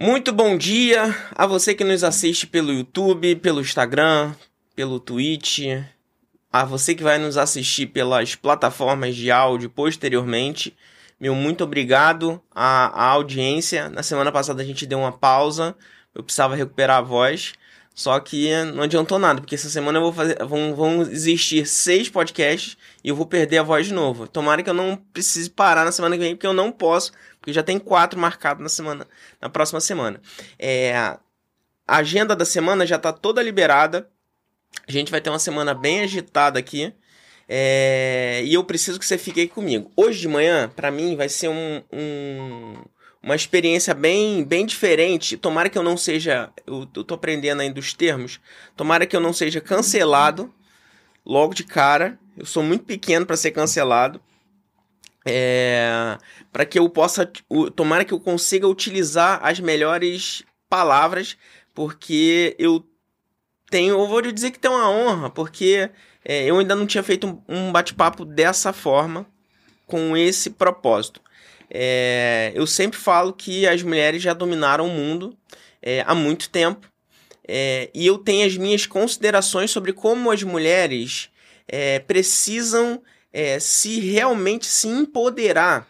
Muito bom dia a você que nos assiste pelo YouTube, pelo Instagram, pelo Twitch, a você que vai nos assistir pelas plataformas de áudio posteriormente. Meu muito obrigado à, à audiência. Na semana passada a gente deu uma pausa, eu precisava recuperar a voz. Só que não adiantou nada, porque essa semana eu vou fazer. Vão, vão existir seis podcasts e eu vou perder a voz de novo. Tomara que eu não precise parar na semana que vem, porque eu não posso, já tem quatro marcados na semana, na próxima semana. É, a agenda da semana já tá toda liberada. A gente vai ter uma semana bem agitada aqui. É, e eu preciso que você fique aí comigo. Hoje de manhã, para mim, vai ser um, um uma experiência bem, bem diferente. Tomara que eu não seja. Eu, eu tô aprendendo ainda os termos. Tomara que eu não seja cancelado logo de cara. Eu sou muito pequeno para ser cancelado. É, para que eu possa. Tomara que eu consiga utilizar as melhores palavras, porque eu tenho. Eu vou dizer que tem uma honra, porque é, eu ainda não tinha feito um, um bate-papo dessa forma, com esse propósito. É, eu sempre falo que as mulheres já dominaram o mundo é, há muito tempo. É, e eu tenho as minhas considerações sobre como as mulheres é, precisam é, se realmente se empoderar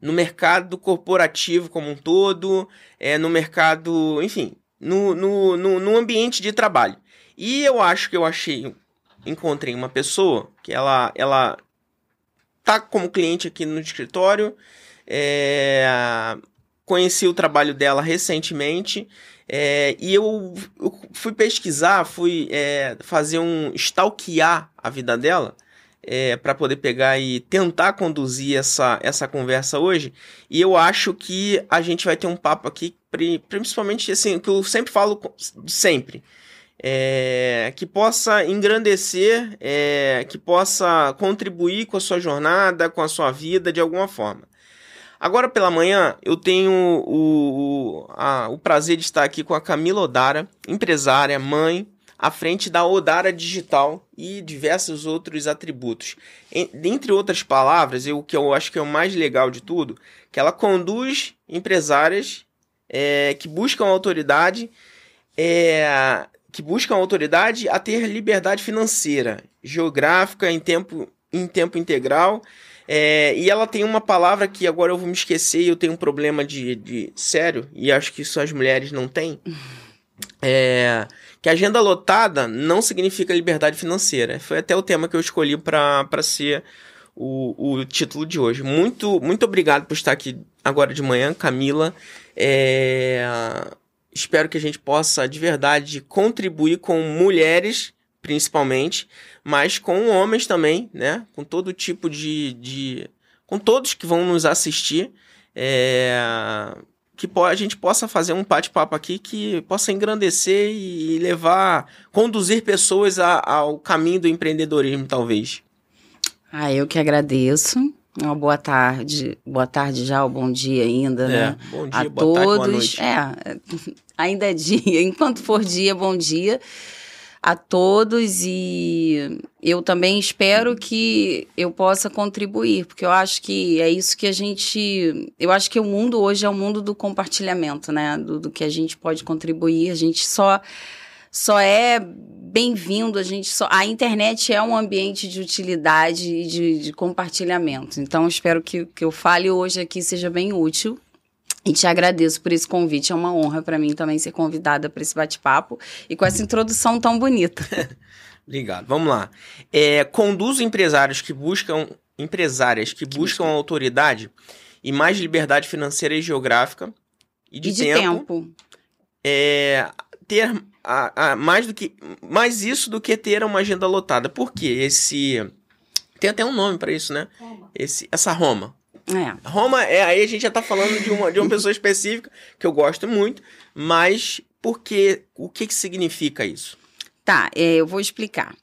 no mercado corporativo como um todo, é, no mercado, enfim, no, no, no, no ambiente de trabalho. E eu acho que eu achei, encontrei uma pessoa que ela, ela tá como cliente aqui no escritório. É, conheci o trabalho dela recentemente. É, e eu, eu, fui pesquisar, fui é, fazer um stalkear a vida dela é, para poder pegar e tentar conduzir essa, essa conversa hoje. E eu acho que a gente vai ter um papo aqui, principalmente assim, que eu sempre falo sempre é, que possa engrandecer, é, que possa contribuir com a sua jornada, com a sua vida de alguma forma. Agora pela manhã eu tenho o, o, a, o prazer de estar aqui com a Camila Odara, empresária, mãe, à frente da Odara Digital e diversos outros atributos. Dentre outras palavras, o que eu acho que é o mais legal de tudo, que ela conduz empresárias é, que buscam autoridade é, que buscam autoridade a ter liberdade financeira, geográfica, em tempo, em tempo integral. É, e ela tem uma palavra que agora eu vou me esquecer e eu tenho um problema de, de sério, e acho que isso as mulheres não têm. É, que agenda lotada não significa liberdade financeira. Foi até o tema que eu escolhi para ser o, o título de hoje. Muito, muito obrigado por estar aqui agora de manhã, Camila. É, espero que a gente possa de verdade contribuir com mulheres, principalmente, mas com homens também, né? Com todo tipo de. de com todos que vão nos assistir. É, que a gente possa fazer um bate-papo aqui que possa engrandecer e levar, conduzir pessoas a, ao caminho do empreendedorismo, talvez. Ah, eu que agradeço. Uma boa tarde, boa tarde já, ou bom dia ainda, é, né? Bom dia, a boa todos. tarde, boa noite. É, ainda é dia, enquanto for dia, bom dia a todos e eu também espero que eu possa contribuir, porque eu acho que é isso que a gente. Eu acho que o mundo hoje é o mundo do compartilhamento, né? Do, do que a gente pode contribuir. A gente só só é bem-vindo. A gente só, a internet é um ambiente de utilidade e de, de compartilhamento. Então, espero que o que eu fale hoje aqui seja bem útil. E te agradeço por esse convite. É uma honra para mim também ser convidada para esse bate-papo e com essa introdução tão bonita. Obrigado. Vamos lá. É, conduz empresários que buscam empresárias que buscam autoridade e mais liberdade financeira e geográfica e de, e de tempo. tempo. É, ter a, a, mais do que mais isso do que ter uma agenda lotada. Por quê? Esse tem até um nome para isso, né? Roma. Esse essa Roma. É. Roma é aí a gente já tá falando de uma de uma pessoa específica que eu gosto muito, mas por que o que que significa isso? Tá, é, eu vou explicar.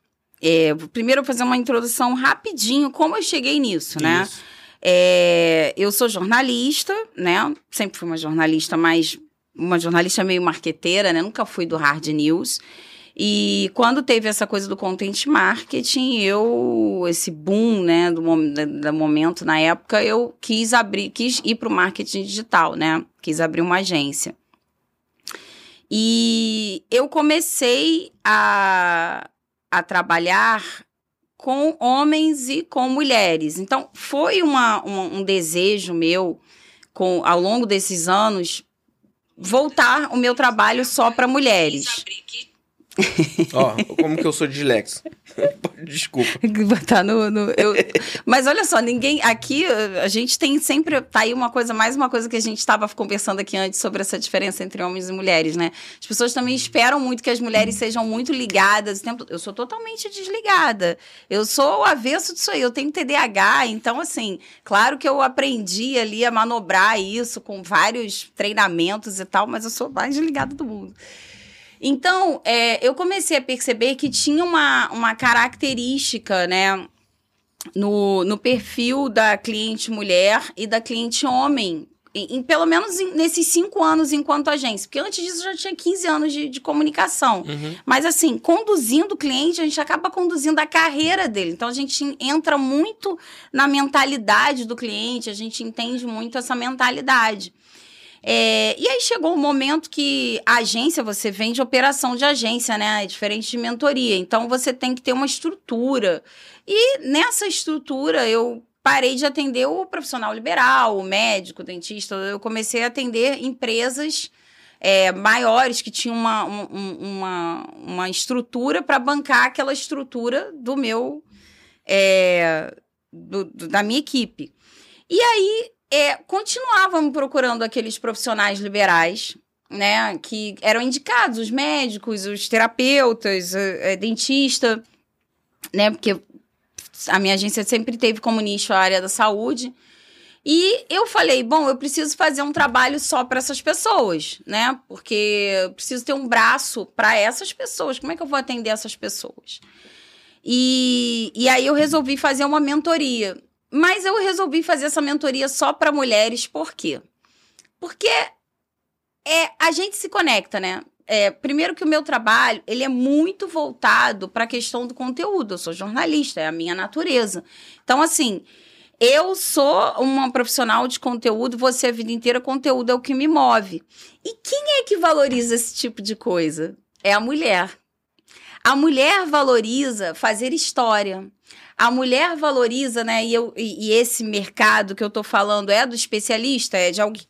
É, primeiro eu vou fazer uma introdução rapidinho como eu cheguei nisso, né? Isso. É, eu sou jornalista, né? Sempre fui uma jornalista, mas uma jornalista meio marqueteira, né? Nunca fui do hard news. E quando teve essa coisa do content marketing, eu, esse boom, né, do, do momento na época, eu quis abrir, quis ir para o marketing digital, né? Quis abrir uma agência. E eu comecei a, a trabalhar com homens e com mulheres. Então, foi uma, um, um desejo meu, com, ao longo desses anos, voltar o meu trabalho só para mulheres. Ó, como que eu sou dislexo. Desculpa. Tá no, no eu... Mas olha só, ninguém. Aqui a gente tem sempre. Tá aí uma coisa, mais uma coisa que a gente estava conversando aqui antes sobre essa diferença entre homens e mulheres, né? As pessoas também esperam muito que as mulheres sejam muito ligadas. Eu sou totalmente desligada. Eu sou o avesso disso aí. Eu tenho TDAH, então, assim, claro que eu aprendi ali a manobrar isso com vários treinamentos e tal, mas eu sou mais desligada do mundo. Então, é, eu comecei a perceber que tinha uma, uma característica, né? No, no perfil da cliente mulher e da cliente homem em, em, pelo menos em, nesses cinco anos enquanto agência. Porque antes disso eu já tinha 15 anos de, de comunicação. Uhum. Mas assim, conduzindo o cliente, a gente acaba conduzindo a carreira dele. Então a gente entra muito na mentalidade do cliente, a gente entende muito essa mentalidade. É, e aí chegou o um momento que a agência, você vende operação de agência, né? É diferente de mentoria. Então você tem que ter uma estrutura. E nessa estrutura eu parei de atender o profissional liberal, o médico, o dentista. Eu comecei a atender empresas é, maiores que tinham uma, um, uma, uma estrutura para bancar aquela estrutura do meu. É, do, do, da minha equipe. E aí é, continuavam procurando aqueles profissionais liberais, né, que eram indicados, os médicos, os terapeutas, é, dentista, né, porque a minha agência sempre teve como nicho a área da saúde. E eu falei, bom, eu preciso fazer um trabalho só para essas pessoas, né? Porque eu preciso ter um braço para essas pessoas. Como é que eu vou atender essas pessoas? E, e aí eu resolvi fazer uma mentoria. Mas eu resolvi fazer essa mentoria só para mulheres, por quê? Porque é, a gente se conecta, né? É, primeiro que o meu trabalho, ele é muito voltado para a questão do conteúdo. Eu sou jornalista, é a minha natureza. Então, assim, eu sou uma profissional de conteúdo, você a vida inteira, conteúdo é o que me move. E quem é que valoriza esse tipo de coisa? É a mulher. A mulher valoriza fazer história. A mulher valoriza, né? E, eu, e, e esse mercado que eu tô falando é do especialista, é de alguém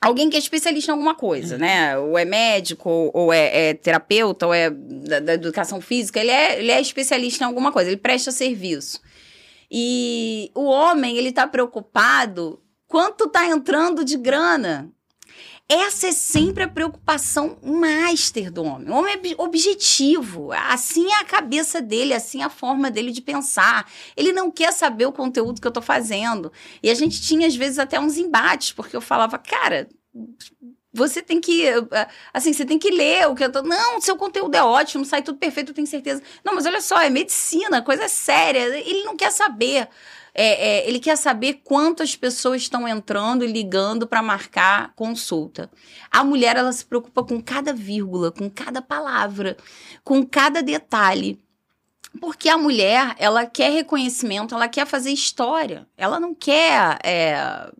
alguém que é especialista em alguma coisa, uhum. né? Ou é médico, ou, ou é, é, terapeuta, ou é da, da, educação física, ele é, ele é especialista em alguma coisa, ele presta serviço. E o homem, ele tá preocupado quanto tá entrando de grana. Essa é sempre a preocupação master do homem. O homem é objetivo. Assim é a cabeça dele, assim é a forma dele de pensar. Ele não quer saber o conteúdo que eu tô fazendo. E a gente tinha, às vezes, até uns embates, porque eu falava, cara, você tem que. Assim, você tem que ler o que eu tô. Não, seu conteúdo é ótimo, sai tudo perfeito, eu tenho certeza. Não, mas olha só, é medicina, coisa séria. Ele não quer saber. É, é, ele quer saber quantas pessoas estão entrando e ligando para marcar consulta. A mulher ela se preocupa com cada vírgula, com cada palavra, com cada detalhe. Porque a mulher, ela quer reconhecimento, ela quer fazer história. Ela não quer. É,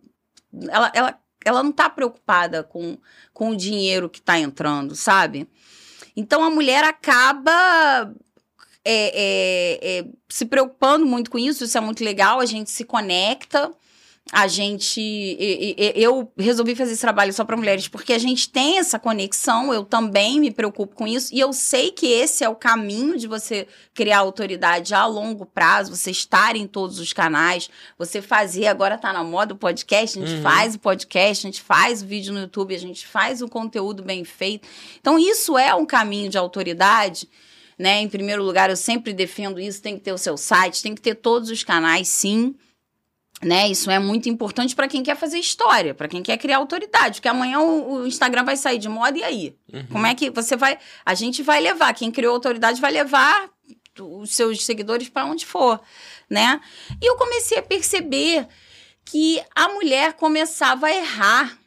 ela, ela, ela não está preocupada com, com o dinheiro que está entrando, sabe? Então a mulher acaba é, é, é, se preocupando muito com isso, isso é muito legal, a gente se conecta. A gente. Eu resolvi fazer esse trabalho só para mulheres porque a gente tem essa conexão, eu também me preocupo com isso, e eu sei que esse é o caminho de você criar autoridade a longo prazo, você estar em todos os canais, você fazer. Agora tá na moda o podcast, a gente uhum. faz o podcast, a gente faz o vídeo no YouTube, a gente faz o conteúdo bem feito. Então, isso é um caminho de autoridade né? Em primeiro lugar, eu sempre defendo isso, tem que ter o seu site, tem que ter todos os canais, sim. Né? Isso é muito importante para quem quer fazer história, para quem quer criar autoridade, porque amanhã o, o, Instagram vai sair de moda e aí? Uhum. Como é que você vai? A gente vai levar, quem criou autoridade vai levar os seus seguidores para onde for, né? E eu comecei a perceber que a mulher começava a errar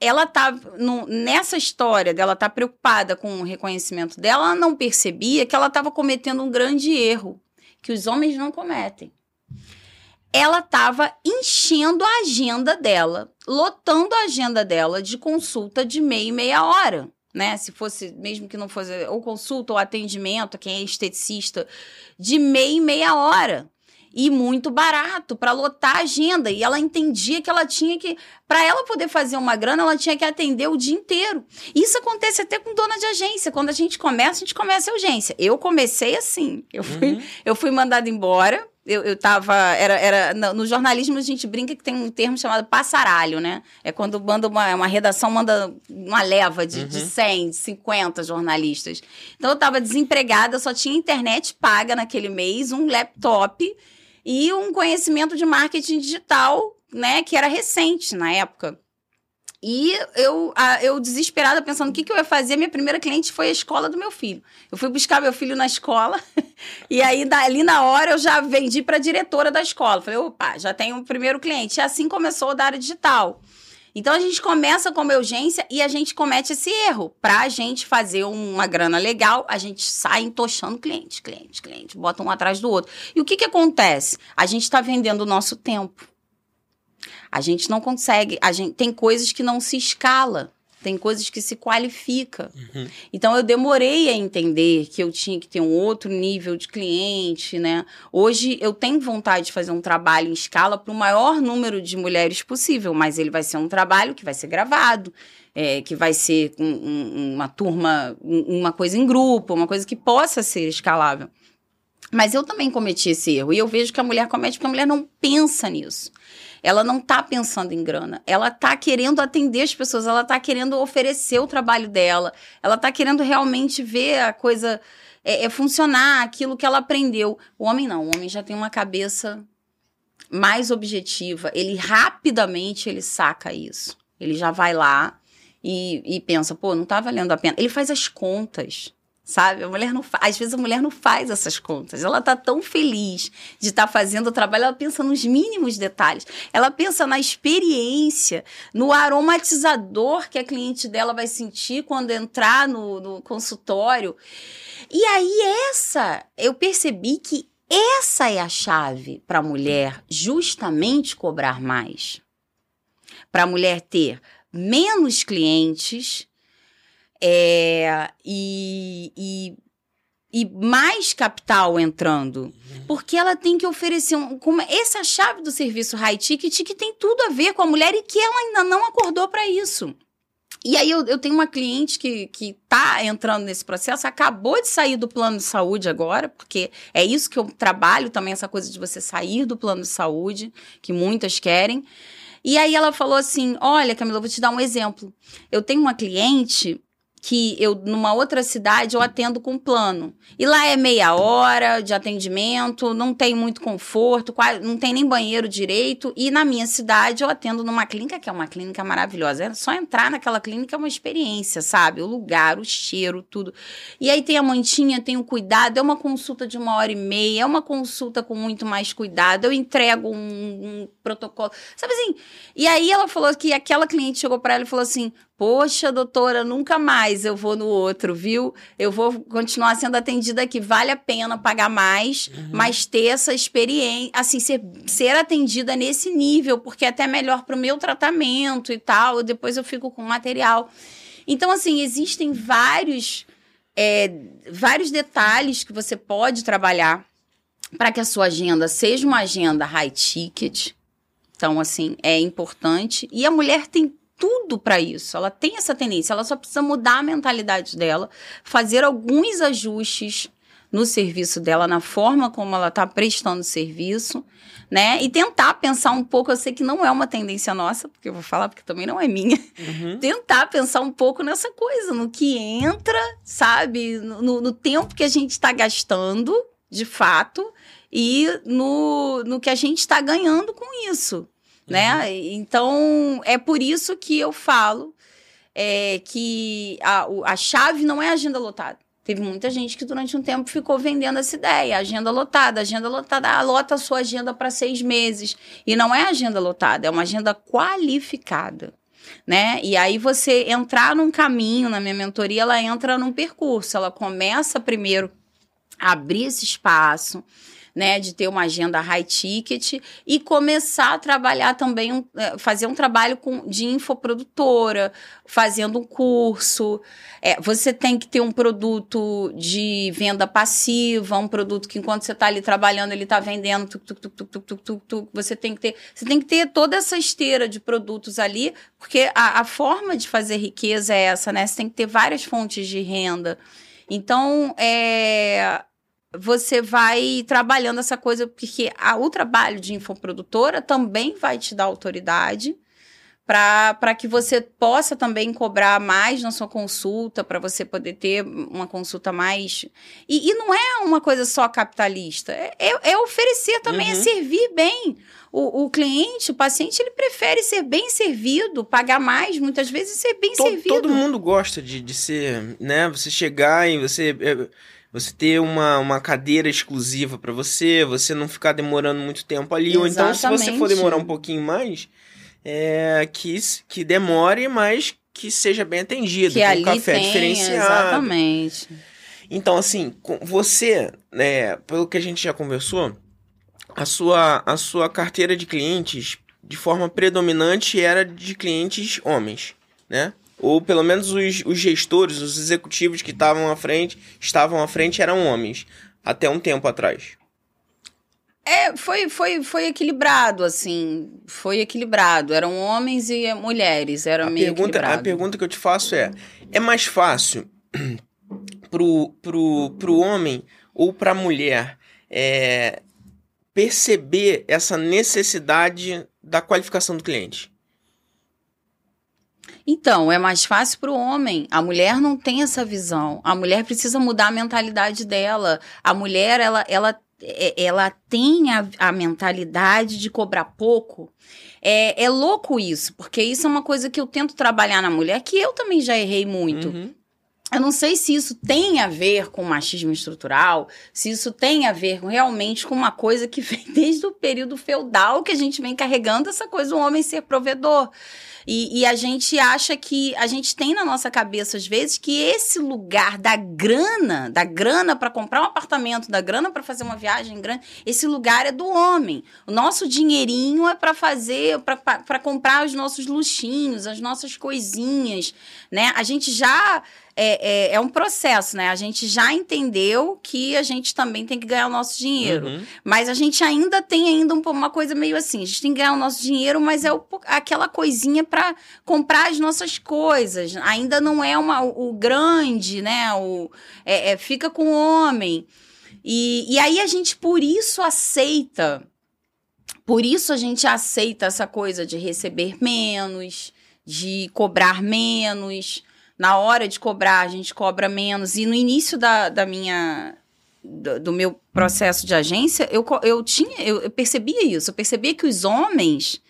ela tá no, nessa história dela tá preocupada com o reconhecimento dela, ela não percebia que ela estava cometendo um grande erro que os homens não cometem. Ela estava enchendo a agenda dela, lotando a agenda dela de consulta de meia e meia hora. Né? Se fosse, mesmo que não fosse ou consulta ou atendimento, quem é esteticista, de meia e meia hora e muito barato para lotar a agenda. E ela entendia que ela tinha que, para ela poder fazer uma grana, ela tinha que atender o dia inteiro. Isso acontece até com dona de agência. Quando a gente começa, a gente começa a urgência. Eu comecei assim. Eu fui, uhum. eu fui mandada embora. Eu, eu tava. Era, era, no jornalismo a gente brinca que tem um termo chamado passaralho, né? É quando manda uma, uma redação, manda uma leva de, uhum. de 100, de 50 jornalistas. Então eu tava desempregada, só tinha internet paga naquele mês, um laptop e um conhecimento de marketing digital, né, que era recente na época. E eu, eu desesperada, pensando o que, que eu ia fazer, minha primeira cliente foi a escola do meu filho. Eu fui buscar meu filho na escola, e aí ali na hora eu já vendi para a diretora da escola. Falei, opa, já tenho o um primeiro cliente. E assim começou o área digital. Então a gente começa com uma urgência e a gente comete esse erro. Para a gente fazer uma grana legal, a gente sai entochando cliente, cliente, cliente, bota um atrás do outro. E o que, que acontece? A gente está vendendo o nosso tempo. A gente não consegue, a gente tem coisas que não se escala tem coisas que se qualifica. Uhum. Então eu demorei a entender que eu tinha que ter um outro nível de cliente, né? Hoje eu tenho vontade de fazer um trabalho em escala para o maior número de mulheres possível, mas ele vai ser um trabalho que vai ser gravado. É, que vai ser um, um, uma turma, um, uma coisa em grupo, uma coisa que possa ser escalável. Mas eu também cometi esse erro. E eu vejo que a mulher comete porque a mulher não pensa nisso. Ela não está pensando em grana. Ela está querendo atender as pessoas, ela está querendo oferecer o trabalho dela, ela está querendo realmente ver a coisa é, é funcionar, aquilo que ela aprendeu. O homem não, o homem já tem uma cabeça mais objetiva, ele rapidamente ele saca isso. Ele já vai lá e, e pensa, pô, não está valendo a pena. Ele faz as contas sabe? A mulher não às vezes a mulher não faz essas contas. Ela tá tão feliz de estar tá fazendo o trabalho, ela pensa nos mínimos detalhes. Ela pensa na experiência, no aromatizador que a cliente dela vai sentir quando entrar no, no consultório. E aí essa, eu percebi que essa é a chave para a mulher justamente cobrar mais. Para a mulher ter menos clientes é, e, e, e, mais capital entrando. Uhum. Porque ela tem que oferecer um, como essa chave do serviço high ticket que tem tudo a ver com a mulher e que ela ainda não acordou para isso. E aí eu, eu, tenho uma cliente que, que tá entrando nesse processo, acabou de sair do plano de saúde agora, porque é isso que eu trabalho também, essa coisa de você sair do plano de saúde, que muitas querem. E aí ela falou assim: Olha, Camila, eu vou te dar um exemplo. Eu tenho uma cliente que eu, numa outra cidade, eu atendo com plano. E lá é meia hora de atendimento, não tem muito conforto, quase, não tem nem banheiro direito. E na minha cidade, eu atendo numa clínica que é uma clínica maravilhosa. É só entrar naquela clínica é uma experiência, sabe? O lugar, o cheiro, tudo. E aí tem a mantinha, tem o cuidado, é uma consulta de uma hora e meia, é uma consulta com muito mais cuidado. Eu entrego um, um protocolo. Sabe assim? E aí ela falou que aquela cliente chegou para ela e falou assim: Poxa, doutora, nunca mais eu vou no outro, viu? Eu vou continuar sendo atendida aqui. Vale a pena pagar mais, uhum. mas ter essa experiência, assim, ser, ser atendida nesse nível, porque é até melhor para o meu tratamento e tal. Depois eu fico com material. Então, assim, existem vários, é, vários detalhes que você pode trabalhar para que a sua agenda seja uma agenda high ticket. Então, assim, é importante. E a mulher tem tudo para isso. Ela tem essa tendência, ela só precisa mudar a mentalidade dela, fazer alguns ajustes no serviço dela, na forma como ela está prestando serviço, né? E tentar pensar um pouco, eu sei que não é uma tendência nossa, porque eu vou falar porque também não é minha. Uhum. Tentar pensar um pouco nessa coisa, no que entra, sabe? No, no tempo que a gente está gastando, de fato, e no, no que a gente está ganhando com isso né? Uhum. Então, é por isso que eu falo é, que a, a chave não é a agenda lotada. Teve muita gente que durante um tempo ficou vendendo essa ideia, agenda lotada, agenda lotada, ah, lota a sua agenda para seis meses. E não é agenda lotada, é uma agenda qualificada. né? E aí você entrar num caminho, na minha mentoria, ela entra num percurso. Ela começa primeiro a abrir esse espaço, né, de ter uma agenda high ticket e começar a trabalhar também, é, fazer um trabalho com, de infoprodutora, fazendo um curso. É, você tem que ter um produto de venda passiva, um produto que enquanto você está ali trabalhando, ele está vendendo, tuc, tuc, tuc, tuc, tuc, tuc, tuc, você tem que ter, você tem que ter toda essa esteira de produtos ali, porque a, a forma de fazer riqueza é essa, né? Você tem que ter várias fontes de renda. Então, é, você vai trabalhando essa coisa, porque a, o trabalho de infoprodutora também vai te dar autoridade para que você possa também cobrar mais na sua consulta, para você poder ter uma consulta mais. E, e, não é uma coisa só capitalista, é, é, é oferecer também, é uhum. é servir bem. O, o, cliente, o paciente, ele prefere ser bem servido, pagar mais, muitas vezes, ser bem todo, servido. Todo mundo gosta de, de ser, né? Você chegar e você. É você ter uma, uma cadeira exclusiva para você, você não ficar demorando muito tempo ali. Exatamente. Ou então, se você for demorar um pouquinho mais, é, que, que demore, mas que seja bem atendido. Que ali café tem, diferenciado. Exatamente. Então, assim, você, né, pelo que a gente já conversou, a sua, a sua carteira de clientes, de forma predominante, era de clientes homens, né? Ou pelo menos os, os gestores, os executivos que estavam à frente, estavam à frente eram homens, até um tempo atrás. É, foi, foi, foi equilibrado, assim. Foi equilibrado. Eram homens e mulheres. Era a meio pergunta, equilibrado. A pergunta que eu te faço é: é mais fácil pro, pro, pro homem ou pra mulher é, perceber essa necessidade da qualificação do cliente? Então, é mais fácil para o homem. A mulher não tem essa visão. A mulher precisa mudar a mentalidade dela. A mulher, ela, ela, é, ela tem a, a mentalidade de cobrar pouco. É, é louco isso, porque isso é uma coisa que eu tento trabalhar na mulher, que eu também já errei muito. Uhum. Eu não sei se isso tem a ver com machismo estrutural, se isso tem a ver realmente com uma coisa que vem desde o período feudal que a gente vem carregando essa coisa do homem ser provedor. E, e, a gente acha que a gente tem na nossa cabeça, às vezes, que esse lugar da grana, da grana para comprar um apartamento, da grana para fazer uma viagem grande, esse lugar é do homem. O nosso dinheirinho é para fazer, para comprar os nossos luxinhos, as nossas coisinhas, né? A gente já é, é, é, um processo, né? A gente já entendeu que a gente também tem que ganhar o nosso dinheiro. Uhum. Mas a gente ainda tem ainda uma coisa meio assim. A gente tem que ganhar o nosso dinheiro, mas é o, aquela coisinha para comprar as nossas coisas. Ainda não é uma, o, o grande, né? O, é, é, fica com o homem. E, e aí a gente, por isso, aceita. Por isso a gente aceita essa coisa de receber menos, de cobrar menos na hora de cobrar, a gente cobra menos. E no início da, da minha. Do, do meu processo de agência, eu, eu tinha, eu, eu percebia isso. Eu percebia que os homens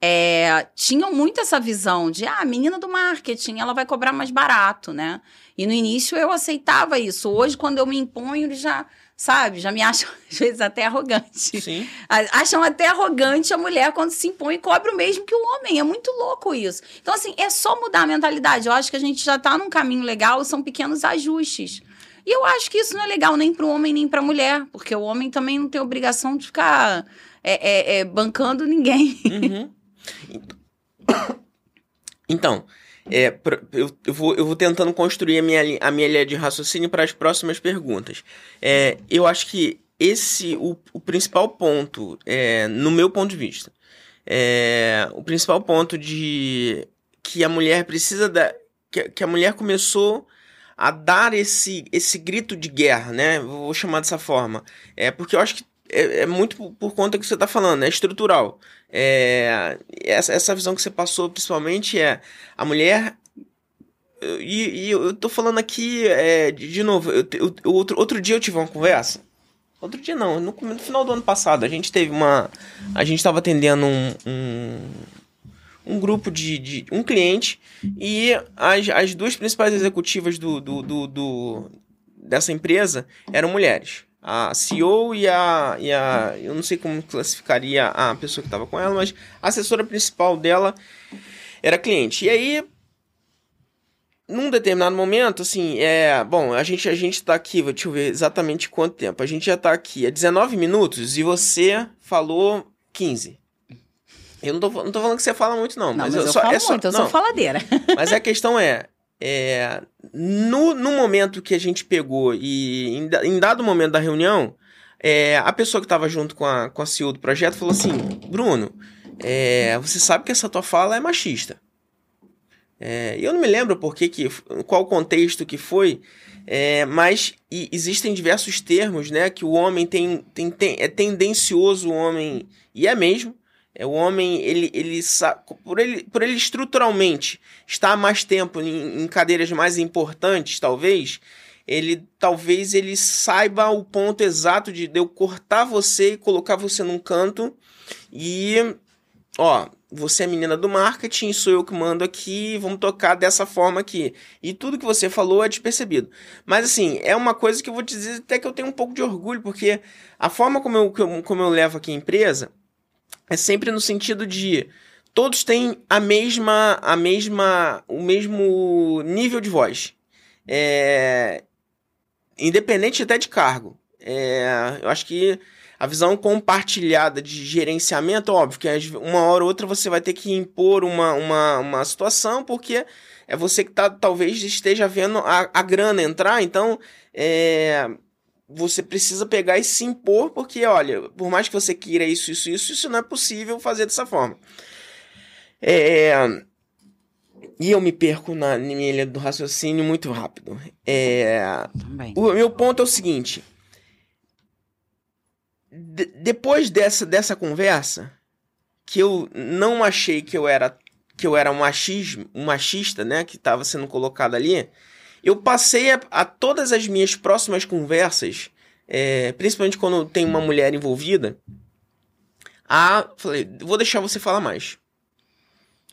é, tinham muito essa visão de ah, a menina do marketing, ela vai cobrar mais barato, né? E no início eu aceitava isso. Hoje, quando eu me imponho, eles já sabe? Já me acham, às vezes, até arrogante. Sim. Acham até arrogante a mulher quando se impõe e cobra o mesmo que o homem. É muito louco isso. Então, assim, é só mudar a mentalidade. Eu acho que a gente já está num caminho legal, são pequenos ajustes. E eu acho que isso não é legal nem para o homem nem para a mulher, porque o homem também não tem obrigação de ficar é, é, é, bancando ninguém. Uhum. Então, é, eu, eu, vou, eu vou tentando construir a minha, a minha linha de raciocínio para as próximas perguntas. É, eu acho que esse, o, o principal ponto, é, no meu ponto de vista, é, o principal ponto de que a mulher precisa da. Que, que a mulher começou a dar esse, esse grito de guerra, né? Vou chamar dessa forma. É porque eu acho que é, é muito por, conta que você está falando, é estrutural. É, essa, essa visão que você passou, principalmente, é a mulher. E, e eu tô falando aqui, é, de, de novo, eu, eu, outro, outro dia eu tive uma conversa. Outro dia não, no, no final do ano passado, a gente teve uma. A gente estava atendendo um, um, um grupo de, de, um cliente e as, as duas principais executivas do, do, do, do dessa empresa eram mulheres a CEO e a, e a. Eu não sei como classificaria a pessoa que estava com ela, mas a assessora principal dela era cliente. E aí, num determinado momento, assim, é. Bom, a gente, a gente tá aqui, deixa eu ver exatamente quanto tempo. A gente já tá aqui, é 19 minutos e você falou 15. Eu não tô, não tô falando que você fala muito, não. Não, mas, mas, eu, eu só, falo é só, muito, eu não, sou faladeira. Mas a questão é. É no, no momento que a gente pegou e em, em dado momento da reunião, é, a pessoa que estava junto com a, com a CEO do projeto falou assim: Bruno, é, você sabe que essa tua fala é machista. É, eu não me lembro por que, qual contexto que foi, é, mas e- existem diversos termos, né, que o homem tem, tem, tem é tendencioso o homem e é mesmo. É o homem ele ele por ele por ele estruturalmente estar mais tempo em, em cadeiras mais importantes, talvez ele talvez ele saiba o ponto exato de eu cortar você e colocar você num canto e ó, você é menina do marketing, sou eu que mando aqui, vamos tocar dessa forma aqui. E tudo que você falou é despercebido. Mas assim, é uma coisa que eu vou te dizer até que eu tenho um pouco de orgulho, porque a forma como eu- como eu levo aqui a empresa é sempre no sentido de todos têm a mesma, a mesma, o mesmo nível de voz. É, independente até de cargo. É, eu acho que a visão compartilhada de gerenciamento, óbvio que uma hora ou outra você vai ter que impor uma, uma, uma situação, porque é você que tá, talvez esteja vendo a, a grana entrar, então é, você precisa pegar e se impor, porque, olha, por mais que você queira isso, isso, isso, isso não é possível fazer dessa forma. É, e eu me perco na minha linha do raciocínio muito rápido. É, o meu ponto é o seguinte. de- depois dessa, dessa conversa, que eu não achei que eu era que eu era um, machismo, um machista, né, que estava sendo colocado ali, eu passei a, a todas as minhas próximas conversas, é, principalmente quando tem uma mulher envolvida, a falei, vou deixar você falar mais.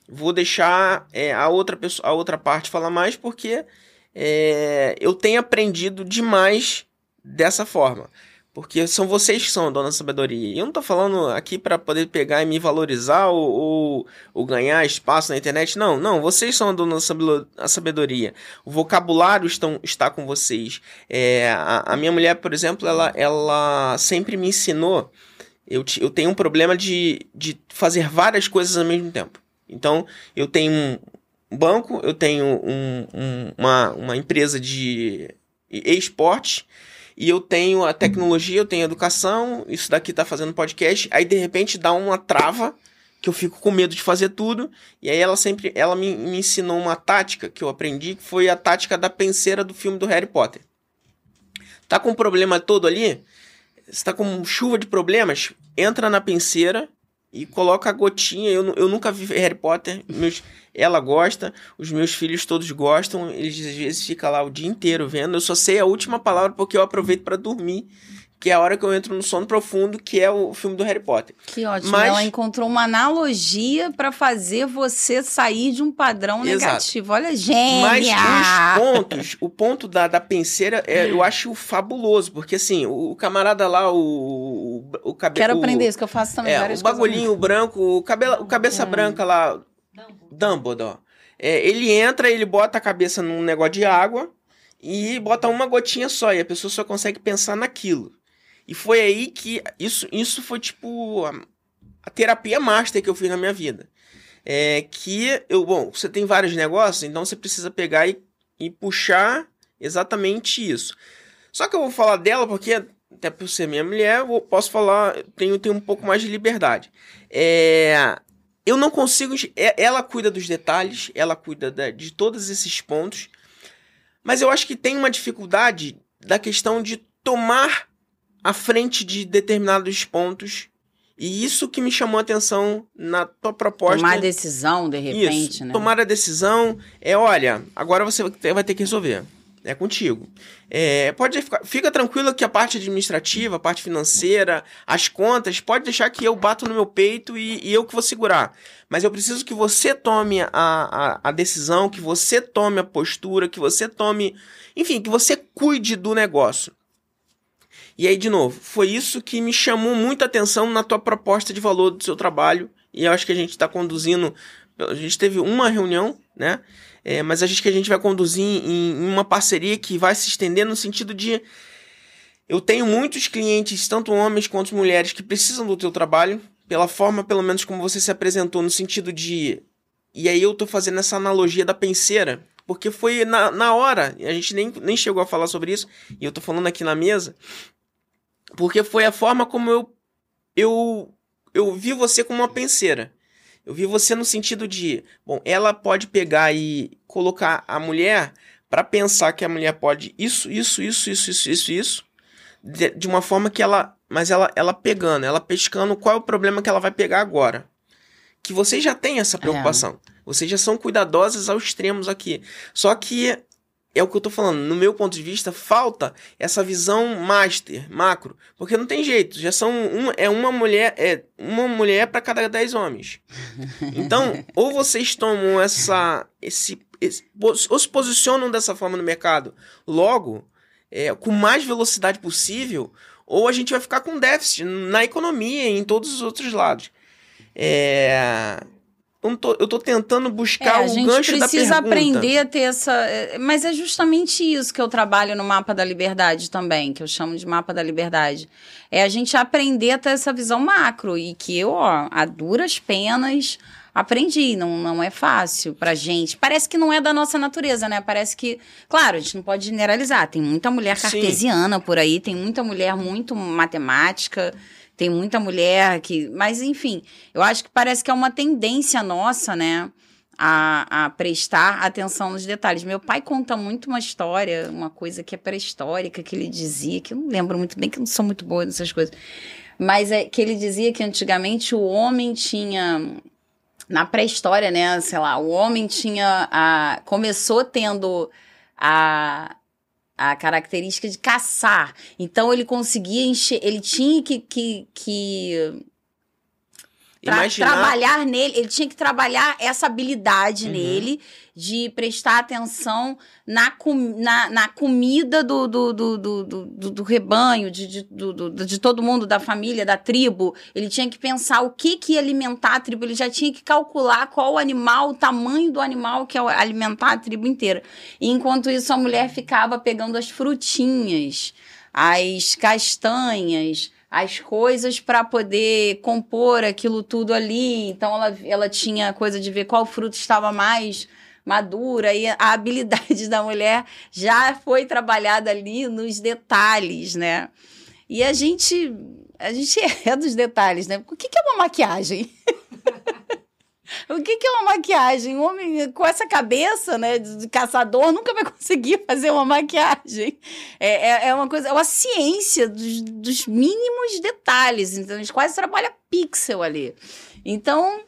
Vou deixar é, a outra pessoa, a outra parte falar mais, porque é, eu tenho aprendido demais dessa forma. Porque são vocês que são a dona sabedoria. Eu não tô falando aqui para poder pegar e me valorizar ou, ou, ou ganhar espaço na internet. Não, não. Vocês são a dona da sabedoria. O vocabulário estão, está com vocês. É, a, a minha mulher, por exemplo, ela, ela sempre me ensinou. Eu, eu tenho um problema de, de fazer várias coisas ao mesmo tempo. Então, eu tenho um banco, eu tenho um- um- uma, uma empresa de esporte e eu tenho a tecnologia, eu tenho a educação, isso daqui tá fazendo podcast, aí de repente dá uma trava que eu fico com medo de fazer tudo, e aí ela sempre, ela me, me ensinou uma tática que eu aprendi, que foi a tática da penseira do filme do Harry Potter. Tá com um problema todo ali? Você tá com chuva de problemas? Entra na penseira e coloca a gotinha. Eu, eu nunca vi Harry Potter. Meus, ela gosta, os meus filhos todos gostam. Eles às vezes ficam lá o dia inteiro vendo. Eu só sei a última palavra porque eu aproveito para dormir. Que é a hora que eu entro no sono profundo, que é o filme do Harry Potter. Que ótimo. Mas- Ela encontrou uma analogia para fazer você sair de um padrão Exato. negativo. Olha, gênia! Mas os pontos, o ponto da, da penseira, é, eu acho fabuloso, porque assim, o, o camarada lá, o. O, o cabe, Quero o- aprender isso, que eu faço também É, várias o coisas. bagulhinho branco, o, cabelo, o cabeça branca lá, Dumbledore. É, ele entra, ele bota a cabeça num negócio de água e bota uma gotinha só, e a pessoa só consegue pensar naquilo. E foi aí que isso, isso foi tipo a, a terapia master que eu fiz na minha vida. É que eu, bom, você tem vários negócios, então você precisa pegar e, e puxar exatamente isso. Só que eu vou falar dela porque, até por ser minha mulher, eu posso falar, tenho, tenho um pouco mais de liberdade. É, eu não consigo. é- Ela cuida dos detalhes, ela cuida da- de todos esses pontos, mas eu acho que tem uma dificuldade da questão de tomar a frente de determinados pontos. E isso que me chamou a atenção na tua proposta. Tomar decisão, de repente, Isso, né? tomar a decisão é, olha, agora você vai ter- vai ter que resolver. É contigo. É, pode ficar, fica tranquilo que a parte administrativa, a parte financeira, as contas, pode deixar que eu bato no meu peito e, e eu que vou segurar. Mas eu preciso que você tome a, a, a decisão, que você tome a postura, que você tome. Enfim, que você cuide do negócio. E aí, de novo, foi isso que me chamou muita atenção na tua proposta de valor do seu trabalho. E eu acho que a gente está conduzindo A gente teve uma reunião, né? É, mas acho que a gente vai conduzir em, em uma parceria que vai se estender no sentido de eu tenho muitos clientes, tanto homens quanto mulheres, que precisam do teu trabalho, pela forma, pelo menos, como você se apresentou, no sentido de. E aí eu tô fazendo essa analogia da penseira, porque foi na, na hora, a gente nem, nem chegou a falar sobre isso, e eu tô falando aqui na mesa, porque foi a forma como eu. Eu, eu vi você como uma penseira. Eu vi você no sentido de, bom, ela pode pegar e colocar a mulher para pensar que a mulher pode isso, isso, isso, isso, isso, isso, isso, de, de, uma forma que ela, mas ela, ela pegando, ela pescando qual é o problema que ela vai pegar agora. Que vocês já têm essa preocupação. É. Vocês já são cuidadosas aos extremos aqui. Só que é o que eu tô falando. No meu ponto de vista, falta essa visão master, macro, porque não tem jeito. Já são uma, é uma mulher, é uma mulher para cada dez homens. Então, ou vocês tomam essa, esse, esse, ou se posicionam dessa forma no mercado, logo, é, com mais velocidade possível, ou a gente vai ficar com déficit na economia e em todos os outros lados. É, eu tô, eu tô tentando buscar é, o gancho da pergunta. A gente precisa aprender a ter essa... É, mas é justamente isso que eu trabalho no Mapa da Liberdade também, que eu chamo de Mapa da Liberdade. É a gente aprender a ter essa visão macro e que eu, ó, a duras penas aprendi, não, não é fácil pra gente. Parece que não é da nossa natureza, né? Parece que, claro, a gente não pode generalizar. Tem muita mulher cartesiana Sim. por aí, tem muita mulher muito matemática, tem muita mulher que. Mas, enfim, eu acho que parece que é uma tendência nossa, né? A, a, prestar atenção nos detalhes. Meu pai conta muito uma história, uma coisa que é pré-histórica, que ele dizia, que eu não lembro muito bem, que eu não sou muito boa nessas coisas, mas é que ele dizia que antigamente o homem tinha. Na pré-história, né? Sei lá, o homem tinha. A, começou tendo a, a característica de caçar. Então ele conseguia encher, ele tinha que, que, que tra Imaginar... trabalhar nele, ele tinha que trabalhar essa habilidade uhum. nele de prestar atenção na, com, na, na comida do, do, do, do, do, do rebanho, de, de, do, de todo mundo, da família, da tribo. Ele tinha que pensar o que, que ia alimentar a tribo, ele já tinha que calcular qual o animal, o tamanho do animal que ia alimentar a tribo inteira. E enquanto isso, a mulher ficava pegando as frutinhas, as castanhas, as coisas para poder compor aquilo tudo ali. Então ela, ela tinha coisa de ver qual fruto estava mais madura e a habilidade da mulher já foi trabalhada ali nos detalhes, né? E a gente a gente é dos detalhes, né? O que, que é uma maquiagem? O que, que, é uma maquiagem? Um homem com essa cabeça, né, de caçador, nunca vai conseguir fazer uma maquiagem. É, é, é uma coisa, é uma ciência dos, dos, mínimos detalhes. Então, a gente quase trabalha pixel ali. Então,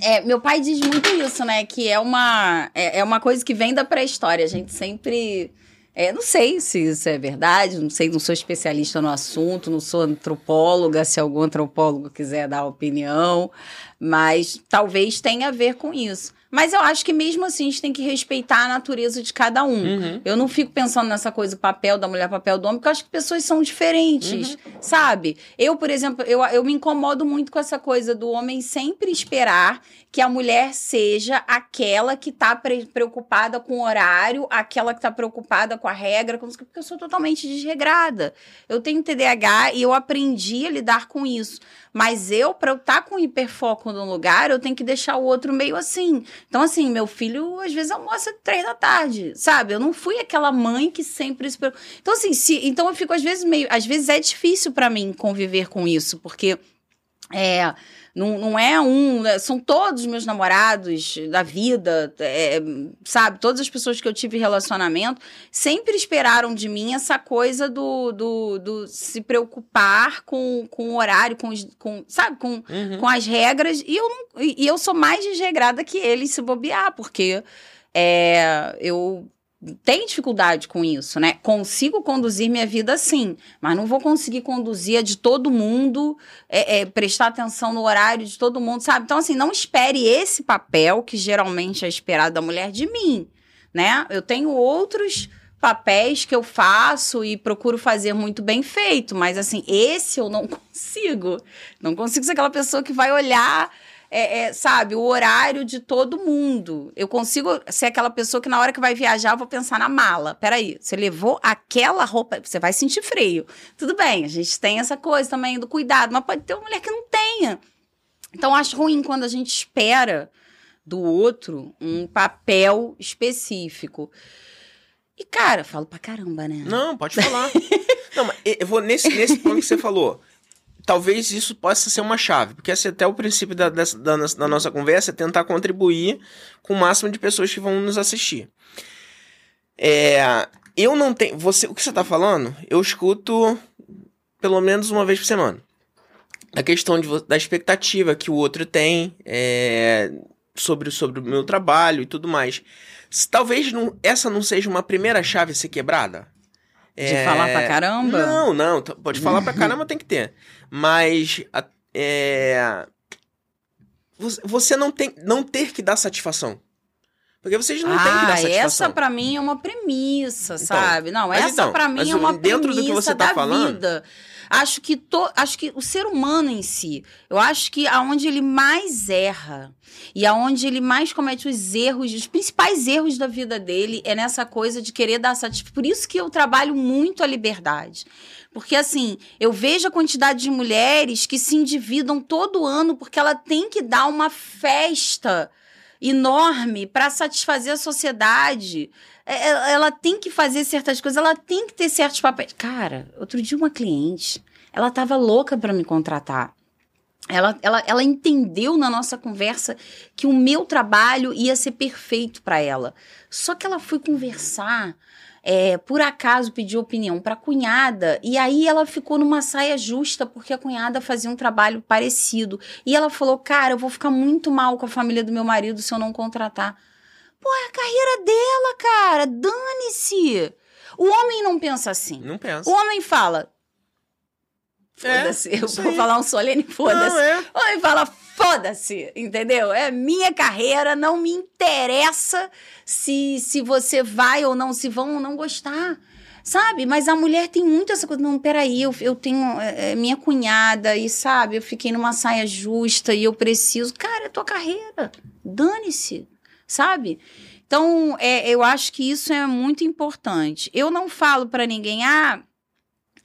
é, meu pai diz muito isso, né? Que é uma, é, é uma coisa que vem da pré-história. A gente sempre. É, não sei se isso é verdade, não sei, não sou especialista no assunto, não sou antropóloga, se algum antropólogo quiser dar opinião, mas talvez tenha a ver com isso. Mas eu acho que mesmo assim a gente tem que respeitar a natureza de cada um. Uhum. Eu não fico pensando nessa coisa, papel da mulher, papel do homem, porque eu acho que pessoas são diferentes, uhum. sabe? Eu, por exemplo, eu, eu me incomodo muito com essa coisa do homem sempre esperar que a mulher seja aquela que tá pre preocupada com o horário, aquela que tá preocupada com a regra, porque eu sou totalmente desregrada. Eu tenho TDAH e eu aprendi a lidar com isso. Mas eu, para eu estar tá com hiperfoco no lugar, eu tenho que deixar o outro meio assim. Então, assim, meu filho às vezes almoça três da tarde, sabe? Eu não fui aquela mãe que sempre. Então, assim, se, então eu fico às vezes meio. Às vezes é difícil para mim conviver com isso, porque. É, não, não é um. Né, são todos meus namorados da vida, é, sabe? Todas as pessoas que eu tive relacionamento sempre esperaram de mim essa coisa do, do, do se preocupar com, com o horário, com, com sabe? Com, uhum. com as regras. E eu, não, e eu sou mais desregrada que eles se bobear, porque é, eu tenho dificuldade com isso, né? Consigo conduzir minha vida sim, mas não vou conseguir conduzir a de todo mundo, é, é, prestar atenção no horário de todo mundo, sabe? Então, assim, não espere esse papel que geralmente é esperado da mulher de mim, né? Eu tenho outros papéis que eu faço e procuro fazer muito bem feito, mas assim, esse eu não consigo. Não consigo ser aquela pessoa que vai olhar é, é, sabe, o horário de todo mundo. Eu consigo ser aquela pessoa que na hora que vai viajar, eu vou pensar na mala. Peraí, você levou aquela roupa, você vai sentir frio. Tudo bem, a gente tem essa coisa também do cuidado, mas pode ter uma mulher que não tenha. Então, acho ruim quando a gente espera do outro um papel específico. E, cara, falo pra caramba, né? Não, pode falar. não, mas eu vou nesse, nesse ponto que você falou. Talvez isso possa ser uma chave, porque esse é até o princípio da, da, da, da nossa conversa é tentar contribuir com o máximo de pessoas que vão nos assistir. É, eu não tenho. Você, o que você tá falando, eu escuto pelo menos uma vez por semana. A questão de, da expectativa que o outro tem é, sobre, sobre o meu trabalho e tudo mais. Talvez não, essa não seja uma primeira chave a ser quebrada. De é... falar pra caramba? Não, não. Pode falar pra caramba, tem que ter. Mas. É... Você não tem. Não ter que dar satisfação. Porque vocês não ah, têm que dar satisfação. essa pra mim é uma premissa, então, sabe? Não, essa então, pra mim é uma dentro premissa do que você tá da falando, vida. Acho que, to, acho que o ser humano em si, eu acho que aonde ele mais erra e aonde ele mais comete os erros, os principais erros da vida dele é nessa coisa de querer dar satisfação. Por isso que eu trabalho muito a liberdade. Porque, assim, eu vejo a quantidade de mulheres que se endividam todo ano porque ela tem que dar uma festa enorme para satisfazer a sociedade. É, é, ela tem que fazer certas coisas, ela tem que ter certos papéis. Cara, outro dia uma cliente, ela tava louca para me contratar. Ela, ela, ela entendeu na nossa conversa que o meu trabalho ia ser perfeito para ela. Só que ela foi conversar é, por acaso pediu opinião para a cunhada e aí ela ficou numa saia justa porque a cunhada fazia um trabalho parecido e ela falou: "Cara, eu vou ficar muito mal com a família do meu marido se eu não contratar". Pô, é a carreira dela, cara. Dane-se. O homem não pensa assim. Não pensa. O homem fala: Foda-se. É, eu vou falar um solene, foda-se. É. O homem fala: foda-se, entendeu? É minha carreira, não me interessa se, se você vai ou não, se vão ou não gostar. Sabe? Mas a mulher tem muito essa coisa. Não, peraí, eu, eu tenho é, é, minha cunhada e, sabe, eu fiquei numa saia justa e eu preciso. Cara, é tua carreira. Dane-se, sabe? Então, é, eu acho que isso é muito importante. Eu não falo para ninguém, ah,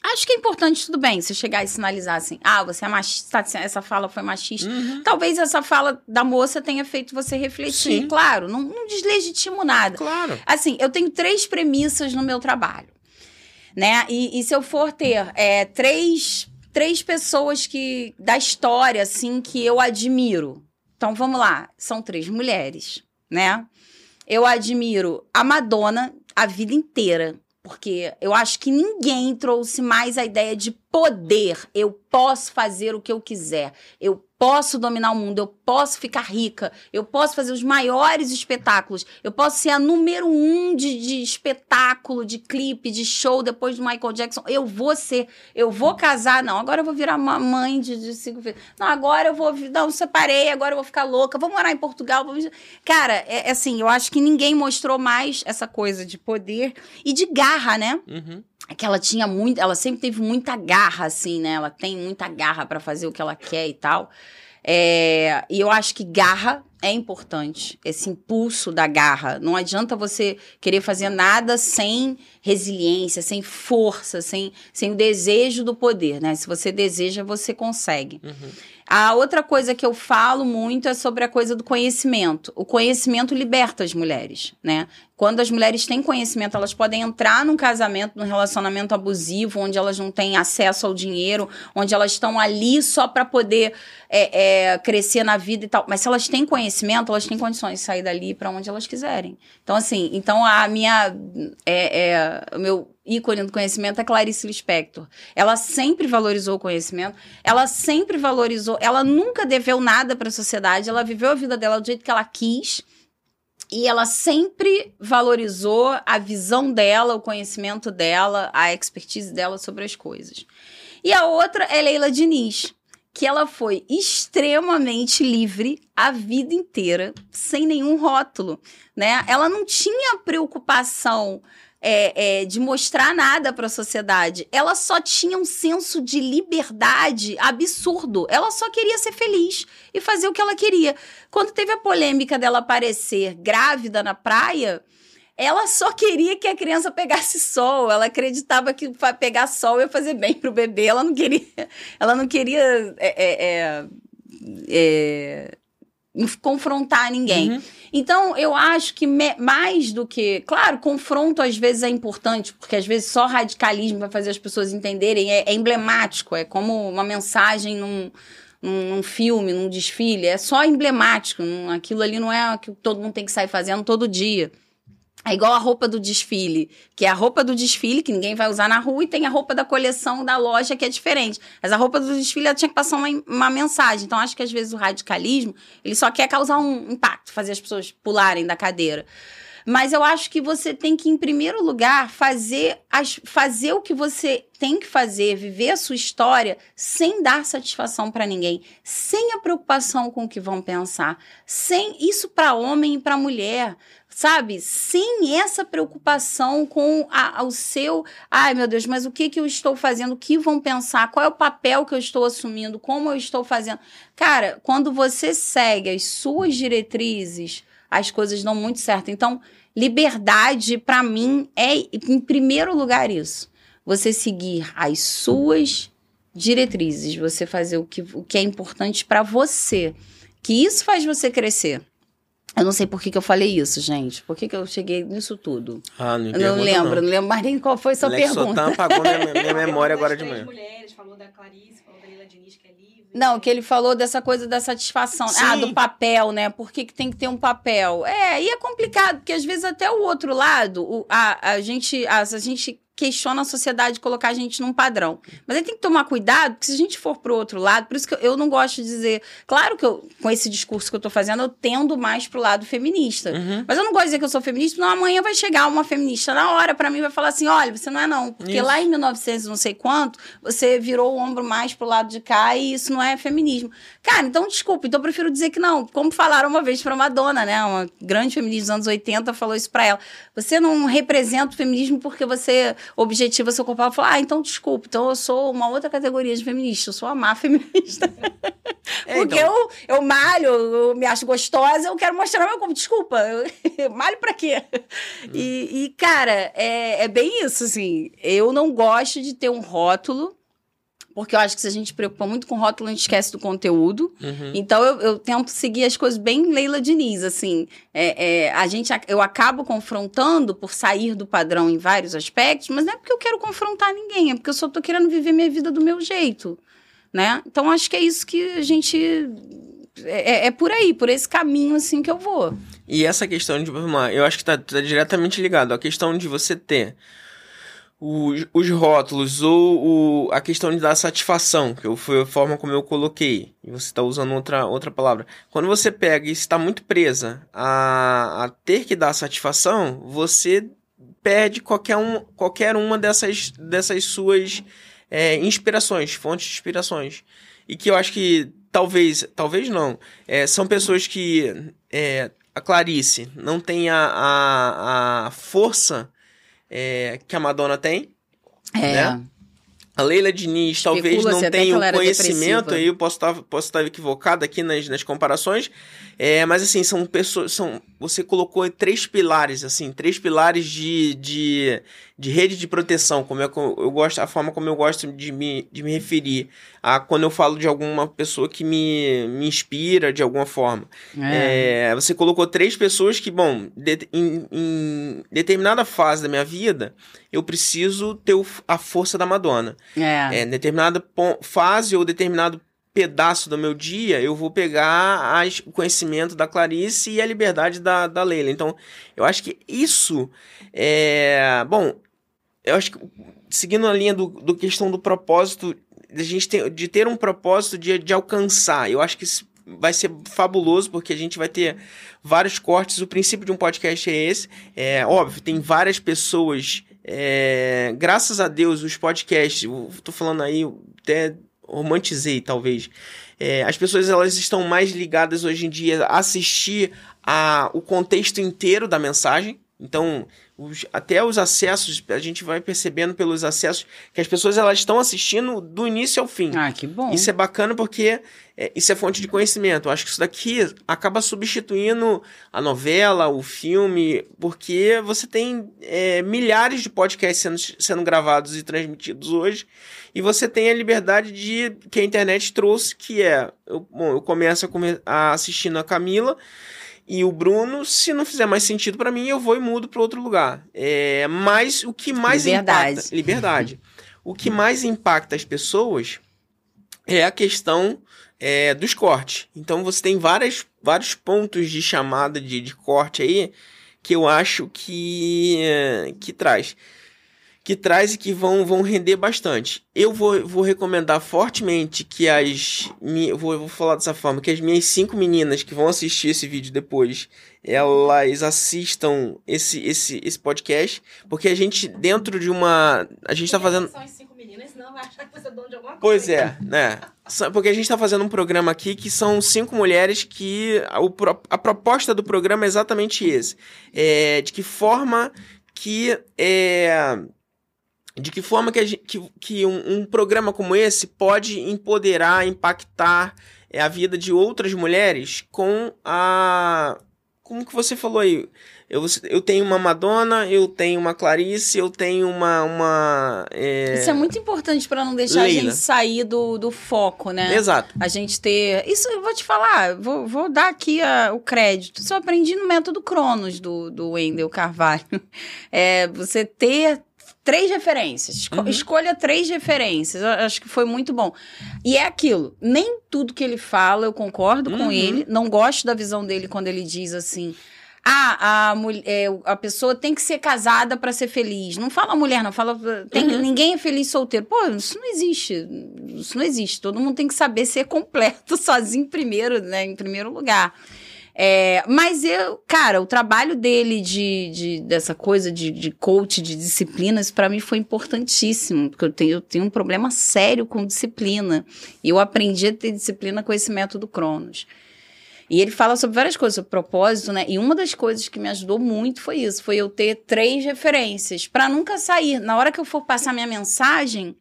Acho que é importante, tudo bem, você chegar e sinalizar assim, ah, você é machista, essa fala foi machista. Uhum. Talvez essa fala da moça tenha feito você refletir. Sim. Claro, não, não deslegitimo nada. Claro. Assim, eu tenho três premissas no meu trabalho, né? E, e se eu for ter é, três, três pessoas que da história, assim, que eu admiro. Então, vamos lá, são três mulheres, né? Eu admiro a Madonna a vida inteira. Porque eu acho que ninguém trouxe mais a ideia de poder. Eu posso fazer o que eu quiser. Eu posso dominar o mundo, eu posso ficar rica, eu posso fazer os maiores espetáculos, eu posso ser a número um de, de espetáculo, de clipe, de show depois do Michael Jackson. Eu vou ser, eu vou casar, não, agora eu vou virar uma mãe de, de cinco filhos. Não, agora eu vou, não, separei, agora eu vou ficar louca, vou morar em Portugal. Vou... Cara, é, é assim, eu acho que ninguém mostrou mais essa coisa de poder e de garra, né? Uhum que ela tinha muito, ela sempre teve muita garra, assim, né? Ela tem muita garra para fazer o que ela quer e tal. É, e eu acho que garra é importante, esse impulso da garra. Não adianta você querer fazer nada sem resiliência, sem força, sem, sem o desejo do poder, né? Se você deseja, você consegue. Uhum. A outra coisa que eu falo muito é sobre a coisa do conhecimento. O conhecimento liberta as mulheres, né? Quando as mulheres têm conhecimento, elas podem entrar num casamento, num relacionamento abusivo, onde elas não têm acesso ao dinheiro, onde elas estão ali só para poder é, é, crescer na vida e tal. Mas se elas têm conhecimento, elas têm condições de sair dali para onde elas quiserem. Então, assim, então a minha. É, é, o meu ícone do conhecimento é Clarice Lispector. Ela sempre valorizou o conhecimento, ela sempre valorizou, ela nunca deveu nada para a sociedade, ela viveu a vida dela do jeito que ela quis. E ela sempre valorizou a visão dela, o conhecimento dela, a expertise dela sobre as coisas. E a outra é Leila Diniz, que ela foi extremamente livre a vida inteira, sem nenhum rótulo, né? Ela não tinha preocupação é, é, de mostrar nada para a sociedade. Ela só tinha um senso de liberdade absurdo. Ela só queria ser feliz e fazer o que ela queria. Quando teve a polêmica dela aparecer grávida na praia, ela só queria que a criança pegasse sol. Ela acreditava que pegar sol ia fazer bem pro bebê. Ela não queria. Ela não queria. É, é, é, confrontar ninguém. Uhum. Então, eu acho que me, mais do que. Claro, confronto às vezes é importante, porque às vezes só radicalismo vai fazer as pessoas entenderem. É, é emblemático, é como uma mensagem num, num, num, filme, num desfile. É só emblemático. Num, aquilo ali não é o que todo mundo tem que sair fazendo todo dia. É igual a roupa do desfile, que é a roupa do desfile que ninguém vai usar na rua e tem a roupa da coleção da loja que é diferente. Mas a roupa do desfile ela tinha que passar uma, uma mensagem. Então acho que às vezes o radicalismo, ele só quer causar um impacto, fazer as pessoas pularem da cadeira. Mas eu acho que você tem que, em primeiro lugar, fazer, as, fazer o que você tem que fazer, viver a sua história sem dar satisfação para ninguém, sem a preocupação com o que vão pensar, sem isso para homem e para mulher sabe? Sem essa preocupação com a, o seu, ai meu Deus, mas o que que eu estou fazendo? O que vão pensar? Qual é o papel que eu estou assumindo? Como eu estou fazendo? Cara, quando você segue as suas diretrizes, as coisas dão muito certo. Então, liberdade para mim é em primeiro lugar isso. Você seguir as suas diretrizes, você fazer o que, o que é importante para você. Que isso faz você crescer. Eu não sei por que, que eu falei isso, gente. Por que, que eu cheguei nisso tudo? Ah, não, eu não lembro, não. não lembro mais nem qual foi a sua Alex pergunta. Sotan apagou minha, minha memória agora de manhã. mulheres, falou da Clarice, falou da Leila Diniz, que é. Não, que ele falou dessa coisa da satisfação. Sim. Ah, do papel, né? Por que, que tem que ter um papel? É, e é complicado, porque às vezes até o outro lado, o, a, a, gente, a, a gente questiona a sociedade colocar a gente num padrão. Mas aí tem que tomar cuidado, porque se a gente for pro outro lado, por isso que eu não gosto de dizer. Claro que eu, com esse discurso que eu tô fazendo, eu tendo mais pro lado feminista. Uhum. Mas eu não gosto de dizer que eu sou feminista, não amanhã vai chegar uma feminista na hora para mim vai falar assim: olha, você não é não. Porque isso. lá em 1900 não sei quanto, você virou o ombro mais pro lado de cá e isso não é feminismo. Cara, então desculpa, então eu prefiro dizer que não. Como falaram uma vez pra Madonna, né? Uma grande feminista dos anos 80 falou isso pra ela. Você não representa o feminismo porque você objetiva seu corpo. Ela falou, ah, então desculpa, então eu sou uma outra categoria de feminista, eu sou a má feminista. É, Porque então... eu, eu malho, eu me acho gostosa, eu quero mostrar meu corpo. Desculpa, eu, malho pra quê? Hum. E, e, cara, é, é bem isso, assim. Eu não gosto de ter um rótulo porque eu acho que se a gente se preocupa muito com rótulo, a gente esquece do conteúdo. Uhum. Então eu, eu, tento seguir as coisas bem Leila Diniz, assim. É, é, a gente, eu acabo confrontando por sair do padrão em vários aspectos, mas não é porque eu quero confrontar ninguém, é porque eu só tô querendo viver minha vida do meu jeito, né? Então acho que é isso que a gente é, é, por aí, por esse caminho assim que eu vou. E essa questão de, eu acho que tá, tá diretamente ligado. A questão de você ter os, os rótulos ou o, a questão de dar satisfação, que foi a forma como eu coloquei, e você está usando outra, outra palavra. Quando você pega e está muito presa a, a ter que dar satisfação, você perde qualquer, um, qualquer uma dessas, dessas suas é, inspirações, fontes de inspirações. E que eu acho que talvez, talvez não, é, são pessoas que é, a Clarice não tem a, a, a força é, que a Madonna tem. É. Né? A Leila Diniz talvez não tenha o conhecimento, aí eu posso estar, posso estar equivocado aqui nas, nas comparações, é, mas assim, são pessoas, são, você colocou três pilares, assim, três pilares de, de, de rede de proteção, como é eu, eu gosto, a forma como eu gosto de me, de me referir a quando eu falo de alguma pessoa que me, me inspira de alguma forma. É. É, você colocou três pessoas que, bom, de, em, em, determinada fase da minha vida, eu preciso ter o, a força da Madonna. É. é determinada fase ou determinado pedaço do meu dia, eu vou pegar as, o conhecimento da Clarice e a liberdade da, da Leila. Então, eu acho que isso é. Bom, eu acho que seguindo a linha do, do questão do propósito, de, gente ter, de ter um propósito de, de alcançar, eu acho que isso vai ser fabuloso, porque a gente vai ter vários cortes. O princípio de um podcast é esse. É óbvio, tem várias pessoas. É, graças a Deus, os podcasts, tô falando aí até romantizei, talvez. É, as pessoas elas estão mais ligadas hoje em dia a assistir a, o contexto inteiro da mensagem. Então, os, até os acessos, a gente vai percebendo pelos acessos que as pessoas elas estão assistindo do início ao fim. Ah, que bom. Isso é bacana porque é, isso é fonte de conhecimento. Eu acho que isso daqui acaba substituindo a novela, o filme, porque você tem é, milhares de podcasts sendo, sendo gravados e transmitidos hoje, e você tem a liberdade de que a internet trouxe, que é, eu, bom, eu começo a, a assistindo a Camila, e o Bruno, se não fizer mais sentido para mim, eu vou e mudo para outro lugar. É, mas o que mais liberdade. impacta. Liberdade. o que mais impacta as pessoas é a questão é, dos cortes. Então você tem várias, vários pontos de chamada de, de corte aí que eu acho que, que traz que traz e que vão, vão render bastante. Eu vou, vou recomendar fortemente que as. Vou, vou falar dessa forma: que as minhas cinco meninas que vão assistir esse vídeo depois, elas assistam esse, esse, esse podcast, porque a gente, dentro de uma. A gente tá fazendo. São as cinco meninas, senão vai achar que você é dono de alguma coisa. Pois é, né? Porque a gente tá fazendo um programa aqui que são cinco mulheres que. A, a proposta do programa é exatamente esse. É, de que forma que. É, de que forma que, gente, que, que um, um, programa como esse pode empoderar, impactar é, a vida de outras mulheres com a. Como que você falou aí? Eu, eu tenho uma Madonna, eu tenho uma Clarice, eu tenho uma. uma é... Isso é muito importante para não deixar Leila. a gente sair do, do foco, né? Exato. A gente ter. Isso eu vou te falar, vou, vou dar aqui a, o crédito. Isso eu aprendi no método Cronos do, do Wendel Carvalho. É, você ter três referências. Uhum. Escolha três referências. Eu acho que foi muito bom. E é aquilo. Nem tudo que ele fala eu concordo uhum. com ele. Não gosto da visão dele quando ele diz assim. Ah, a, é, a pessoa tem que ser casada para ser feliz. Não fala mulher, não. Fala. Tem, uhum. Ninguém é feliz solteiro. Pô, isso não existe. Isso não existe. Todo mundo tem que saber ser completo sozinho primeiro, né? Em primeiro lugar. É, mas eu, cara, o trabalho dele de, de dessa coisa de, de coach, de disciplinas, para mim foi importantíssimo, porque eu tenho, eu tenho um problema sério com disciplina. E eu aprendi a ter disciplina com esse método Cronos. E ele fala sobre várias coisas, sobre propósito, né? E uma das coisas que me ajudou muito foi isso, foi eu ter três referências para nunca sair. Na hora que eu for passar minha mensagem,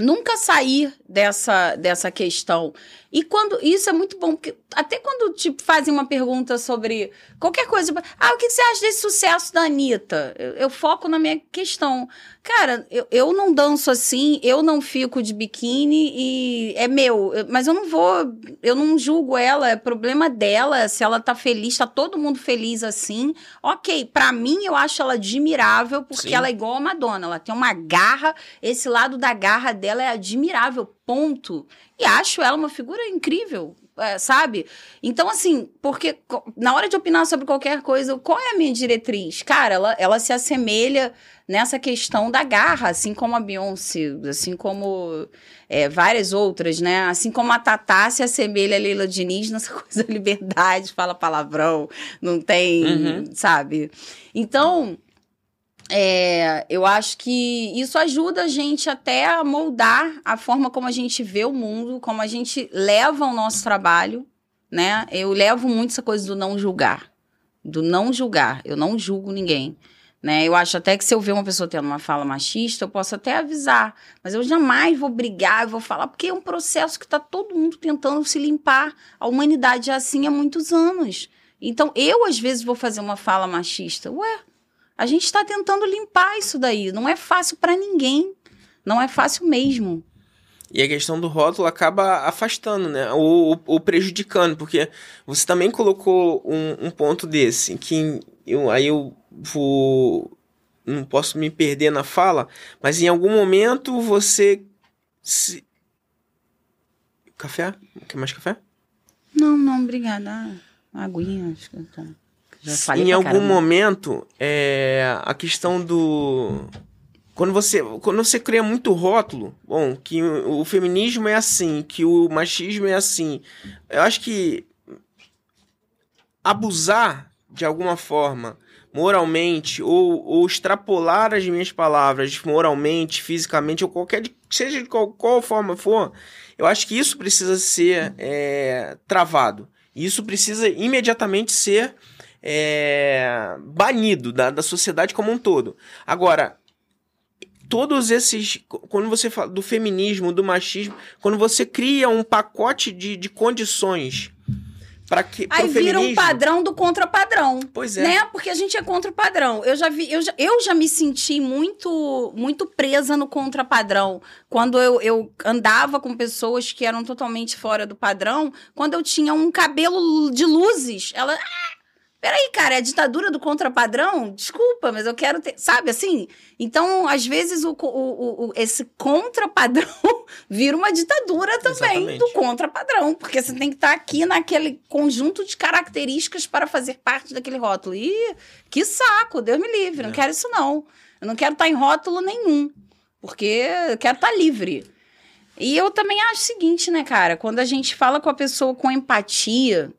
nunca sair dessa, dessa questão. E quando isso é muito bom, porque até quando tipo, fazem uma pergunta sobre qualquer coisa, ah, o que você acha desse sucesso da Anitta? Eu, eu foco na minha questão. Cara, eu, eu não danço assim, eu não fico de biquíni e é meu, mas eu não vou, eu não julgo ela, é problema dela, se ela tá feliz, tá todo mundo feliz assim. Ok, para mim eu acho ela admirável, porque Sim. ela é igual a Madonna, ela tem uma garra, esse lado da garra dela é admirável, ponto. E acho ela uma figura incrível, sabe? Então, assim, porque na hora de opinar sobre qualquer coisa, qual é a minha diretriz? Cara, ela, ela se assemelha nessa questão da garra, assim como a Beyoncé, assim como é, várias outras, né? Assim como a Tatá se assemelha a Leila Diniz nessa coisa da liberdade, fala palavrão, não tem, uhum. sabe? Então, é, eu acho que isso ajuda a gente até a moldar a forma como a gente vê o mundo, como a gente leva o nosso trabalho, né? Eu levo muito essa coisa do não julgar, do não julgar. Eu não julgo ninguém, né? Eu acho até que se eu ver uma pessoa tendo uma fala machista, eu posso até avisar, mas eu jamais vou brigar, eu vou falar porque é um processo que está todo mundo tentando se limpar. A humanidade é assim há muitos anos. Então, eu às vezes vou fazer uma fala machista. Ué, a gente está tentando limpar isso daí. Não é fácil para ninguém. Não é fácil mesmo. E a questão do rótulo acaba afastando, né? Ou, ou prejudicando, porque você também colocou um, um ponto desse, que eu, aí eu vou. Não posso me perder na fala, mas em algum momento você. Se... Café? Quer mais café? Não, não, obrigada. Aguinha, acho que eu tô em algum caramba. momento, é, a questão do. Quando você, quando você cria muito rótulo, bom, que o, o feminismo é assim, que o machismo é assim, eu acho que abusar de alguma forma, moralmente, ou, ou extrapolar as minhas palavras moralmente, fisicamente, ou qualquer, seja de qual, qual forma for, eu acho que isso precisa ser é, travado. Isso precisa imediatamente ser é, banido da, da sociedade como um todo. Agora, todos esses. Quando você fala do feminismo, do machismo, quando você cria um pacote de, de condições para que. Aí vira um padrão do contra-padrão. Pois é. Né? Porque a gente é contra-padrão. Eu já vi, eu já, eu já me senti muito, muito presa no contra-padrão. Quando eu, eu andava com pessoas que eram totalmente fora do padrão, quando eu tinha um cabelo de luzes, ela. Ah, Peraí, cara, é a ditadura do contrapadrão? Desculpa, mas eu quero ter. Sabe assim? Então, às vezes, o, o, o esse contrapadrão vira uma ditadura também Exatamente. do contrapadrão. Porque você tem que estar aqui naquele conjunto de características para fazer parte daquele rótulo. E que saco, Deus me livre. É. Não quero isso, não. Eu não quero estar em rótulo nenhum. Porque eu quero estar livre. E eu também acho o seguinte, né, cara? Quando a gente fala com a pessoa com empatia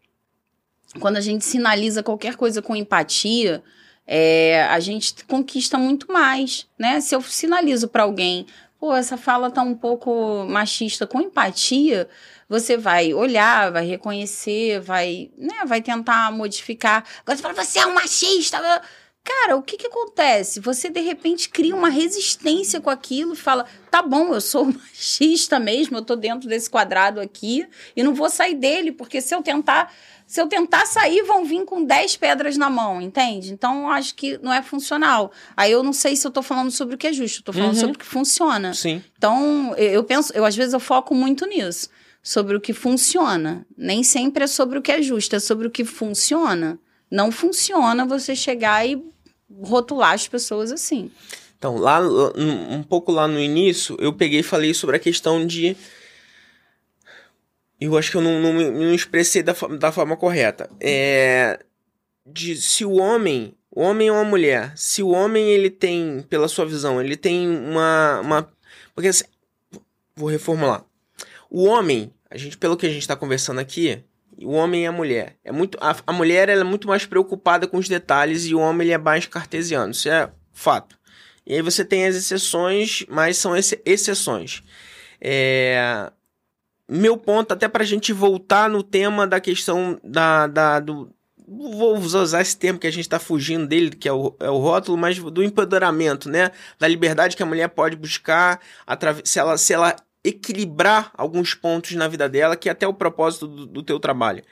quando a gente sinaliza qualquer coisa com empatia, é, a gente conquista muito mais, né? Se eu sinalizo para alguém, pô, essa fala tá um pouco machista, com empatia, você vai olhar, vai reconhecer, vai, né, vai tentar modificar. Agora você fala, você é um machista. Cara, o que que acontece? Você de repente cria uma resistência com aquilo e fala: tá bom, eu sou machista mesmo, eu tô dentro desse quadrado aqui e não vou sair dele, porque se eu tentar se eu tentar sair, vão vir com 10 pedras na mão, entende? Então, acho que não é funcional. Aí eu não sei se eu tô falando sobre o que é justo, eu tô falando uhum. sobre o que funciona. Sim. Então, eu penso, eu às vezes eu foco muito nisso, sobre o que funciona. Nem sempre é sobre o que é justo, é sobre o que funciona. Não funciona você chegar e rotular as pessoas assim. Então, lá um pouco lá no início, eu peguei e falei sobre a questão de eu acho que eu não, não, não expressei da, da forma correta. É, de se o homem, o homem ou a mulher, se o homem ele tem, pela sua visão, ele tem uma, uma porque assim, vou reformular. O homem, a gente pelo que a gente está conversando aqui, o homem e a mulher é muito, a, a mulher é muito mais preocupada com os detalhes e o homem ele é mais cartesiano. Isso é fato. E aí você tem as exceções, mas são ex, exceções. É, meu ponto, até para a gente voltar no tema da questão da, da do, vou usar esse termo que a gente está fugindo dele, que é o, é o rótulo, mas do empoderamento, né? Da liberdade que a mulher pode buscar, se ela, se ela equilibrar alguns pontos na vida dela, que é até o propósito do, do teu trabalho,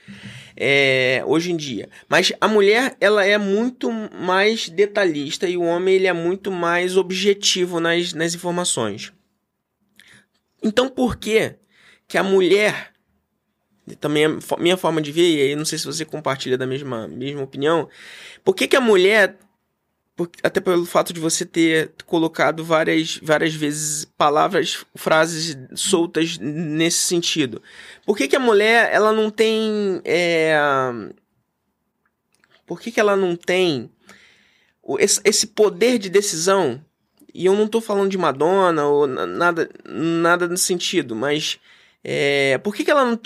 é, hoje em dia. Mas a mulher, ela é muito mais detalhista e o homem, ele é muito mais objetivo nas, nas informações. Então, por que que a mulher, também é minha forma de ver, e aí não sei se você compartilha da mesma, mesma opinião, por que, que a mulher, até pelo fato de você ter colocado várias, várias vezes palavras, frases soltas nesse sentido, por que, que a mulher ela não tem. É, por que, que ela não tem esse poder de decisão? E eu não estou falando de Madonna ou nada, nada nesse sentido, mas é, por que, que ela não.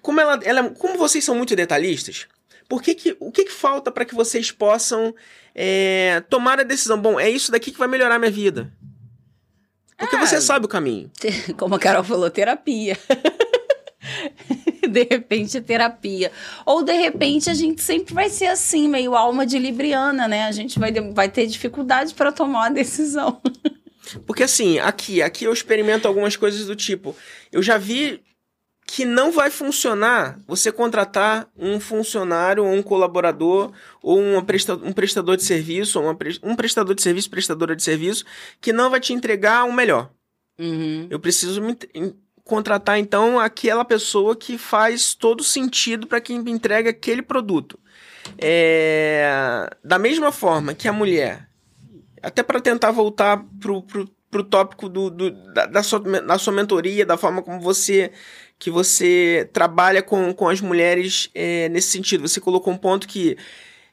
Como, ela, ela, como vocês são muito detalhistas, por que que, o que, que falta para que vocês possam é, tomar a decisão? Bom, é isso daqui que vai melhorar a minha vida. Porque ah, você sabe o caminho. Como a Carol falou, terapia. de repente, terapia. Ou de repente a gente sempre vai ser assim, meio alma de libriana, né? A gente vai, vai ter dificuldade para tomar a decisão. Porque assim, aqui, aqui eu experimento algumas coisas do tipo, eu já vi que não vai funcionar você contratar um funcionário ou um colaborador ou uma presta um prestador de serviço ou pre um prestador de serviço, prestadora de serviço que não vai te entregar o melhor. Uhum. Eu preciso me contratar então aquela pessoa que faz todo sentido para quem me entrega aquele produto. É... Da mesma forma que a mulher até para tentar voltar pro, pro tópico do, do da, da, sua, da sua mentoria, da forma como você que você trabalha com, com as mulheres é, nesse sentido. Você colocou um ponto que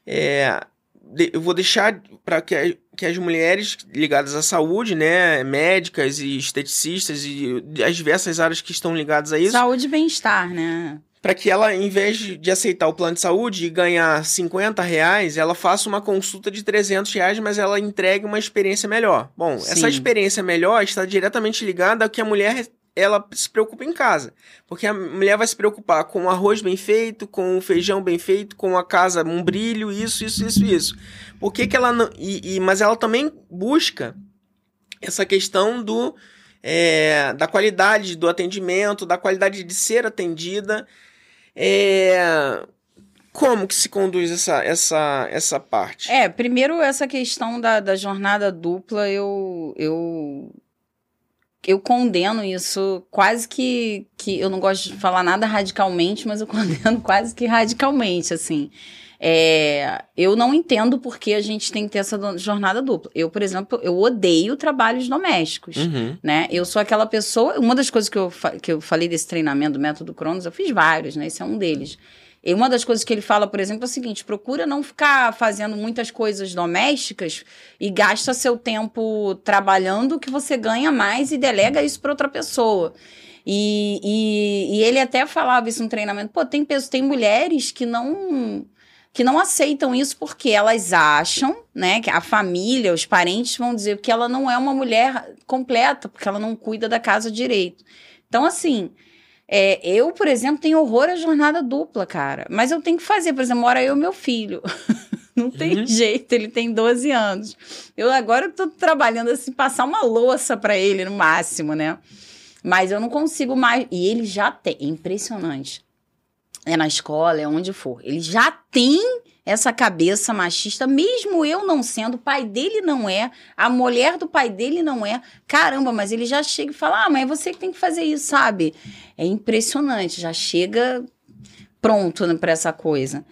é, de, eu vou deixar para que, que as mulheres ligadas à saúde, né, médicas e esteticistas e as diversas áreas que estão ligadas a isso. Saúde e bem-estar, né? para que ela, em vez de aceitar o plano de saúde e ganhar 50 reais, ela faça uma consulta de 300 reais, mas ela entregue uma experiência melhor. Bom, Sim. essa experiência melhor está diretamente ligada ao que a mulher ela se preocupa em casa. Porque a mulher vai se preocupar com o arroz bem feito, com o feijão bem feito, com a casa, um brilho, isso, isso, isso, isso. Por que, que ela não. E, e, mas ela também busca essa questão do. É, da qualidade do atendimento, da qualidade de ser atendida. É, como que se conduz essa, essa, essa parte? É, primeiro essa questão da, da jornada dupla, eu, eu eu condeno isso quase que, que. Eu não gosto de falar nada radicalmente, mas eu condeno quase que radicalmente, assim. É, eu não entendo por que a gente tem que ter essa jornada dupla. Eu, por exemplo, eu odeio trabalhos domésticos, uhum. né? Eu sou aquela pessoa... Uma das coisas que eu, que eu falei desse treinamento do método Cronos, eu fiz vários, né? Esse é um deles. E uma das coisas que ele fala, por exemplo, é o seguinte: procura não ficar fazendo muitas coisas domésticas e gasta seu tempo trabalhando que você ganha mais e delega isso para outra pessoa. E, e, e, ele até falava isso no treinamento. Pô, tem, tem mulheres que não que não aceitam isso porque elas acham, né, que a família, os parentes vão dizer que ela não é uma mulher completa, porque ela não cuida da casa direito. Então, assim, é, eu, por exemplo, tenho horror à jornada dupla, cara. Mas eu tenho que fazer, por exemplo, mora eu e meu filho. Não tem uhum. jeito, ele tem 12 anos. Eu agora estou trabalhando assim, passar uma louça para ele no máximo, né? Mas eu não consigo mais. E ele já tem. É impressionante. É na escola, é onde for. Ele já tem essa cabeça machista, mesmo eu não sendo, o pai dele não é, a mulher do pai dele não é. Caramba, mas ele já chega e fala: ah, mas é você que tem que fazer isso, sabe? É impressionante, já chega pronto né, para essa coisa.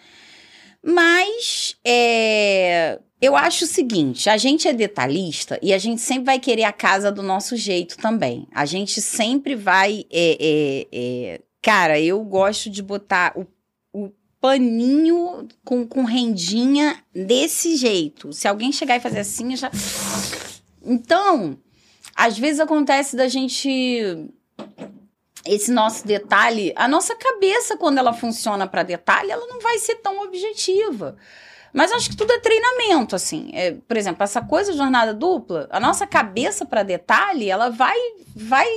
Mas é, eu acho o seguinte: a gente é detalhista e a gente sempre vai querer a casa do nosso jeito também. A gente sempre vai. É, é, é cara, eu gosto de botar o paninho com, com rendinha desse jeito. Se alguém chegar e fazer assim, eu já. Então, às vezes acontece da gente. Esse nosso detalhe, a nossa cabeça, quando ela funciona para detalhe, ela não vai ser tão objetiva. Mas acho que tudo é treinamento, assim. É, por exemplo, essa coisa jornada dupla, a nossa cabeça para detalhe, ela vai, vai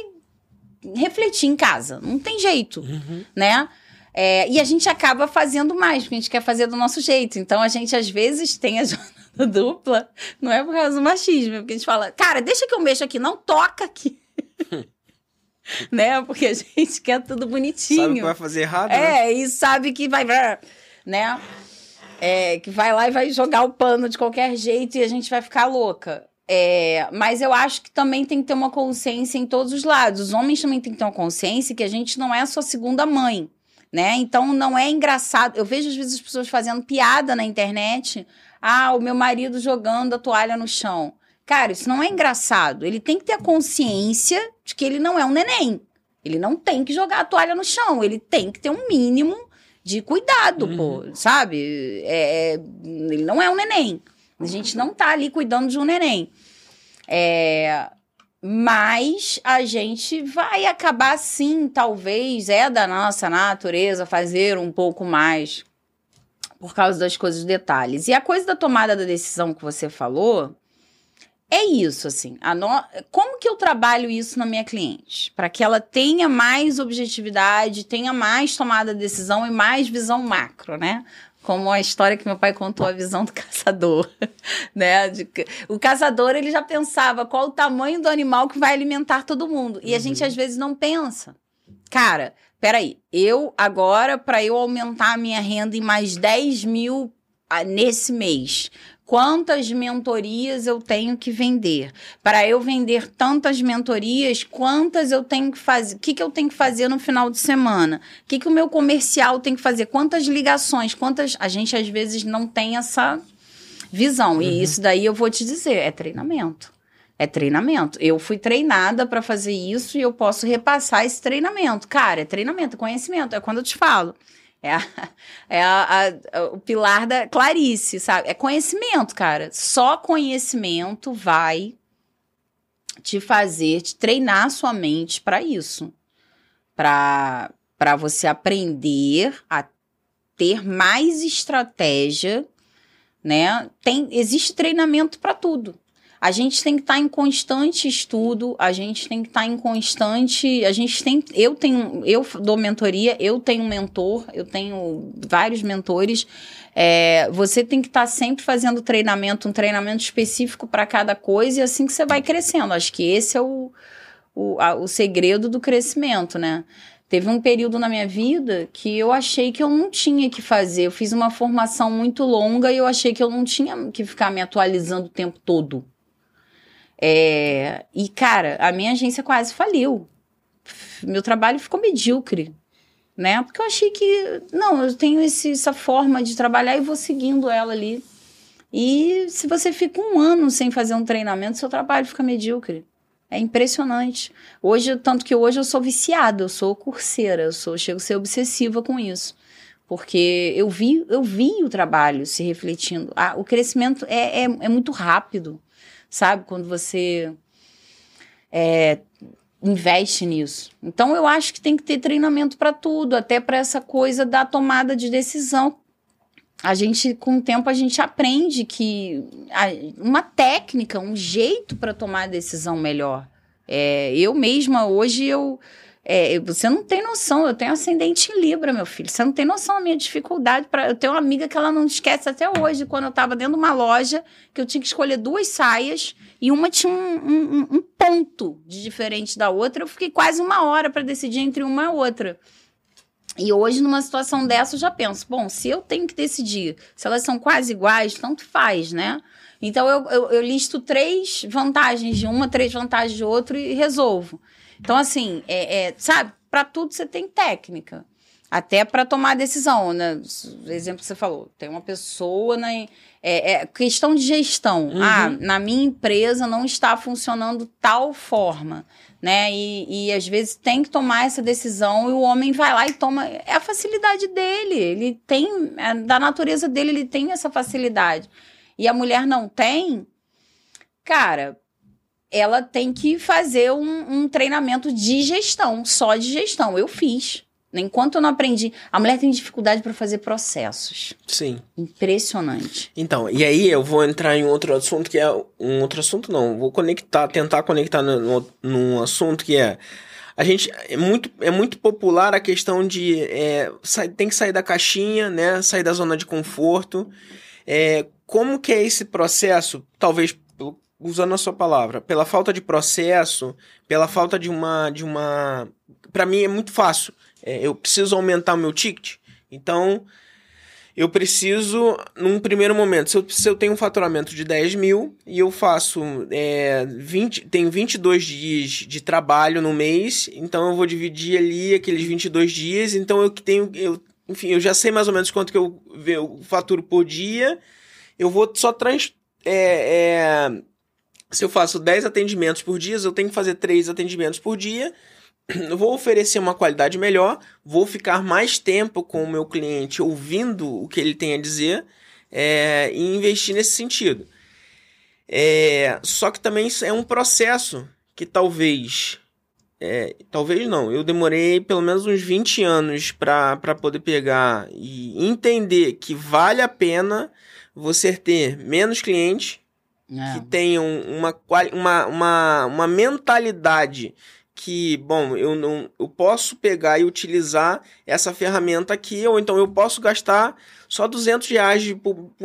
refletir em casa. Não tem jeito, uhum. né? É, e a gente acaba fazendo mais, porque a gente quer fazer do nosso jeito. Então a gente às vezes tem a jornada dupla, não é por causa do machismo, é porque a gente fala, cara, deixa que eu mexo aqui, não toca aqui. né? Porque a gente quer tudo bonitinho. Sabe que vai fazer errado? É, né? e sabe que vai. Né? É, que vai lá e vai jogar o pano de qualquer jeito e a gente vai ficar louca. É, mas eu acho que também tem que ter uma consciência em todos os lados. Os homens também têm que ter uma consciência que a gente não é a sua segunda mãe né? Então não é engraçado. Eu vejo às vezes as pessoas fazendo piada na internet. Ah, o meu marido jogando a toalha no chão. Cara, isso não é engraçado. Ele tem que ter a consciência de que ele não é um neném. Ele não tem que jogar a toalha no chão. Ele tem que ter um mínimo de cuidado, uhum. pô, sabe? É, é, ele não é um neném. A gente não tá ali cuidando de um neném. É, mas a gente vai acabar sim, talvez, é da nossa natureza fazer um pouco mais por causa das coisas detalhes. E a coisa da tomada da decisão que você falou é isso, assim. No... Como que eu trabalho isso na minha cliente? Para que ela tenha mais objetividade, tenha mais tomada de decisão e mais visão macro, né? Como a história que meu pai contou, a visão do caçador, né? De, o caçador, ele já pensava qual o tamanho do animal que vai alimentar todo mundo. E uhum. a gente, às vezes, não pensa. Cara, peraí, eu agora, para eu aumentar a minha renda em mais 10 mil ah, nesse mês, quantas mentorias eu tenho que vender. Para eu vender tantas mentorias, quantas eu tenho que fazer? O que, que eu tenho que fazer no final de semana? O que, que o meu comercial tem que fazer? Quantas ligações? Quantas. A gente às vezes não tem essa visão. Uhum. E isso daí eu vou te dizer: é treinamento. É treinamento. Eu fui treinada para fazer isso e eu posso repassar esse treinamento. Cara, é treinamento, é conhecimento. É quando eu te falo. É, a, é a, a, o pilar da Clarice, sabe? É conhecimento, cara. Só conhecimento vai te fazer, te treinar sua mente para isso. Para você aprender a ter mais estratégia, né? Tem, existe treinamento para tudo. A gente tem que estar tá em constante estudo, a gente tem que estar tá em constante, a gente tem, eu tenho, eu dou mentoria, eu tenho um mentor, eu tenho vários mentores. É, você tem que estar tá sempre fazendo treinamento, um treinamento específico para cada coisa e assim que você vai crescendo. Acho que esse é o, o, a, o segredo do crescimento, né? Teve um período na minha vida que eu achei que eu não tinha que fazer. Eu fiz uma formação muito longa e eu achei que eu não tinha que ficar me atualizando o tempo todo. É, e, cara, a minha agência quase faliu. Meu trabalho ficou medíocre, né? Porque eu achei que, não, eu tenho esse, essa forma de trabalhar e vou seguindo ela ali. E se você fica um ano sem fazer um treinamento, seu trabalho fica medíocre. É impressionante. Hoje, tanto que hoje eu sou viciada, eu sou curseira, eu sou, chego a ser obsessiva com isso. Porque eu vi, eu vi o trabalho se refletindo. Ah, o crescimento é, é, é muito rápido sabe? Quando você é, investe nisso. Então eu acho que tem que ter treinamento para tudo, até para essa coisa da tomada de decisão. A gente, com o tempo, a gente aprende que uma técnica, um jeito para tomar a decisão melhor. É, eu mesma hoje eu é, você não tem noção, eu tenho ascendente em Libra, meu filho. Você não tem noção da minha dificuldade. para Eu tenho uma amiga que ela não esquece até hoje, quando eu estava dentro de uma loja, que eu tinha que escolher duas saias e uma tinha um, um, um ponto de diferente da outra. Eu fiquei quase uma hora para decidir entre uma e outra. E hoje, numa situação dessa, eu já penso: bom, se eu tenho que decidir, se elas são quase iguais, tanto faz, né? Então, eu, eu, eu listo três vantagens de uma, três vantagens de outra e resolvo. Então, assim, é, é sabe, para tudo você tem técnica. Até para tomar decisão, né? O exemplo que você falou, tem uma pessoa na. É, é questão de gestão. Uhum. Ah, na minha empresa não está funcionando tal forma, né? E, e às vezes tem que tomar essa decisão e o homem vai lá e toma. É a facilidade dele. Ele tem, é, da natureza dele, ele tem essa facilidade. E a mulher não tem. Cara, ela tem que fazer um, um, treinamento de gestão, só de gestão. Eu fiz. Enquanto eu não aprendi. A mulher tem dificuldade para fazer processos. Sim. Impressionante. Então, e aí eu vou entrar em outro assunto que é. Um outro assunto não. Vou conectar, tentar conectar no, no, num assunto que é. A gente. É muito, é muito popular a questão de. É, sai, tem que sair da caixinha, né? Sair da zona de conforto. É, como que é esse processo? Talvez usando a sua palavra, pela falta de processo, pela falta de uma. de uma. Para mim é muito fácil. É, eu preciso aumentar o meu ticket. Então, eu preciso, num primeiro momento, se eu, se eu tenho um faturamento de 10 mil e eu faço é, 20, tenho 22 dias de trabalho no mês, então eu vou dividir ali aqueles 22 dias, então eu que tenho, eu, enfim, eu já sei mais ou menos quanto que eu, eu faturo por dia, eu vou só trans, é, é, se eu faço 10 atendimentos por dia, eu tenho que fazer 3 atendimentos por dia. Vou oferecer uma qualidade melhor, vou ficar mais tempo com o meu cliente ouvindo o que ele tem a dizer é, e investir nesse sentido. É, só que também é um processo que talvez. É, talvez não, eu demorei pelo menos uns 20 anos para poder pegar e entender que vale a pena você ter menos clientes é. que tenham uma, uma, uma, uma mentalidade que, bom, eu não eu posso pegar e utilizar essa ferramenta aqui, ou então eu posso gastar só 200 reais de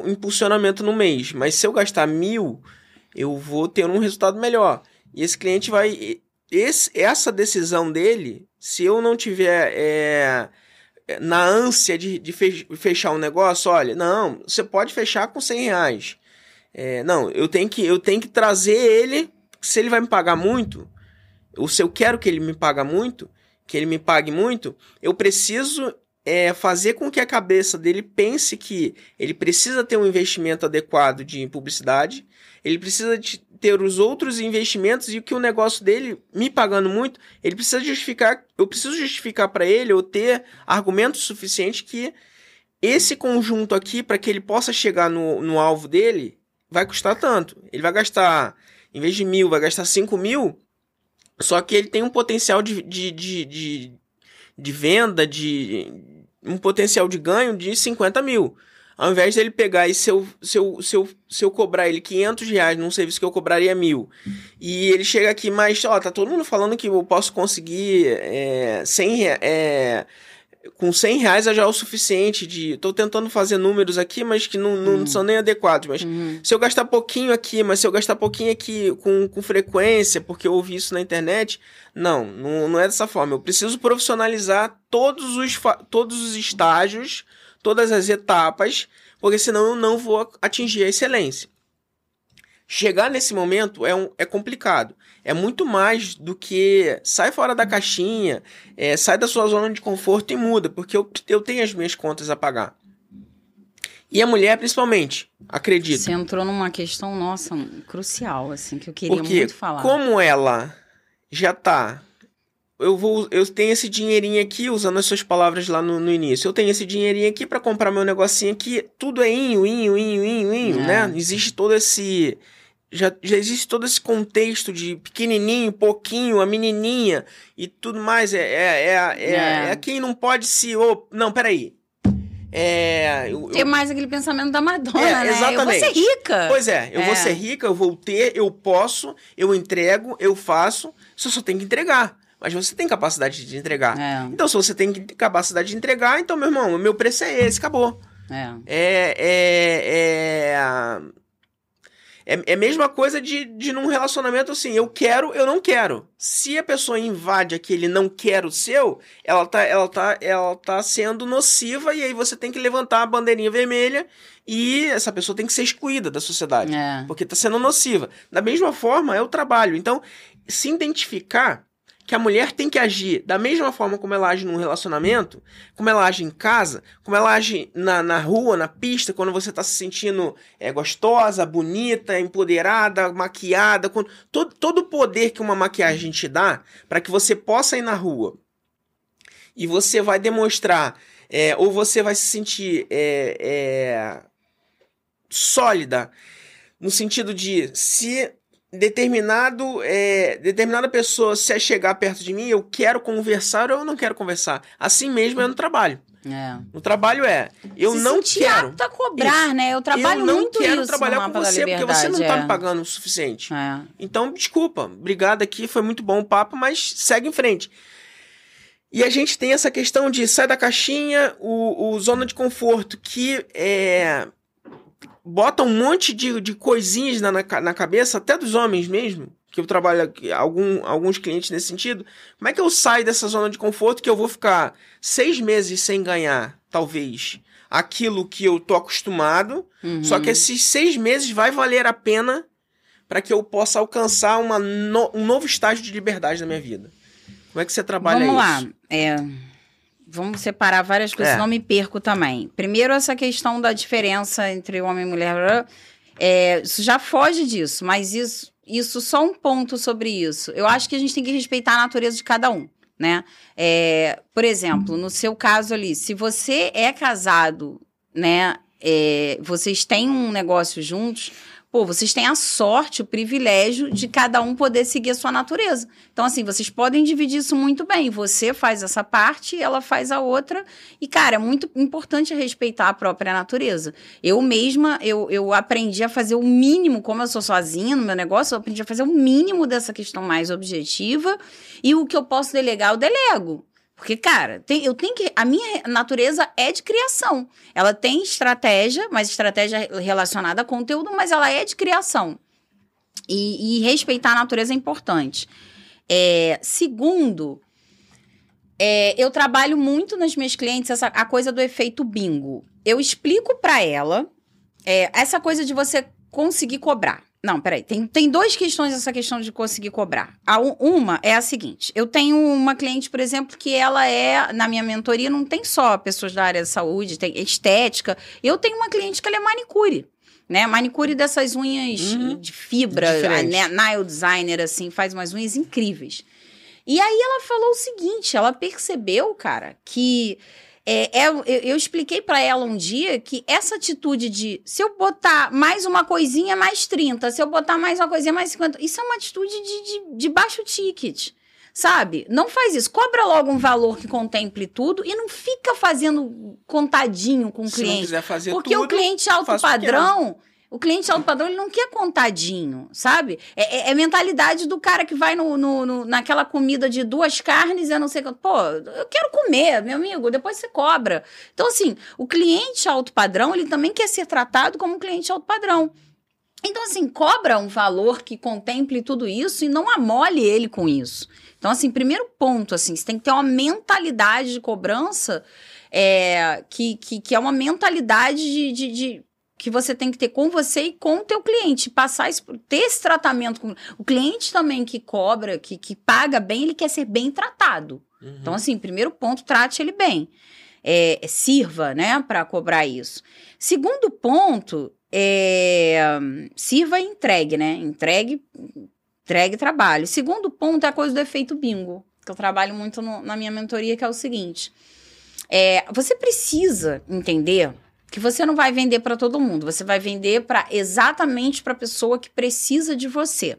impulsionamento no mês, mas se eu gastar mil, eu vou ter um resultado melhor. E esse cliente vai. Esse, essa decisão dele, se eu não tiver é, na ânsia de, de fechar um negócio, olha, não, você pode fechar com 100 reais. É, não, eu tenho que eu tenho que trazer ele. Se ele vai me pagar muito, ou se eu quero que ele me paga muito, que ele me pague muito, eu preciso é, fazer com que a cabeça dele pense que ele precisa ter um investimento adequado de publicidade, ele precisa de ter os outros investimentos e que o negócio dele me pagando muito, ele precisa justificar, eu preciso justificar para ele ou ter argumentos suficientes que esse conjunto aqui para que ele possa chegar no, no alvo dele, vai custar tanto. Ele vai gastar, em vez de mil, vai gastar cinco mil, só que ele tem um potencial de, de, de, de, de venda, de um potencial de ganho de 50 mil. Ao invés dele pegar e se eu, se eu, se eu, se eu cobrar ele 500 reais num serviço que eu cobraria mil, e ele chega aqui, mas, ó, tá todo mundo falando que eu posso conseguir é, 100 reais. É, com 100 reais já é o suficiente de. Tô tentando fazer números aqui, mas que não, não Uhum. são nem adequados. Mas Uhum. se eu gastar pouquinho aqui, mas se eu gastar pouquinho aqui com, com frequência, porque eu ouvi isso na internet, não, não, não é dessa forma. Eu preciso profissionalizar todos os, todos os estágios, todas as etapas, porque senão eu não vou atingir a excelência. Chegar nesse momento é, um, é complicado. É muito mais do que sai fora da caixinha, é, sai da sua zona de conforto e muda, porque eu, eu tenho as minhas contas a pagar. E a mulher, principalmente, acredito. Você entrou numa questão, nossa, crucial, assim, que eu queria Porque muito falar. como ela já tá. Eu vou. Eu tenho esse dinheirinho aqui, usando as suas palavras lá no, no início. Eu tenho esse dinheirinho aqui pra comprar meu negocinho aqui. Tudo é inho, inho, inho, inho, inho, É. né? Existe todo esse. Já, já existe todo esse contexto de pequenininho, pouquinho, a menininha e tudo mais. É, é, é, é, É. é quem não pode se. ô, não, peraí. É. eu- Tem mais aquele pensamento da Madonna, É, né? Eu vou exatamente. ser rica. Pois é, eu vou É. ser rica, eu vou ter, eu posso, eu entrego, eu faço, você só tem que entregar. Mas você tem capacidade de entregar. É, Então, se você tem capacidade de entregar, então, meu irmão, o meu preço é esse, acabou. é. É. É. É, é a mesma coisa de, de num relacionamento assim, eu quero, eu não quero. Se a pessoa invade aquele não quero seu, ela tá, ela tá, ela tá sendo nociva e aí você tem que levantar a bandeirinha vermelha e essa pessoa tem que ser excluída da sociedade É. porque está sendo nociva. Da mesma forma é o trabalho. Então, se identificar que a mulher tem que agir da mesma forma como ela age num relacionamento, como ela age em casa, como ela age na, na rua, na pista, quando você está se sentindo é, gostosa, bonita, empoderada, maquiada, quando, todo, todo o poder que uma maquiagem te dá para que você possa ir na rua e você vai demonstrar, é, ou você vai se sentir é, é, sólida, no sentido de se determinado é, determinada pessoa se chegar perto de mim, eu quero conversar ou eu não quero conversar. Assim mesmo é no trabalho. É. No trabalho é, eu Se não quero. apta a cobrar, né? Eu trabalho eu não muito quero isso trabalhar com você porque você não liberdade, tá é. me pagando o suficiente. É. Então, desculpa, obrigado aqui, foi muito bom o papo, mas segue em frente. E a gente tem essa questão de sai da caixinha, o, o zona de conforto, que é, bota um monte de, de coisinhas na, na, na cabeça, até dos homens mesmo, que eu trabalho algum, alguns clientes nesse sentido. Como é que eu saio dessa zona de conforto que eu vou ficar seis meses sem ganhar, talvez, aquilo que eu tô acostumado, Uhum. só que esses seis meses vai valer a pena para que eu possa alcançar uma no- um novo estágio de liberdade na minha vida. Como é que você trabalha Vamos isso? lá. É, vamos separar várias coisas, É. senão me perco também. Primeiro, essa questão da diferença entre homem e mulher. É, isso já foge disso, mas isso, isso só um ponto sobre isso. Eu acho que a gente tem que respeitar a natureza de cada um. Né? É, por exemplo, no seu caso ali, se você é casado, né? é, vocês têm um negócio juntos, pô, vocês têm a sorte, o privilégio de cada um poder seguir a sua natureza. Então, assim, vocês podem dividir isso muito bem. Você faz essa parte, ela faz a outra. E, cara, é muito importante respeitar a própria natureza. Eu mesma, eu, eu aprendi a fazer o mínimo, como eu sou sozinha no meu negócio, eu aprendi a fazer o mínimo dessa questão mais objetiva. E o que eu posso delegar, eu delego. Porque, cara, tem- eu tenho que. A minha natureza é de criação. Ela tem estratégia, mas estratégia relacionada a conteúdo, mas ela é de criação. E, e respeitar a natureza é importante. É, segundo, é, eu trabalho muito nas minhas clientes essa, a coisa do efeito bingo. Eu explico pra ela é, essa coisa de você conseguir cobrar. Não, peraí. Tem, tem duas questões essa questão de conseguir cobrar. A, uma é a seguinte: eu tenho uma cliente, por exemplo, que ela é, na minha mentoria, não tem só pessoas da área da saúde, tem estética. Eu tenho uma cliente que ela é manicure. Né? Manicure dessas unhas Uhum. de fibra, ne- nail designer, assim, faz umas unhas incríveis. E aí ela falou o seguinte: ela percebeu, cara, que é, é- eu, eu expliquei pra ela um dia que essa atitude de se eu botar mais uma coisinha, mais 30, se eu botar mais uma coisinha, mais 50, isso é uma atitude de, de, de baixo ticket. Sabe? Não faz isso. Cobra logo um valor que contemple tudo e não fica fazendo contadinho com o Se não cliente. quiser fazer Porque tudo, o cliente alto o padrão, o cliente alto padrão, ele não quer contadinho, sabe? É, é, é mentalidade do cara que vai no, no- no- naquela comida de duas carnes, eu não sei quanto. Pô, eu quero comer, meu amigo, depois você cobra. Então, assim, o cliente alto padrão, ele também quer ser tratado como um cliente alto padrão. Então, assim, cobra um valor que contemple tudo isso e não amole ele com isso. Então, assim, primeiro ponto, assim, você tem que ter uma mentalidade de cobrança é, que, que, que é uma mentalidade de, de- de- que você tem que ter com você e com o teu cliente. Passar esse, ter esse tratamento com o cliente também que cobra, que, que paga bem, ele quer ser bem tratado. Uhum. Então, assim, primeiro ponto, trate ele bem. É, sirva, né, para cobrar isso. Segundo ponto, é, sirva e entregue, né? Entregue, entregue trabalho. Segundo ponto é a coisa do efeito bingo, que eu trabalho muito no- na minha mentoria, que é o seguinte. É, você precisa entender que você não vai vender para todo mundo, você vai vender para exatamente para a pessoa que precisa de você.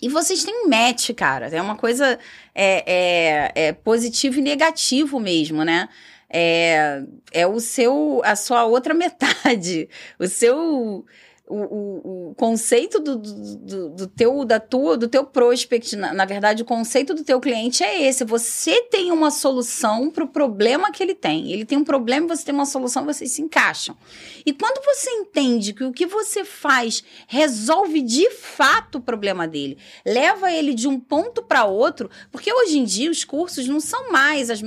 E vocês têm match, cara. É uma coisa é, é, é positivo e negativo mesmo, né? É, é o seu, a sua outra metade, o seu, o, o, o conceito do, do, do, teu, da tua, do teu prospect, na, na verdade, o conceito do teu cliente é esse. Você tem uma solução para o problema que ele tem. Ele tem um problema, você tem uma solução, vocês se encaixam. E quando você entende que o que você faz resolve de fato o problema dele, leva ele de um ponto para outro, porque hoje em dia os cursos não são mais, as-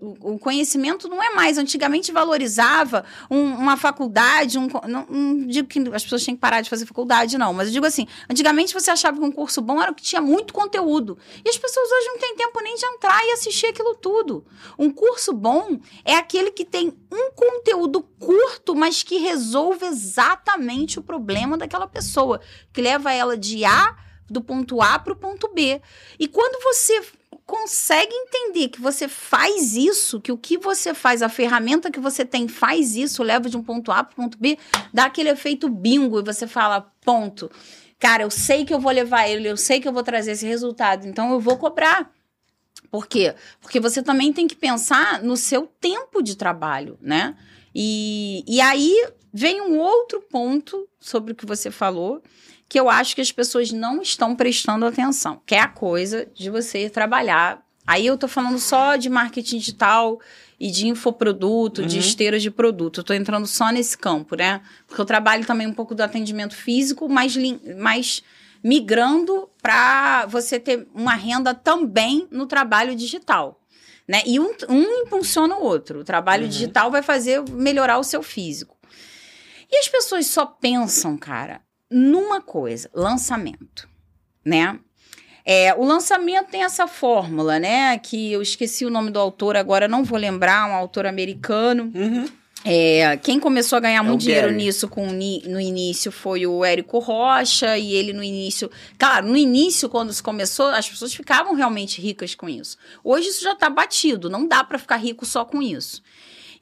o, o- conhecimento não é mais. Antigamente valorizava um- uma faculdade, um, não, não digo que as pessoas têm que parar de fazer faculdade, não, mas eu digo assim: antigamente você achava que um curso bom era o que tinha muito conteúdo. E as pessoas hoje não têm tempo nem de entrar e assistir aquilo tudo. Um curso bom é aquele que tem um conteúdo curto, mas que resolve exatamente o problema daquela pessoa, que leva ela de A, do ponto A para o ponto B. E quando você consegue entender que você faz isso, que o que você faz, a ferramenta que você tem faz isso, leva de um ponto A para o ponto B, dá aquele efeito bingo e você fala, ponto. Cara, eu sei que eu vou levar ele, eu sei que eu vou trazer esse resultado, então eu vou cobrar. Por quê? Porque você também tem que pensar no seu tempo de trabalho, né? E, e aí vem um outro ponto sobre o que você falou, que eu acho que as pessoas não estão prestando atenção, que é a coisa de você trabalhar. Aí eu tô falando só de marketing digital e de infoproduto, de Uhum. esteira de produto. Eu tô entrando só nesse campo, né? Porque eu trabalho também um pouco do atendimento físico, mas, mas migrando para você ter uma renda também no trabalho digital. Né? E um, um impulsiona o outro. O trabalho Uhum. digital vai fazer melhorar o seu físico. E as pessoas só pensam, cara, numa coisa: lançamento. Né? É, o lançamento tem essa fórmula, né? Que eu esqueci o nome do autor agora, não vou lembrar, um autor americano. Uhum. É, quem começou a ganhar É muito dinheiro nisso com, no início foi o Érico Rocha, e ele no início. Claro, no início, quando isso começou, as pessoas ficavam realmente ricas com isso. Hoje isso já está batido, não dá para ficar rico só com isso.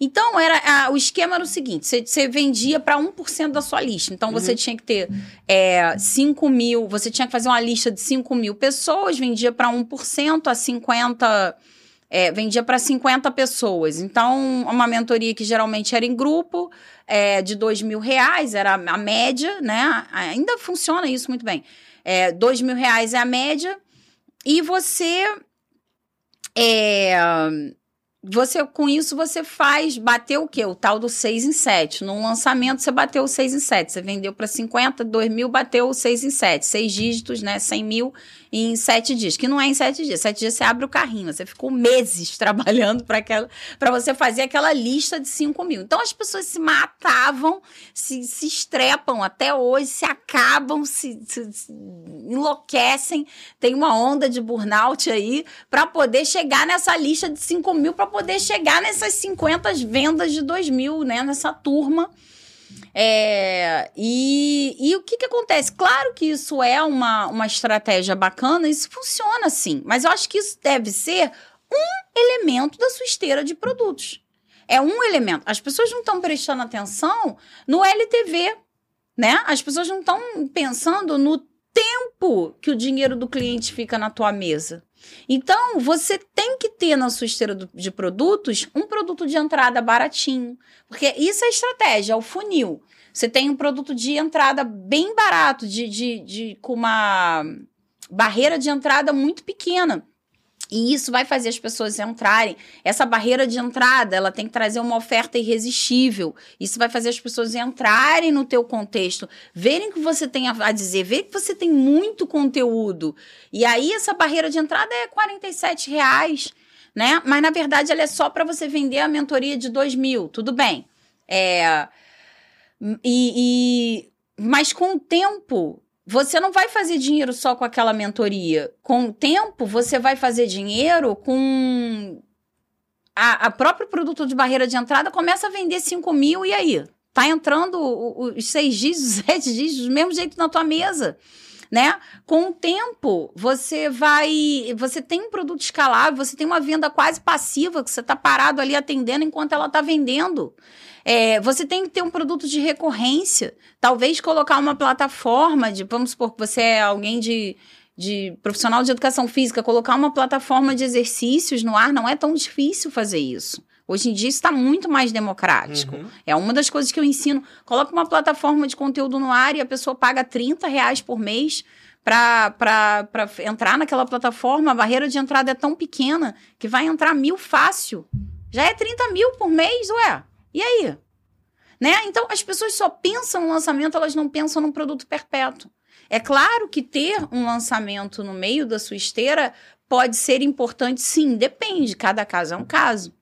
Então, era a- o esquema era o seguinte: você, você vendia para 1% da sua lista. Então, você tinha que ter é, 5 mil, você tinha que fazer uma lista de 5 mil pessoas, vendia para 1% a 50 é, vendia para 50 pessoas. Então, uma mentoria que geralmente era em grupo, é, de dois mil reais, era a média, né? Ainda funciona isso muito bem. É, dois mil reais é a média. E você. É, você, com isso, você faz, bateu o quê? O tal do 6 em 7. Num lançamento, você bateu o 6 em 7. Você vendeu para 50, 2 mil, bateu o 6 em 7. Seis dígitos, né? 100 mil em 7 dias. Que não é em 7 dias. 7 dias você abre o carrinho. Você ficou meses trabalhando para você fazer aquela lista de 5 mil. Então, as pessoas se matavam, se, se estrepam até hoje, se acabam, se, se- se enlouquecem. Tem uma onda de burnout aí para poder chegar nessa lista de 5 mil, para poder chegar nessas 50 vendas de 2 mil, né? Nessa turma. É, e, e o que, que acontece? Claro que isso é uma, uma estratégia bacana, isso funciona sim, mas eu acho que isso deve ser um elemento da sua esteira de produtos. É um elemento. As pessoas não estão prestando atenção no LTV, né? As pessoas não estão pensando no tempo que o dinheiro do cliente fica na tua mesa. Então, você tem que ter na sua esteira de produtos um produto de entrada baratinho. Porque isso é estratégia, é o funil. Você tem um produto de entrada bem barato, de, de, de- com uma barreira de entrada muito pequena. E isso vai fazer as pessoas entrarem. Essa barreira de entrada, ela tem que trazer uma oferta irresistível. Isso vai fazer as pessoas entrarem no teu contexto, verem o que você tem a dizer, verem que você tem muito conteúdo. E aí essa barreira de entrada é 47 reais, né? Mas na verdade ela é só para você vender a mentoria de 2 mil. Tudo bem. É... E, e- Mas com o tempo, você não vai fazer dinheiro só com aquela mentoria. Com o tempo, você vai fazer dinheiro com. A, a próprio produto de barreira de entrada começa a vender 5 mil e aí? Tá entrando os seis dígitos, os sete dígitos, do mesmo jeito na tua mesa. Né? Com o tempo, você vai. Você tem um produto escalável, você tem uma venda quase passiva, que você está parado ali atendendo enquanto ela está vendendo. É, você tem que ter um produto de recorrência. Talvez colocar uma plataforma de. Vamos supor que você é alguém de, de profissional de educação física, colocar uma plataforma de exercícios no ar não é tão difícil fazer isso. Hoje em dia isso está muito mais democrático. Uhum. É uma das coisas que eu ensino. Coloca uma plataforma de conteúdo no ar e a pessoa paga 30 reais por mês para entrar naquela plataforma. A barreira de entrada é tão pequena que vai entrar mil fácil. Já é 30 mil por mês, ué. E aí? Né? Então, as pessoas só pensam no lançamento, elas não pensam num produto perpétuo. É claro que ter um lançamento no meio da sua esteira pode ser importante, sim, depende, cada caso é um caso.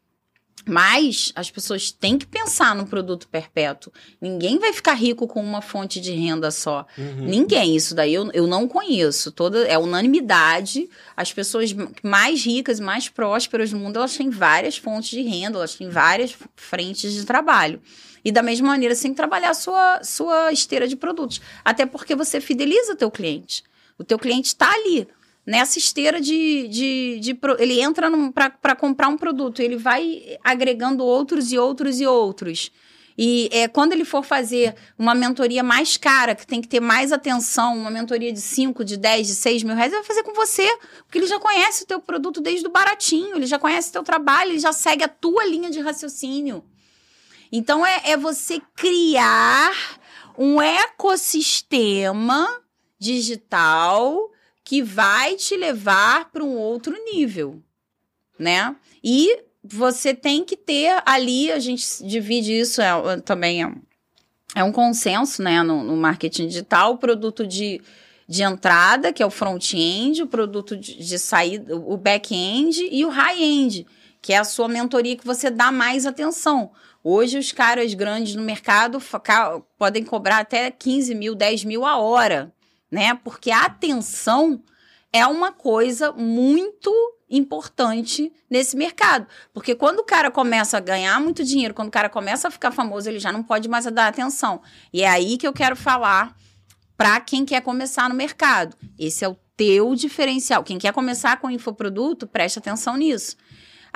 Mas as pessoas têm que pensar no produto perpétuo. Ninguém vai ficar rico com uma fonte de renda só. Uhum. Ninguém. Isso daí eu, eu não conheço. Toda, é unanimidade. As pessoas mais ricas e mais prósperas do mundo, elas têm várias fontes de renda, elas têm várias frentes de trabalho. E da mesma maneira, você tem que trabalhar a sua, sua esteira de produtos. Até porque você fideliza o teu cliente. O teu cliente está ali, nessa esteira de... de, de ele entra para comprar um produto, ele vai agregando outros e outros e outros. E é, quando ele for fazer uma mentoria mais cara, que tem que ter mais atenção, uma mentoria de 5, de 10, de 6 mil reais, ele vai fazer com você. Porque ele já conhece o teu produto desde o baratinho, ele já conhece o teu trabalho, ele já segue a tua linha de raciocínio. Então é, é você criar um ecossistema digital que vai te levar para um outro nível, né? E você tem que ter ali, a gente divide isso é, é, também é, um- é um consenso, né, no, no marketing digital, o produto de, de entrada, que é o front-end, o produto de, de saída, o back-end e o high-end, que é a sua mentoria que você dá mais atenção. Hoje, os caras grandes no mercado podem cobrar até 15 mil, 10 mil a hora, né? Porque a atenção é uma coisa muito importante nesse mercado. Porque quando o cara começa a ganhar muito dinheiro, quando o cara começa a ficar famoso, ele já não pode mais dar atenção. E é aí que eu quero falar para quem quer começar no mercado. Esse é o teu diferencial. Quem quer começar com infoproduto, preste atenção nisso.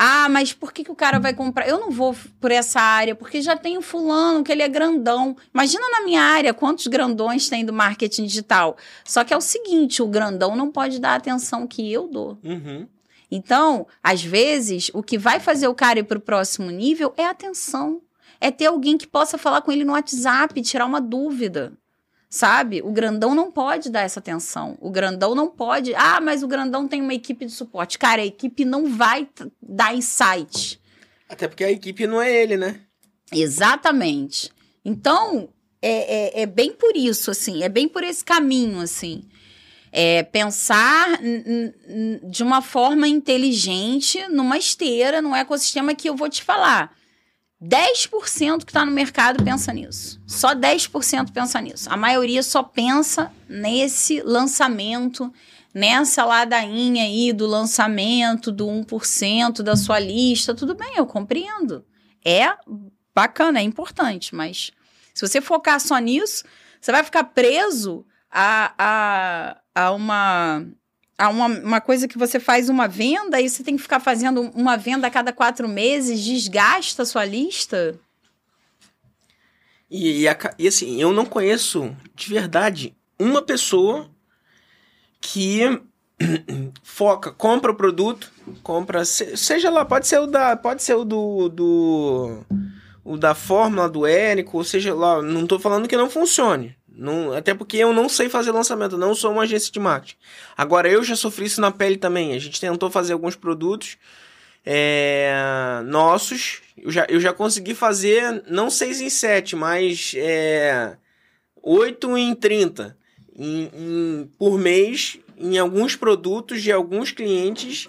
Ah, mas por que, que o cara vai comprar? Eu não vou por essa área, porque já tem o fulano, que ele é grandão. Imagina na minha área quantos grandões tem do marketing digital. Só que é o seguinte, o grandão não pode dar a atenção que eu dou. Uhum. Então, às vezes, o que vai fazer o cara ir para o próximo nível é atenção. É ter alguém que possa falar com ele no WhatsApp, tirar uma dúvida. Sabe? O grandão não pode dar essa atenção. O grandão não pode. Ah, mas o grandão tem uma equipe de suporte. Cara, a equipe não vai dar insight. Até porque a equipe não é ele, né? Exatamente. Então, é, é, é bem por isso, assim, é bem por esse caminho, assim. É pensar de uma forma inteligente numa esteira, num ecossistema que eu vou te falar. 10% que está no mercado pensa nisso. Só 10% pensa nisso. A maioria só pensa nesse lançamento, nessa ladainha aí do lançamento, do 1% da sua lista. Tudo bem, eu compreendo. É bacana, é importante, mas se você focar só nisso, você vai ficar preso a, a, a uma uma, uma coisa que você faz uma venda e você tem que ficar fazendo uma venda a cada quatro meses, desgasta a sua lista. E, e, a e assim, eu não conheço de verdade uma pessoa que foca, compra o produto, compra, seja lá, pode ser o da, pode ser o do, do o da fórmula do Érico, ou seja lá, não estou falando que não funcione. Não, até porque eu não sei fazer lançamento, não sou uma agência de marketing. Agora, eu já sofri isso na pele também. A gente tentou fazer alguns produtos é, nossos. Eu já, eu já consegui fazer, não 6 em 7, mas é, 8 em 30 em, em, por mês em alguns produtos de alguns clientes.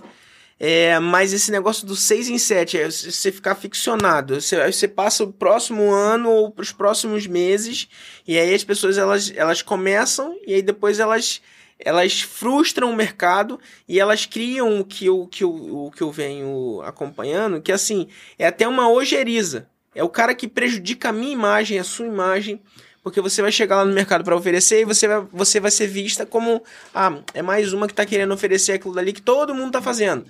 É, mas esse negócio do 6 em 7 é você ficar ficcionado. Você, você passa o próximo ano ou os próximos meses, e aí as pessoas elas, elas começam e aí depois elas elas frustram o mercado e elas criam o que eu, que o que eu venho acompanhando, que assim, é até uma ojeriza. É o cara que prejudica a minha imagem, a sua imagem, porque você vai chegar lá no mercado para oferecer e você vai, você vai ser vista como ah, é mais uma que está querendo oferecer aquilo dali que todo mundo está fazendo.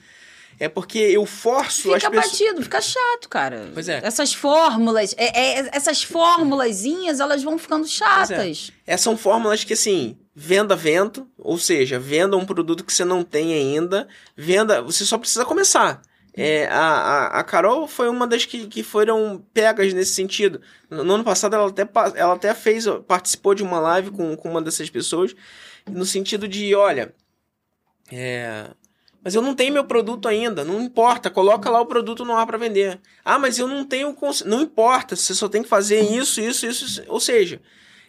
É porque eu forço fica as pessoas. Fica batido, fica chato, cara. Pois é. Essas fórmulas, é, é, essas formulazinhas, elas vão ficando chatas. É. Essas são fórmulas que, assim, venda vento, ou seja, venda um produto que você não tem ainda, venda. Você só precisa começar. É, a, a, a Carol foi uma das que, que foram pegas nesse sentido. No, no ano passado ela até, ela até fez, participou de uma live com, com uma dessas pessoas, no sentido de, olha, é, mas eu não tenho meu produto ainda. Não importa, coloca lá o produto no ar para vender. Ah, mas eu não tenho. Não importa, você só tem que fazer isso, isso, isso. Ou seja,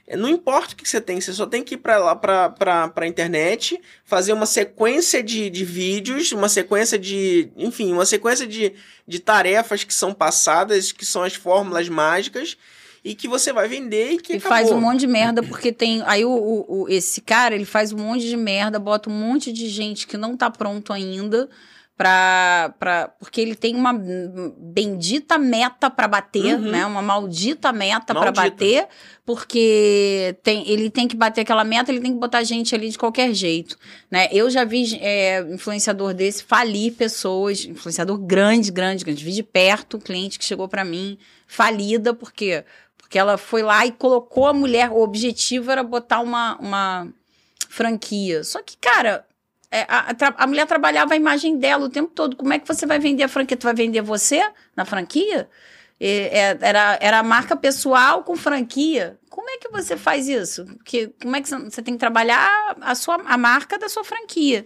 é, não importa o que você tem, você só tem que ir para lá para a internet, fazer uma sequência de, de vídeos, uma sequência de. Enfim, uma sequência de, de tarefas que são passadas, que são as fórmulas mágicas e que você vai vender e que e acabou. faz um monte de merda porque tem aí o, o, o, esse cara ele faz um monte de merda bota um monte de gente que não tá pronto ainda pra, pra porque ele tem uma bendita meta para bater uhum. né uma maldita meta para bater porque tem, ele tem que bater aquela meta ele tem que botar gente ali de qualquer jeito né eu já vi é, influenciador desse falir pessoas influenciador grande grande grande vi de perto um cliente que chegou para mim falida porque porque ela foi lá e colocou a mulher, o objetivo era botar uma, uma franquia. Só que, cara, é, a, a, mulher trabalhava a imagem dela o tempo todo. Como é que você vai vender a franquia? Tu vai vender você na franquia? É, era, era a marca pessoal com franquia. Como é que você faz isso? Porque, como é que você, você tem que trabalhar a, sua, a marca da sua franquia?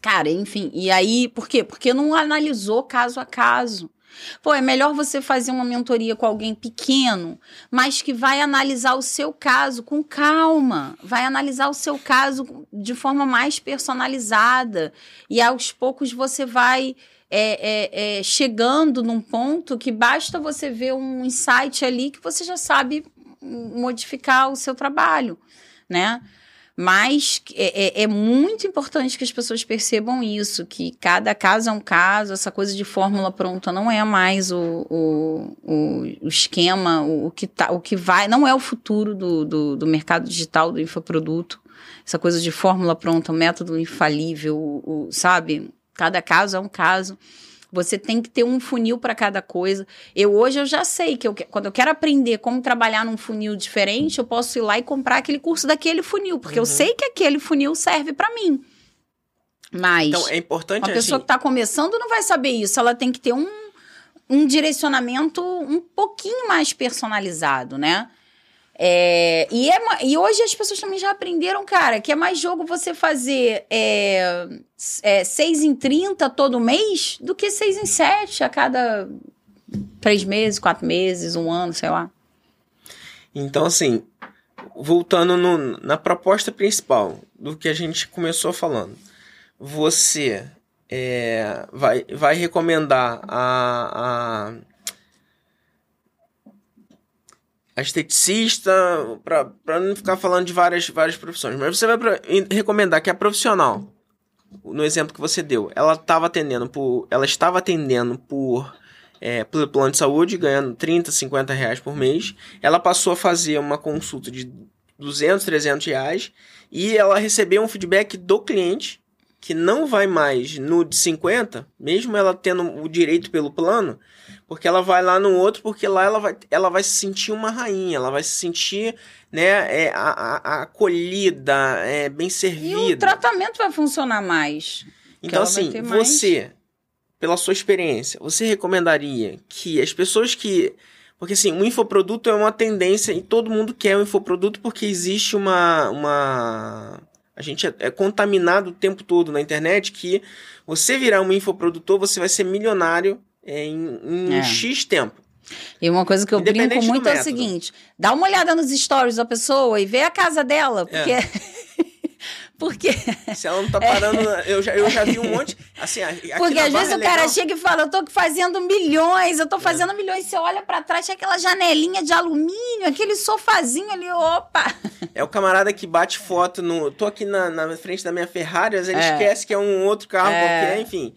Cara, enfim. E aí, por quê? Porque não analisou caso a caso. Pô, é melhor você fazer uma mentoria com alguém pequeno, mas que vai analisar o seu caso com calma, vai analisar o seu caso de forma mais personalizada. E aos poucos você vai é, é, é, chegando num ponto que basta você ver um insight ali que você já sabe modificar o seu trabalho, né? Mas é, é, é, muito importante que as pessoas percebam isso, que cada caso é um caso, essa coisa de fórmula pronta não é mais o, o, o, esquema, o, o, que tá, o que vai, não é o futuro do, do, do mercado digital, do infoproduto. Essa coisa de fórmula pronta, método infalível, o, sabe? Cada caso é um caso. Você tem que ter um funil para cada coisa. Eu hoje eu já sei que eu, quando eu quero aprender como trabalhar num funil diferente, eu posso ir lá e comprar aquele curso daquele funil, porque uhum. eu sei que aquele funil serve para mim. Mas então, é importante uma pessoa assim... que está começando não vai saber isso. Ela tem que ter um, um direcionamento um pouquinho mais personalizado, né? É, e, é, e hoje as pessoas também já aprenderam, cara, que é mais jogo você fazer é, é, 6 em 30 todo mês do que 6 em 7 a cada 3 meses, 4 meses, um ano, sei lá. Então, assim, voltando no, na proposta principal do que a gente começou falando, você é, vai, vai recomendar a, a a esteticista, para não ficar falando de várias, várias profissões. Mas você vai pra, recomendar que a profissional, no exemplo que você deu, ela estava atendendo por. Ela estava atendendo por. É, pelo plano de saúde, ganhando 30, 50 reais por mês. Ela passou a fazer uma consulta de 200, 300 reais. E ela recebeu um feedback do cliente que não vai mais no de 50, mesmo ela tendo o direito pelo plano, porque ela vai lá no outro, porque lá ela vai, ela vai se sentir uma rainha, ela vai se sentir né, é, a, a, acolhida, é, bem servida. E o tratamento vai funcionar mais. Então, assim, você, pela sua experiência, você recomendaria que as pessoas que. Porque, assim, o infoproduto é uma tendência e todo mundo quer o infoproduto porque existe uma. uma... A gente é, é contaminado o tempo todo na internet que você virar um infoprodutor, você vai ser milionário é, em, em é. X tempo. E uma coisa que eu brinco muito é o seguinte: dá uma olhada nos stories da pessoa e vê a casa dela, porque. É. Porque. Se ela não tá parando. É. Eu, já, eu já vi um monte. Assim, Porque às vezes é o cara chega e fala: Eu tô fazendo milhões, eu tô é. fazendo é. milhões. Você olha para trás, tem aquela janelinha de alumínio, aquele sofazinho ali, opa! É o camarada que bate foto no. Tô aqui na, na frente da minha Ferrari, às vezes ele é. esquece que é um outro carro qualquer, enfim.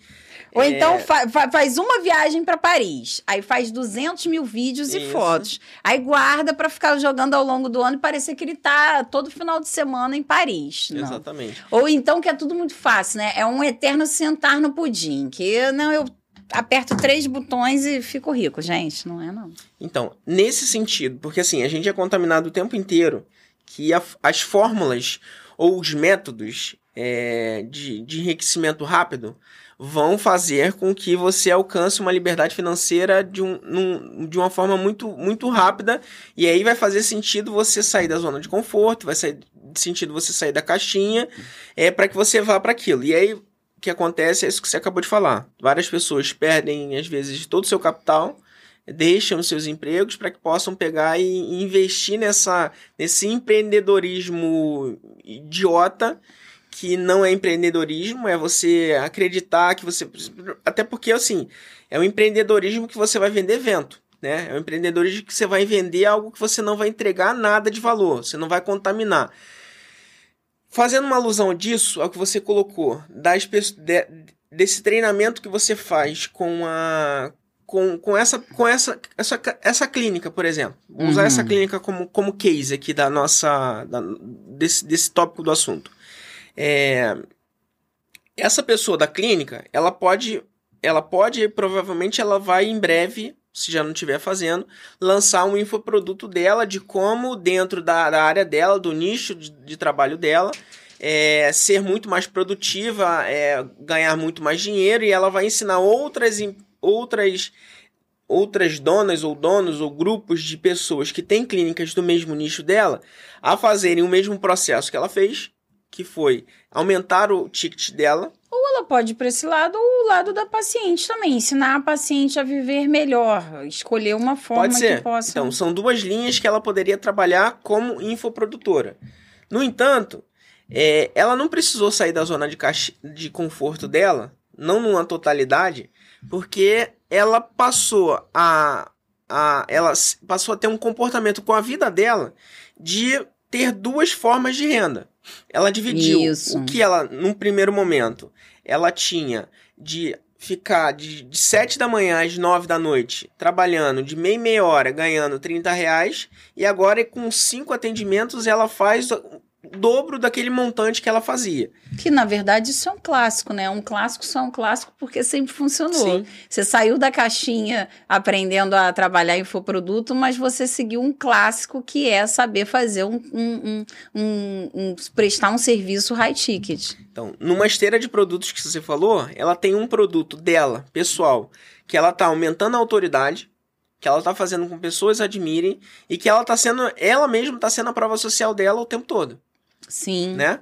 Ou então é... então fa faz uma viagem para Paris, aí faz 200 mil vídeos Isso. e fotos, aí guarda para ficar jogando ao longo do ano e parecer que ele tá todo final de semana em Paris. Não. Exatamente. Ou então que é tudo muito fácil, né? É um eterno sentar no pudim, que não eu aperto três botões e fico rico, gente, não é não. Então, nesse sentido, porque assim, a gente é contaminado o tempo inteiro que a, as fórmulas ou os métodos é, de, de enriquecimento rápido vão fazer com que você alcance uma liberdade financeira de, um, num, de uma forma muito, muito rápida. E aí vai fazer sentido você sair da zona de conforto, vai sair sentido você sair da caixinha, é para que você vá para aquilo. E aí o que acontece é isso que você acabou de falar. Várias pessoas perdem, às vezes, todo o seu capital, deixam seus empregos para que possam pegar e investir nessa, nesse empreendedorismo idiota que não é empreendedorismo, é você acreditar que você. Até porque, assim, é um empreendedorismo que você vai vender vento. Né? É um empreendedorismo que você vai vender algo que você não vai entregar nada de valor, você não vai contaminar. Fazendo uma alusão disso ao que você colocou, das, de, desse treinamento que você faz com a. Com, com, essa, com essa, essa, essa clínica, por exemplo. Vou usar uhum. essa clínica como, como case aqui da nossa. Da, desse, desse tópico do assunto. É, essa pessoa da clínica, ela pode, ela pode, provavelmente, ela vai em breve, se já não estiver fazendo, lançar um infoproduto dela de como, dentro da, da área dela, do nicho de, de trabalho dela, é, ser muito mais produtiva, é, ganhar muito mais dinheiro, e ela vai ensinar outras, outras outras donas ou donos ou grupos de pessoas que têm clínicas do mesmo nicho dela a fazerem o mesmo processo que ela fez, que foi aumentar o ticket dela. Ou ela pode ir para esse lado ou o lado da paciente também, ensinar a paciente a viver melhor, escolher uma forma pode ser. que possa. Então, são duas linhas que ela poderia trabalhar como infoprodutora. No entanto, é, ela não precisou sair da zona de, de conforto dela, não numa totalidade, porque ela passou a, a ela passou a ter um comportamento com a vida dela de ter duas formas de renda. Ela dividiu Isso. o que ela, num primeiro momento, ela tinha de ficar de, de 7 da manhã às 9 da noite trabalhando de meia meia hora ganhando 30 reais e agora com cinco atendimentos ela faz dobro daquele montante que ela fazia. Que na verdade isso é um clássico, né? Um clássico só é um clássico porque sempre funcionou. Sim. Você saiu da caixinha aprendendo a trabalhar infoproduto, mas você seguiu um clássico que é saber fazer um, um, um, um prestar um serviço high ticket. Então, numa esteira de produtos que você falou, ela tem um produto dela, pessoal, que ela está aumentando a autoridade, que ela está fazendo com que pessoas admirem e que ela tá sendo, ela mesma está sendo a prova social dela o tempo todo. Sim. Né?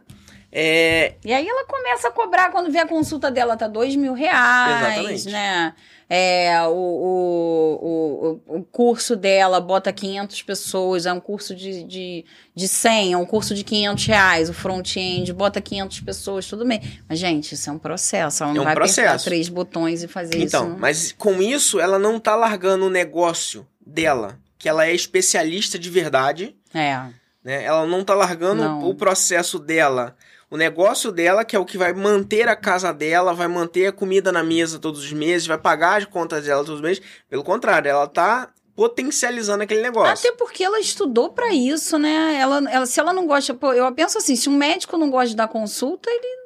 É... E aí ela começa a cobrar quando vê a consulta dela tá dois mil reais, Exatamente. né? É, o, o, o, o curso dela bota 500 pessoas, é um curso de, de, de 100, é um curso de 500 reais, o front-end bota 500 pessoas, tudo bem. Mas, gente, isso é um processo, ela não é um vai processo. apertar três botões e fazer então, isso. Então, mas com isso, ela não tá largando o negócio dela, que ela é especialista de verdade. É né? Ela não tá largando não. o processo dela. O negócio dela, que é o que vai manter a casa dela, vai manter a comida na mesa todos os meses, vai pagar as contas dela todos os meses. Pelo contrário, ela tá potencializando aquele negócio. Até porque ela estudou para isso, né? Ela, ela, se ela não gosta, pô, eu penso assim, se um médico não gosta de dar consulta, ele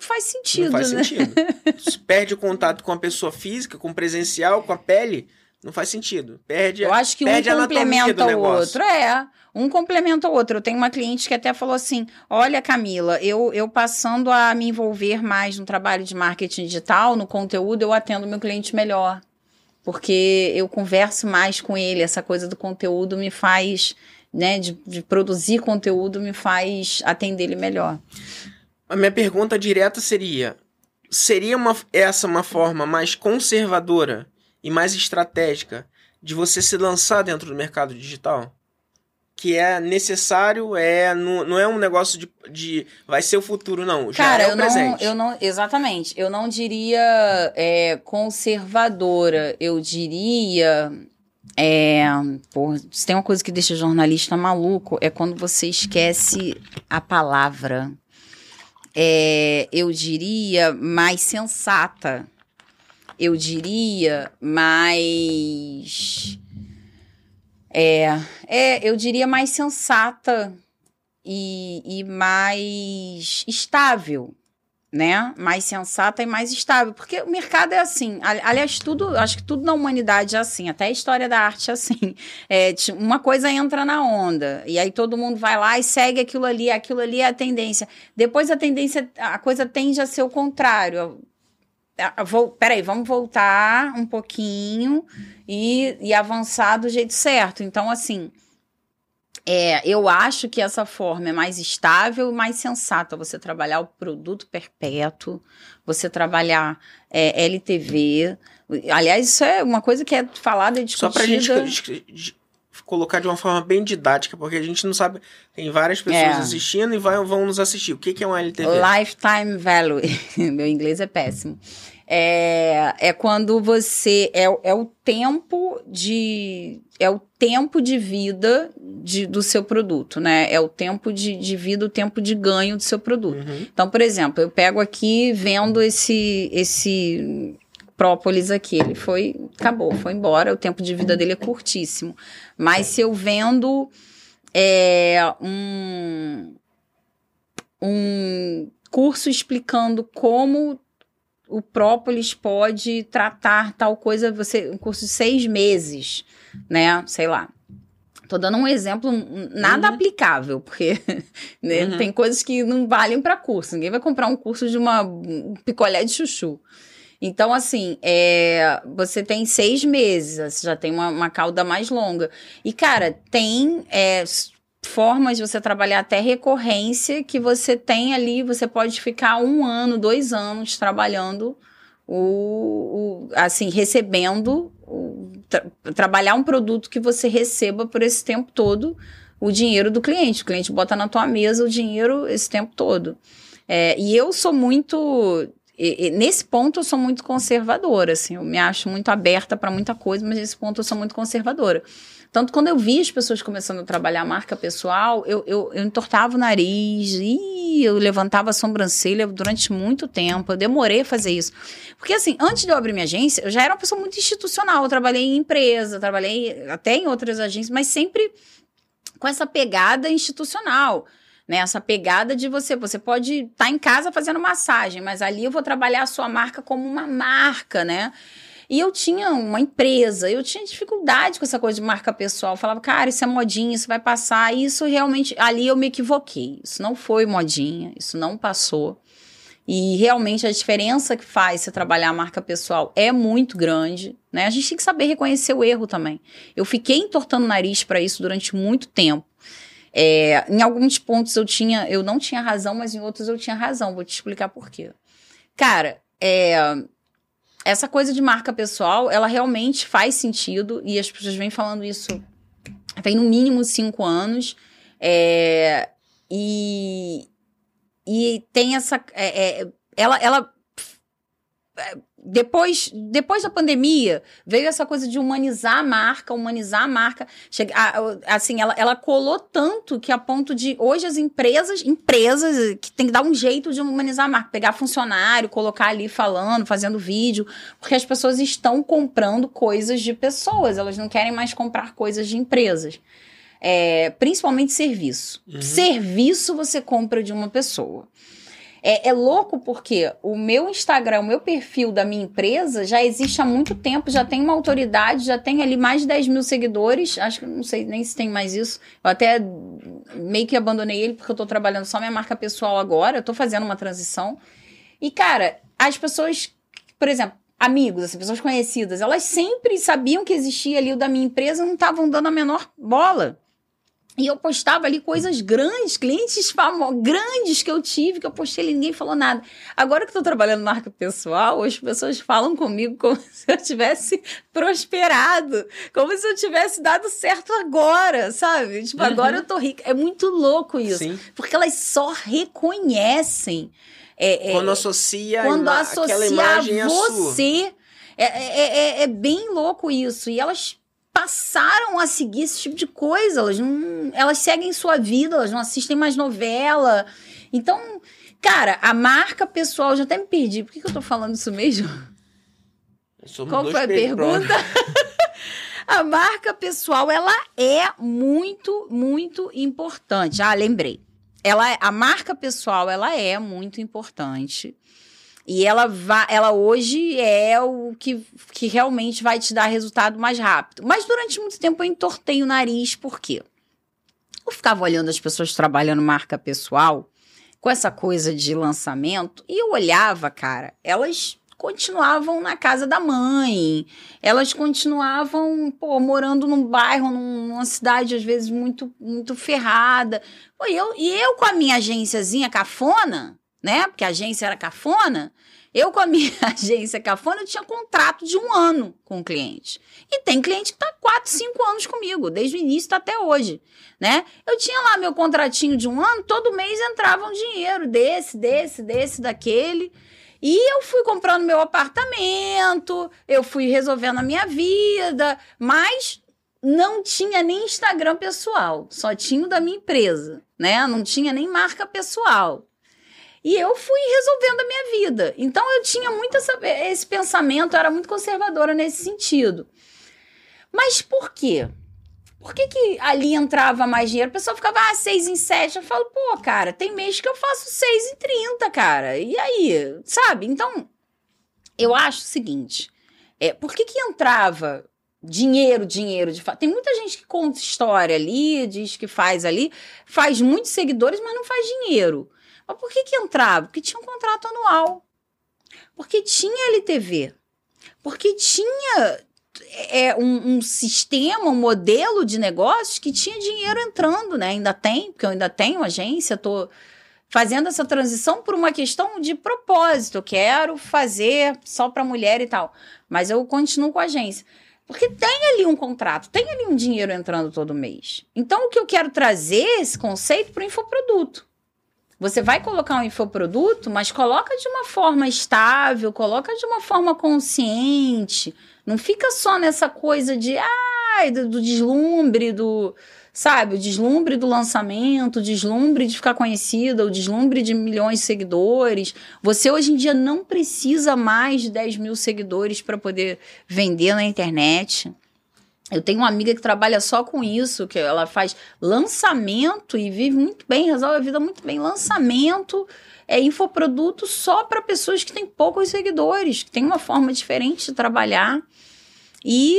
faz sentido, não faz né? sentido. Se perde o contato com a pessoa física, com o presencial, com a pele, não faz sentido. Perde, Eu acho que um complementa o outro. É, um complementa o outro. Eu tenho uma cliente que até falou assim: olha, Camila, eu, eu passando a me envolver mais no trabalho de marketing digital, no conteúdo, eu atendo meu cliente melhor. Porque eu converso mais com ele, essa coisa do conteúdo me faz, né, de, de produzir conteúdo me faz atender ele melhor. A minha pergunta direta seria: seria uma, essa uma forma mais conservadora e mais estratégica de você se lançar dentro do mercado digital? Que é necessário, é não, não é um negócio de, de vai ser o futuro, não. Já Cara, é o eu não, presente. eu não. Exatamente. Eu não diria é, conservadora. Eu diria. É, pô, se tem uma coisa que deixa jornalista maluco, é quando você esquece a palavra. É, eu diria mais sensata. Eu diria mais. É, é, eu diria mais sensata e, e mais estável, né? Mais sensata e mais estável. Porque o mercado é assim. Ali- Aliás, tudo, acho que tudo na humanidade é assim, até a história da arte é assim. É, uma coisa entra na onda, e aí todo mundo vai lá e segue aquilo ali, aquilo ali é a tendência. Depois a tendência, a coisa tende a ser o contrário. Ah, Vou, peraí, vamos voltar um pouquinho e, e avançar do jeito certo. Então, assim, é, eu acho que essa forma é mais estável e mais sensata. Você trabalhar o produto perpétuo, você trabalhar é, LTV. Aliás, isso é uma coisa que é falada e Só discutida. pra gente dis- dis- colocar de uma forma bem didática, porque a gente não sabe. Tem várias pessoas É. assistindo e vai, vão nos assistir. O que, que é um LTV? Lifetime value. Meu inglês é péssimo. É, é quando você. É, é o tempo de. É o tempo de vida de- do seu produto, né? É o tempo de, de vida, o tempo de ganho do seu produto. Uhum. Então, por exemplo, eu pego aqui, vendo esse, esse própolis aqui. Ele foi. Acabou, foi embora. O tempo de vida dele é curtíssimo. Mas se eu vendo é, um, um curso explicando como o própolis pode tratar tal coisa, você um curso de seis meses, né? Sei lá. Tô dando um exemplo nada Uhum. aplicável, porque né, Uhum. tem coisas que não valem para curso. Ninguém vai comprar um curso de uma um picolé de chuchu. Então, assim, é, você tem seis meses, você já tem uma, uma cauda mais longa. E, cara, tem é, formas de você trabalhar até recorrência que você tem ali, você pode ficar um ano, dois anos trabalhando o, o- assim, recebendo, o- tra- trabalhar um produto que você receba por esse tempo todo o dinheiro do cliente. O cliente bota na tua mesa o dinheiro esse tempo todo. É, e eu sou muito. E- e nesse ponto eu sou muito conservadora, assim, eu me acho muito aberta para muita coisa, mas nesse ponto eu sou muito conservadora. Tanto quando eu vi as pessoas começando a trabalhar a marca pessoal, eu, eu, eu entortava o nariz, e eu levantava a sobrancelha durante muito tempo. Eu demorei a fazer isso. Porque, assim, antes de eu abrir minha agência, eu já era uma pessoa muito institucional. Eu trabalhei em empresa, trabalhei até em outras agências, mas sempre com essa pegada institucional. Né, essa pegada de você, você pode estar em casa fazendo massagem, mas ali eu vou trabalhar a sua marca como uma marca, né? E eu tinha uma empresa, eu tinha dificuldade com essa coisa de marca pessoal. Eu falava, cara, isso é modinha, isso vai passar. E isso realmente, ali eu me equivoquei. Isso não foi modinha, isso não passou. E realmente a diferença que faz você trabalhar a marca pessoal é muito grande, né? A gente tem que saber reconhecer o erro também. Eu fiquei entortando o nariz para isso durante muito tempo. É, em alguns pontos eu tinha, eu não tinha razão, mas em outros eu tinha razão. Vou te explicar por quê. Cara, é, essa coisa de marca pessoal, ela realmente faz sentido e as pessoas vêm falando isso tem no mínimo cinco anos. É, e, e tem essa. é, é, ela, ela é, depois, depois da pandemia, veio essa coisa de humanizar a marca, humanizar a marca. Chega, assim, ela, ela colou tanto que a ponto de hoje as empresas, empresas que tem que dar um jeito de humanizar a marca, pegar funcionário, colocar ali falando, fazendo vídeo, porque as pessoas estão comprando coisas de pessoas, elas não querem mais comprar coisas de empresas. É, principalmente serviço. Uhum. Serviço você compra de uma pessoa. É, é louco porque o meu Instagram, o meu perfil da minha empresa já existe há muito tempo, já tem uma autoridade, já tem ali mais de 10 mil seguidores. Acho que não sei nem se tem mais isso. Eu até meio que abandonei ele porque eu tô trabalhando só minha marca pessoal agora. Eu tô fazendo uma transição. E, cara, as pessoas, por exemplo, amigos, assim, pessoas conhecidas, elas sempre sabiam que existia ali o da minha empresa, não estavam dando a menor bola. E eu postava ali coisas grandes, clientes famosos, grandes que eu tive, que eu postei e ninguém falou nada. Agora que eu tô trabalhando marca pessoal, as pessoas falam comigo como se eu tivesse prosperado, como se eu tivesse dado certo agora, sabe? Tipo, uhum. agora eu tô rica. É muito louco isso. Sim. Porque elas só reconhecem. É, é, quando associa quando associa aquela imagem você. É, é, é, é bem louco isso. E elas passaram a seguir esse tipo de coisa. Elas não, elas seguem sua vida, elas não assistem mais novela. Então, cara, a marca pessoal, já até me perdi. Por que, que eu tô falando isso mesmo? Qual foi a pergunta? a marca pessoal, ela é muito, muito importante. Ah, lembrei. Ela, a marca pessoal, ela é muito importante. E ela, vai, ela hoje é o que, que realmente vai te dar resultado mais rápido. Mas durante muito tempo eu entortei o nariz, por quê? Eu ficava olhando as pessoas trabalhando marca pessoal com essa coisa de lançamento e eu olhava, cara, elas continuavam na casa da mãe, elas continuavam, pô, morando num bairro, numa cidade às vezes muito muito ferrada. Pô, e eu, e eu com a minha agênciazinha cafona, né? Porque a agência era cafona. Eu, com a minha agência cafona, eu tinha contrato de um ano com o cliente. E tem cliente que tá 4, 5 anos comigo, desde o início tá até hoje, né? Eu tinha lá meu contratinho de um ano, todo mês entrava um dinheiro desse, desse, desse, daquele. E eu fui comprando meu apartamento, eu fui resolvendo a minha vida, mas não tinha nem Instagram pessoal, só tinha o da minha empresa, né? Não tinha nem marca pessoal. E eu fui resolvendo a minha vida. Então eu tinha muito essa, esse pensamento, eu era muito conservadora nesse sentido. Mas por quê? Por que, que ali entrava mais dinheiro? O pessoal ficava, ah, 6 em 7. Eu falo, pô, cara, tem mês que eu faço 6 em 30, cara. E aí? Sabe? Então, eu acho o seguinte: é, por que, que entrava dinheiro, dinheiro de fato? Tem muita gente que conta história ali, diz que faz ali, faz muitos seguidores, mas não faz dinheiro. Mas por que, que entrava? Porque tinha um contrato anual. Porque tinha LTV. Porque tinha é, um, um, sistema, um modelo de negócios que tinha dinheiro entrando, né? Ainda tem, porque eu ainda tenho agência, estou fazendo essa transição por uma questão de propósito. Eu quero fazer só para mulher e tal. Mas eu continuo com a agência. Porque tem ali um contrato, tem ali um dinheiro entrando todo mês. Então, o que eu quero trazer esse conceito para o infoproduto. Você vai colocar um infoproduto, mas coloca de uma forma estável, coloca de uma forma consciente. Não fica só nessa coisa de ai, do, do deslumbre, do sabe, o deslumbre do lançamento, o deslumbre de ficar conhecida, o deslumbre de milhões de seguidores. Você hoje em dia não precisa mais de 10 mil seguidores para poder vender na internet. Eu tenho uma amiga que trabalha só com isso, que ela faz lançamento e vive muito bem, resolve a vida muito bem. Lançamento é infoproduto só para pessoas que têm poucos seguidores, que tem uma forma diferente de trabalhar. E,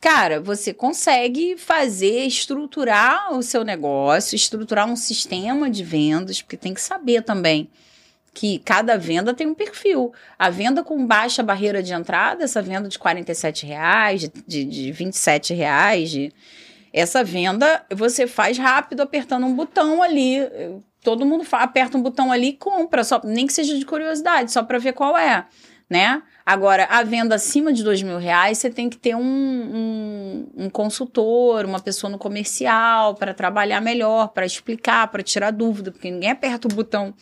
cara, você consegue fazer, estruturar o seu negócio, estruturar um sistema de vendas, porque tem que saber também que cada venda tem um perfil. A venda com baixa barreira de entrada, essa venda de 47 reais, de, de, de 27 reais, de, essa venda você faz rápido apertando um botão ali. Todo mundo aperta um botão ali e compra, só, nem que seja de curiosidade, só para ver qual é, né? Agora, a venda acima de dois mil reais, você tem que ter um, um, um consultor, uma pessoa no comercial para trabalhar melhor, para explicar, para tirar dúvida, porque ninguém aperta o botão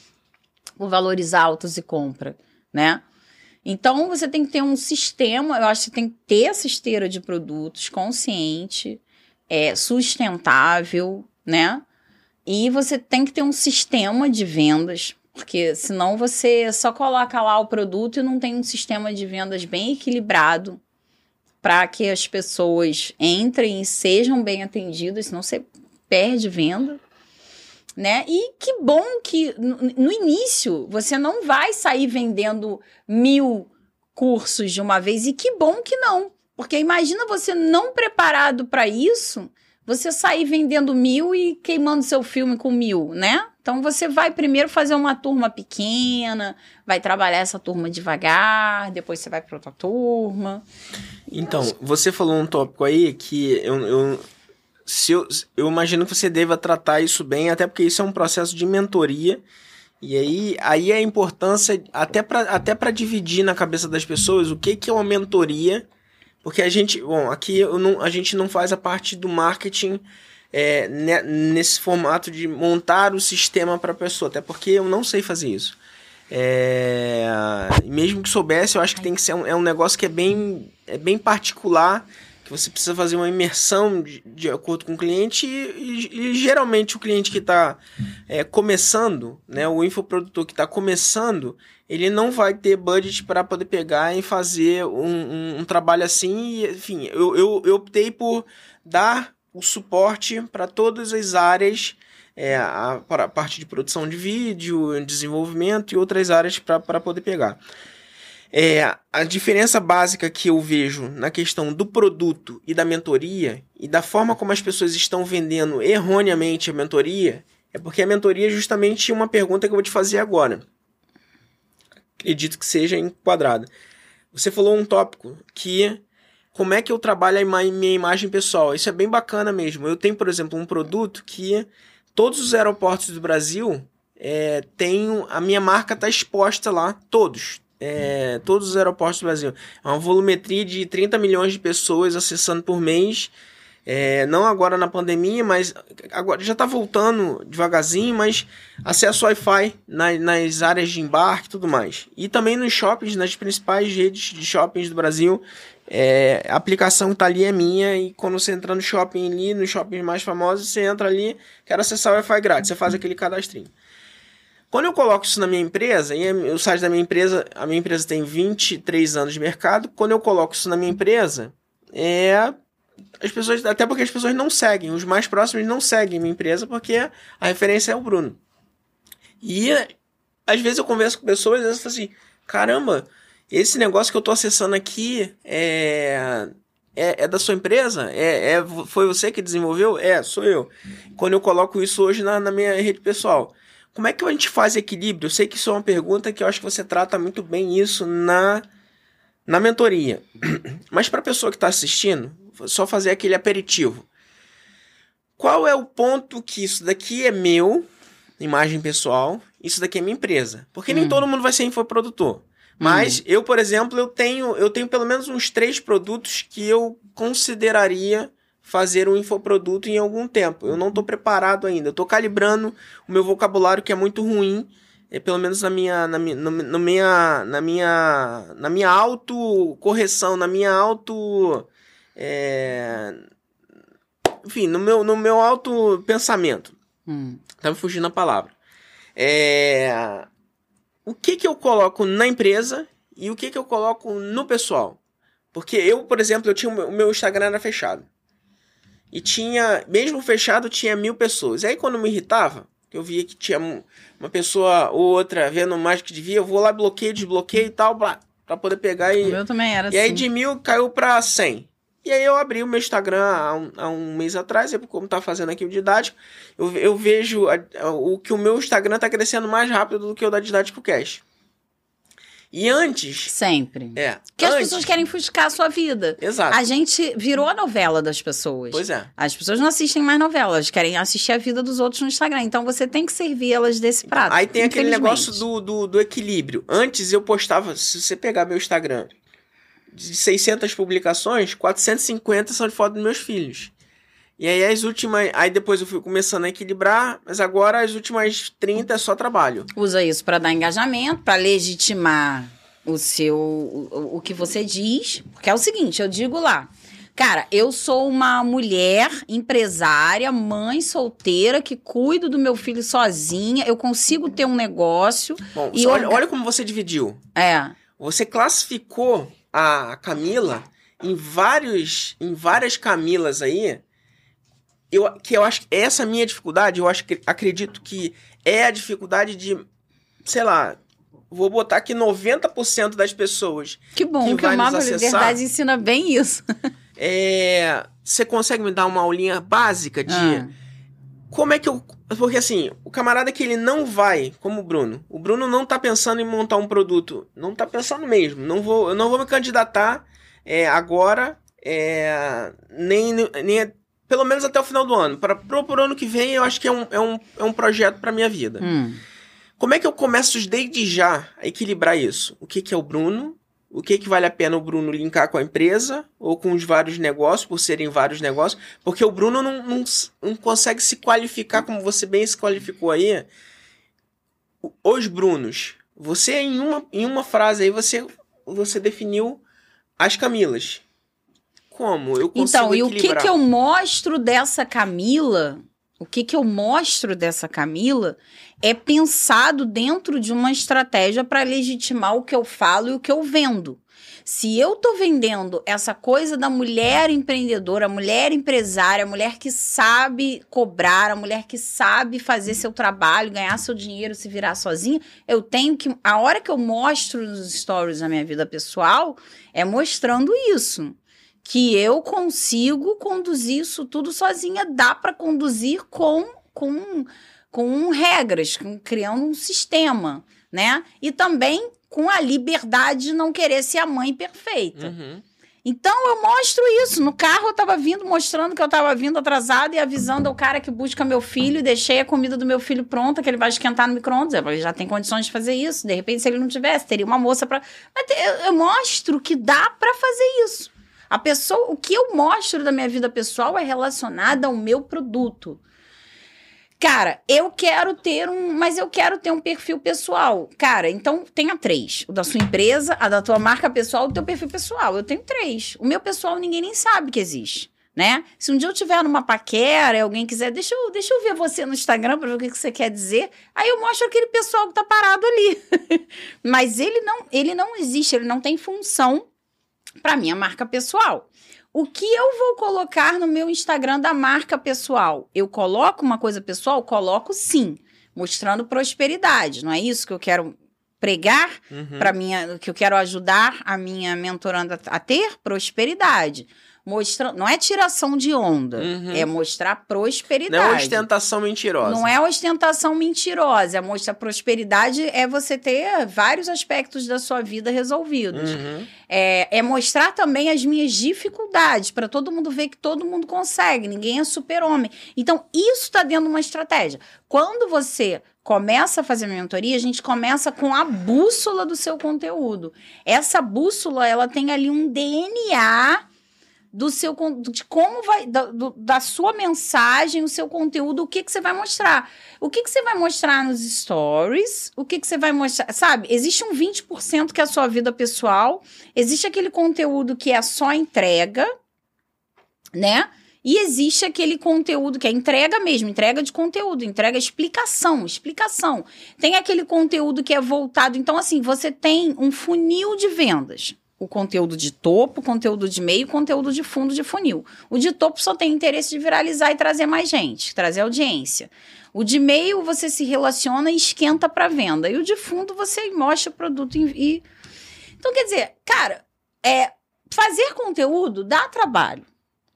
por valores altos e compra, né? Então você tem que ter um sistema, eu acho que tem que ter essa esteira de produtos consciente, é, sustentável, né? E você tem que ter um sistema de vendas, porque senão você só coloca lá o produto e não tem um sistema de vendas bem equilibrado para que as pessoas entrem e sejam bem atendidas, senão você perde venda. Né? E que bom que no, início você não vai sair vendendo mil cursos de uma vez, e que bom que não. Porque imagina você não preparado para isso, você sair vendendo mil e queimando seu filme com mil, né? Então você vai primeiro fazer uma turma pequena, vai trabalhar essa turma devagar, depois você vai para outra turma. Então, você falou um tópico aí que eu, eu, se eu, eu imagino que você deva tratar isso bem, até porque isso é um processo de mentoria. E aí, aí a importância, até para até dividir na cabeça das pessoas, o que, que é uma mentoria. Porque a gente, bom, aqui não, a gente não faz a parte do marketing é, nesse formato de montar o sistema para a pessoa, até porque eu não sei fazer isso. É, mesmo que soubesse, eu acho que tem que ser um, é um negócio que é bem, é bem particular que você precisa fazer uma imersão de, de acordo com o cliente e, e, e geralmente o cliente que está é, começando, né, o infoprodutor que está começando, ele não vai ter budget para poder pegar e fazer um, um, um trabalho assim. E, enfim, eu, eu, eu, optei por dar o suporte para todas as áreas, é, a, a parte de produção de vídeo, desenvolvimento e outras áreas para poder pegar. É, a diferença básica que eu vejo na questão do produto e da mentoria e da forma como as pessoas estão vendendo erroneamente a mentoria é porque a mentoria é justamente uma pergunta que eu vou te fazer agora. Acredito que seja enquadrada. Você falou um tópico que como é que eu trabalho a minha imagem pessoal. Isso é bem bacana mesmo. Eu tenho, por exemplo, um produto que todos os aeroportos do Brasil é, tem a minha marca está exposta lá, todos, é, todos os aeroportos do Brasil. É uma volumetria de 30 milhões de pessoas acessando por mês. É, não agora na pandemia, mas agora já está voltando devagarzinho, mas acesso Wi-Fi na, nas áreas de embarque e tudo mais. E também nos shoppings, nas principais redes de shoppings do Brasil. É, a aplicação que tá ali é minha e quando você entra no shopping ali, nos shoppings mais famosos, você entra ali, quer acessar o Wi-Fi grátis, você faz aquele cadastrinho. Quando eu coloco isso na minha empresa, e o site da minha empresa, a minha empresa tem 23 anos de mercado, quando eu coloco isso na minha empresa, é as pessoas, até porque as pessoas não seguem, os mais próximos não seguem minha empresa porque a referência é o Bruno. E às vezes eu converso com pessoas e elas falam assim: caramba, esse negócio que eu tô acessando aqui é. É, é da sua empresa? É, é, foi você que desenvolveu? É, sou eu. Quando eu coloco isso hoje na, na minha rede pessoal. Como é que a gente faz equilíbrio? Eu sei que isso é uma pergunta que eu acho que você trata muito bem isso na, na mentoria. Mas para a pessoa que está assistindo, só fazer aquele aperitivo. Qual é o ponto que isso daqui é meu, imagem pessoal, isso daqui é minha empresa? Porque hum. nem todo mundo vai ser infoprodutor. Mas hum. eu, por exemplo, eu tenho, eu tenho pelo menos uns três produtos que eu consideraria fazer um infoproduto em algum tempo. Eu não estou preparado ainda. Eu estou calibrando o meu vocabulário que é muito ruim, é, pelo menos na minha na minha, no, minha na minha na minha auto correção, na minha auto é, enfim, no meu no meu auto pensamento. Hum. Tá me fugindo a palavra. É, o que que eu coloco na empresa e o que que eu coloco no pessoal? Porque eu, por exemplo, eu tinha o meu Instagram era fechado. E tinha, mesmo fechado, tinha mil pessoas. E aí quando me irritava, eu via que tinha uma pessoa ou outra vendo mais que devia, eu vou lá, bloqueio, desbloqueio e tal, pra poder pegar e. O meu também era e assim. E aí de mil caiu pra cem. E aí eu abri o meu Instagram há um, há um mês atrás, como tá fazendo aqui o didático, eu, eu vejo a, a, o que o meu Instagram tá crescendo mais rápido do que o da Didático Cash. E antes. Sempre. É. Porque antes, as pessoas querem buscar a sua vida. Exato. A gente virou a novela das pessoas. Pois é. As pessoas não assistem mais novelas, querem assistir a vida dos outros no Instagram. Então você tem que servir elas desse prato. Aí tem aquele negócio do, do, do equilíbrio. Antes eu postava, se você pegar meu Instagram, de 600 publicações, 450 são de foto dos meus filhos. E aí as últimas. Aí depois eu fui começando a equilibrar, mas agora as últimas 30 é só trabalho. Usa isso para dar engajamento, para legitimar o seu. O, o que você diz. Porque é o seguinte, eu digo lá. Cara, eu sou uma mulher empresária, mãe solteira, que cuido do meu filho sozinha. Eu consigo ter um negócio. Bom, e olha, olha como você dividiu. É. Você classificou a Camila em vários em várias Camilas aí eu, que eu acho que essa minha dificuldade, eu acho que acredito que é a dificuldade de, sei lá, vou botar aqui 90% das pessoas. Que bom que que, vai o Mapa. Liberdade ensina bem isso. É, você consegue me dar uma aulinha básica de Ah. como é que eu. Porque assim, o camarada que ele não vai, como o Bruno, o Bruno não tá pensando em montar um produto. Não tá pensando mesmo. Não vou, eu não vou me candidatar é, agora, é, nem, nem. Pelo menos até o final do ano. Para pro ano que vem, eu acho que é um, é um, é um projeto para minha vida. Hum. Como é que eu começo desde já a equilibrar isso? O que, que é o Bruno? O que, que vale a pena o Bruno linkar com a empresa ou com os vários negócios, por serem vários negócios? Porque o Bruno não, não, não consegue se qualificar, como você bem se qualificou aí. O- Os Brunos. Você, em uma, em uma frase aí, você, você definiu as Camilas. Como? Eu consigo Então, e o que, que eu mostro dessa Camila? O que, que eu mostro dessa Camila é pensado dentro de uma estratégia para legitimar o que eu falo e o que eu vendo. Se eu tô vendendo essa coisa da mulher empreendedora, mulher empresária, mulher que sabe cobrar, a mulher que sabe fazer seu trabalho, ganhar seu dinheiro, se virar sozinha, eu tenho que. A hora que eu mostro nos stories da minha vida pessoal, é mostrando isso que eu consigo conduzir isso tudo sozinha. Dá para conduzir com, com, com regras, com- criando um sistema, né? E também com a liberdade de não querer ser a mãe perfeita. Uhum. Então eu mostro isso. No carro eu tava vindo, mostrando que eu tava vindo atrasada e avisando ao cara que busca meu filho deixei a comida do meu filho pronta, que ele vai esquentar no micro-ondas. Ele já tem condições de fazer isso. De repente, se ele não tivesse, teria uma moça pra. Mas eu, mostro que dá pra fazer isso. A pessoa, o que eu mostro da minha vida pessoal é relacionado ao meu produto. Cara, eu quero ter um, mas eu quero ter um perfil pessoal. Cara, então tenha três: o da sua empresa, a da tua marca pessoal, o teu perfil pessoal. Eu tenho três. O meu pessoal ninguém nem sabe que existe, né? Se um dia eu tiver numa paquera e alguém quiser, deixa eu, deixa eu ver você no Instagram para ver o que, que você quer dizer. Aí eu mostro aquele pessoal que tá parado ali. mas ele não, ele não existe, ele não tem função para minha marca pessoal. O que eu vou colocar no meu Instagram da marca pessoal? Eu coloco uma coisa pessoal? Coloco sim, mostrando prosperidade. Não é isso que eu quero pregar Uhum. para minha, que eu quero ajudar a minha mentoranda a ter prosperidade. Mostrando, não é tiração de onda, Uhum. é mostrar prosperidade. Não é ostentação mentirosa. Não é ostentação mentirosa, é mostrar prosperidade é você ter vários aspectos da sua vida resolvidos. Uhum. É, é mostrar também as minhas dificuldades, para todo mundo ver que todo mundo consegue, ninguém é super-homem. Então, isso está dentro de uma estratégia. Quando você começa a fazer mentoria, a gente começa com a bússola do seu conteúdo. Essa bússola, ela tem ali um DNA do seu de como vai da, do- da sua mensagem, o seu conteúdo, o que que você vai mostrar. O que que você vai mostrar nos stories? O que que você vai mostrar, sabe? Existe um 20% que é a sua vida pessoal, existe aquele conteúdo que é só entrega, né? E existe aquele conteúdo que é entrega mesmo, entrega de conteúdo, entrega explicação, explicação. Tem aquele conteúdo que é voltado, então assim, você tem um funil de vendas o conteúdo de topo, conteúdo de meio, conteúdo de fundo de funil. O de topo só tem interesse de viralizar e trazer mais gente, trazer audiência. O de meio você se relaciona e esquenta para venda. E o de fundo você mostra o produto e- Então quer dizer, cara, é fazer conteúdo dá trabalho.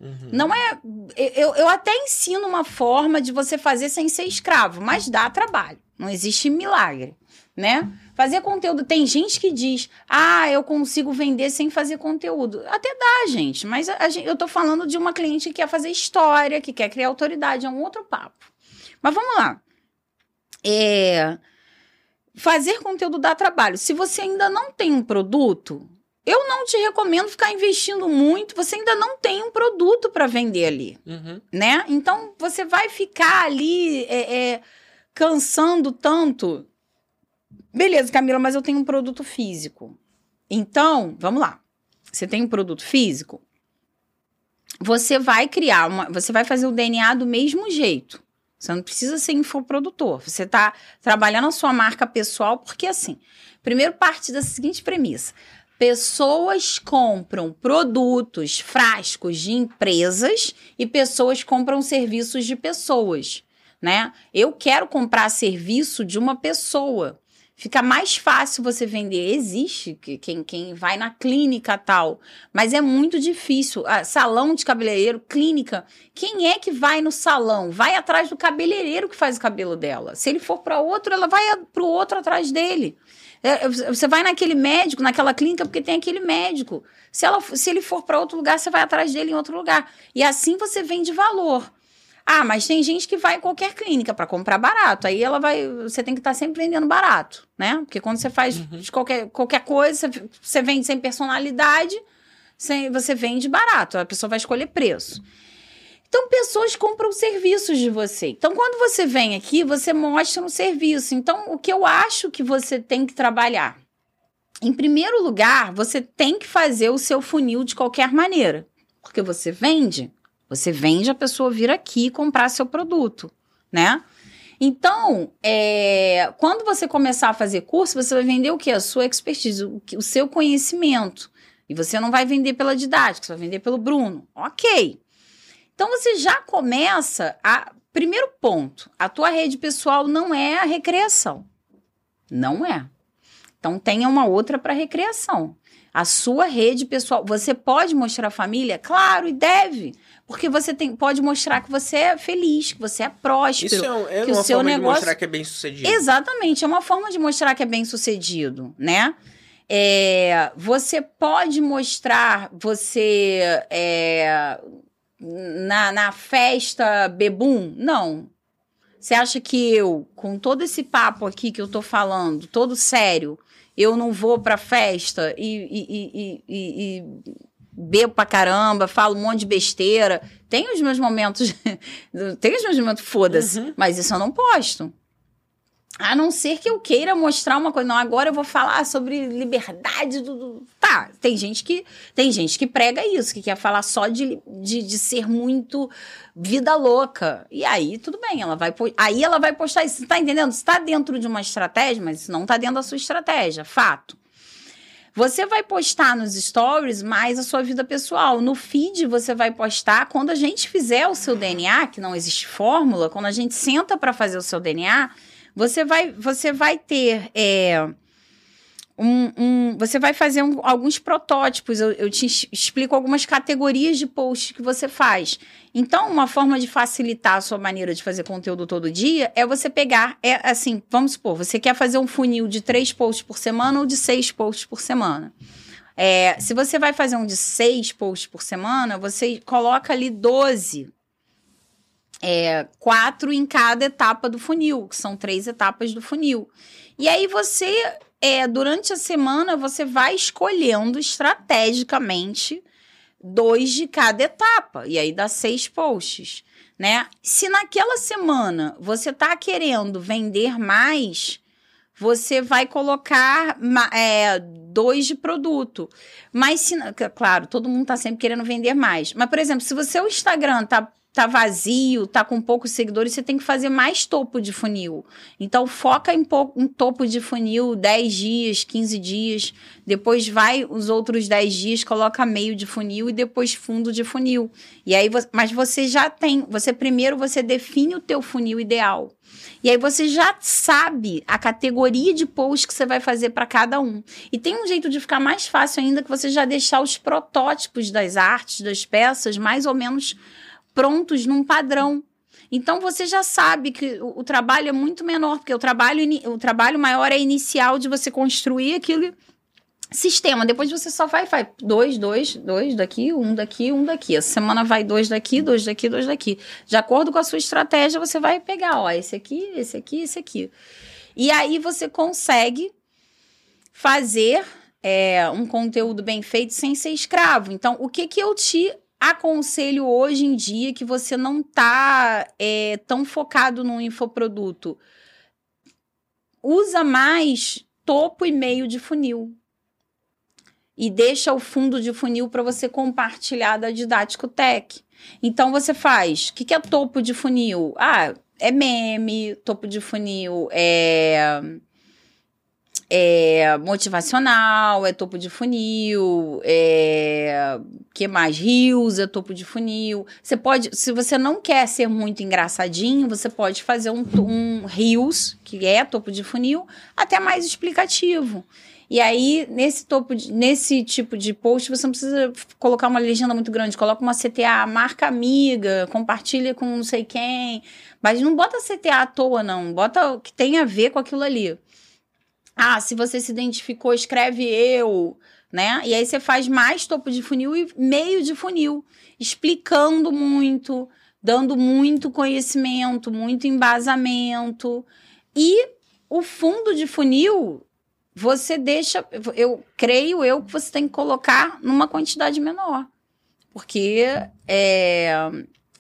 Uhum. Não é. Eu, eu até ensino uma forma de você fazer sem ser escravo, mas dá trabalho. Não existe milagre, né? Fazer conteúdo. Tem gente que diz, ah, eu consigo vender sem fazer conteúdo. Até dá, gente, mas a, a eu tô falando de uma cliente que quer fazer história, que quer criar autoridade, é um outro papo. Mas vamos lá. É, Fazer conteúdo dá trabalho. Se você ainda não tem um produto, eu não te recomendo ficar investindo muito. Você ainda não tem um produto para vender ali, Uhum. né? Então você vai ficar ali é, é, cansando tanto. Beleza, Camila, mas eu tenho um produto físico. Então, vamos lá. Você tem um produto físico? Você vai criar uma. Você vai fazer o DNA do mesmo jeito. Você não precisa ser infoprodutor. Você está trabalhando a sua marca pessoal, porque assim, primeiro parte da seguinte premissa. Pessoas compram produtos, frascos de empresas e pessoas compram serviços de pessoas, né? Eu quero comprar serviço de uma pessoa. Fica mais fácil você vender. Existe quem, quem vai na clínica tal, mas é muito difícil. Ah, salão de cabeleireiro, clínica. Quem é que vai no salão? Vai atrás do cabeleireiro que faz o cabelo dela. Se ele for para outro, ela vai para o outro atrás dele. É, você vai naquele médico, naquela clínica, porque tem aquele médico. Se, ela, se ele for para outro lugar, você vai atrás dele em outro lugar. E assim você vende valor. Ah, mas tem gente que vai em qualquer clínica para comprar barato. Aí ela vai. Você tem que estar tá sempre vendendo barato, né? Porque quando você faz uhum. qualquer, qualquer coisa, você, você vende sem personalidade, sem, você vende barato. A pessoa vai escolher preço. Então, pessoas compram serviços de você. Então, quando você vem aqui, você mostra um serviço. Então, o que eu acho que você tem que trabalhar? Em primeiro lugar, você tem que fazer o seu funil de qualquer maneira. Porque você vende, você vende a pessoa vir aqui comprar seu produto, né? Então, é, quando você começar a fazer curso, você vai vender o quê? A sua expertise, o, o seu conhecimento. E você não vai vender pela didática, você vai vender pelo Bruno. Ok. Então você já começa a. Primeiro ponto: a tua rede pessoal não é a recreação. Não é. Então tenha uma outra para recreação. A sua rede pessoal, você pode mostrar a família? Claro, e deve. Porque você tem, pode mostrar que você é feliz, que você é próspero. Isso é, é que uma o seu forma negócio... de mostrar que é bem sucedido. Exatamente, é uma forma de mostrar que é bem sucedido, né? É, você pode mostrar, você é, na, na festa bebum? Não. Você acha que eu, com todo esse papo aqui que eu tô falando, todo sério, eu não vou pra festa e, e, e, e, e bebo pra caramba, falo um monte de besteira. Tem os meus momentos. tem os meus momentos, foda-se. Uhum. Mas isso eu não posto. A não ser que eu queira mostrar uma coisa. Não, agora eu vou falar sobre liberdade do. do... Tá, tem gente que tem gente que prega isso, que quer falar só de, de, de ser muito vida louca. E aí, tudo bem, ela vai aí ela vai postar isso. Você tá entendendo? Está dentro de uma estratégia, mas isso não está dentro da sua estratégia. Fato. Você vai postar nos stories mais a sua vida pessoal. No feed você vai postar quando a gente fizer o seu DNA, que não existe fórmula, quando a gente senta para fazer o seu DNA você vai, você vai ter. É, um, um, você vai fazer um, alguns protótipos. Eu, eu, te explico algumas categorias de posts que você faz. Então, uma forma de facilitar a sua maneira de fazer conteúdo todo dia é você pegar, é assim, vamos supor, você quer fazer um funil de três posts por semana ou de seis posts por semana. É, se você vai fazer um de seis posts por semana, você coloca ali 12 é, quatro em cada etapa do funil, que são três etapas do funil. E aí você, é, durante a semana, você vai escolhendo estrategicamente dois de cada etapa. E aí dá seis posts, né? Se naquela semana você tá querendo vender mais, você vai colocar é, dois de produto. Mas, se, claro, todo mundo tá sempre querendo vender mais. Mas, por exemplo, se você o Instagram tá tá vazio, tá com poucos seguidores, você tem que fazer mais topo de funil. Então foca em, em topo de funil 10 dias, 15 dias, depois vai os outros 10 dias, coloca meio de funil e depois fundo de funil. E aí, mas você já tem, você primeiro você define o teu funil ideal. E aí você já sabe a categoria de post que você vai fazer para cada um. E tem um jeito de ficar mais fácil ainda que você já deixar os protótipos das artes, das peças, mais ou menos prontos num padrão. Então você já sabe que o, o trabalho é muito menor, porque o trabalho, o trabalho maior é inicial de você construir aquele sistema. Depois você só vai, faz dois, dois, dois daqui, um daqui, um daqui. Essa semana vai dois daqui, dois daqui, dois daqui. De acordo com a sua estratégia, você vai pegar, ó, esse aqui, esse aqui, esse aqui. E aí você consegue fazer é, um conteúdo bem feito sem ser escravo. Então, o que que eu te aconselho hoje em dia que você não tá é, tão focado no infoproduto? Usa mais topo e meio de funil. E deixa o fundo de funil para você compartilhar da Didático Tech. Então você faz. O que, que é topo de funil? Ah, é meme, topo de funil é é motivacional, é topo de funil, é que mais? Rios é topo de funil. Você pode, se você não quer ser muito engraçadinho, você pode fazer um, um rios, que é topo de funil, até mais explicativo. E aí, nesse topo, de, nesse tipo de post, você não precisa colocar uma legenda muito grande. Coloca uma CTA, marca amiga, compartilha com não sei quem. Mas não bota CTA à toa, não. Bota o que tem a ver com aquilo ali. Ah, se você se identificou, escreve eu, né? E aí você faz mais topo de funil e meio de funil, explicando muito, dando muito conhecimento, muito embasamento. E o fundo de funil, você deixa, eu creio eu que você tem que colocar numa quantidade menor. Porque é,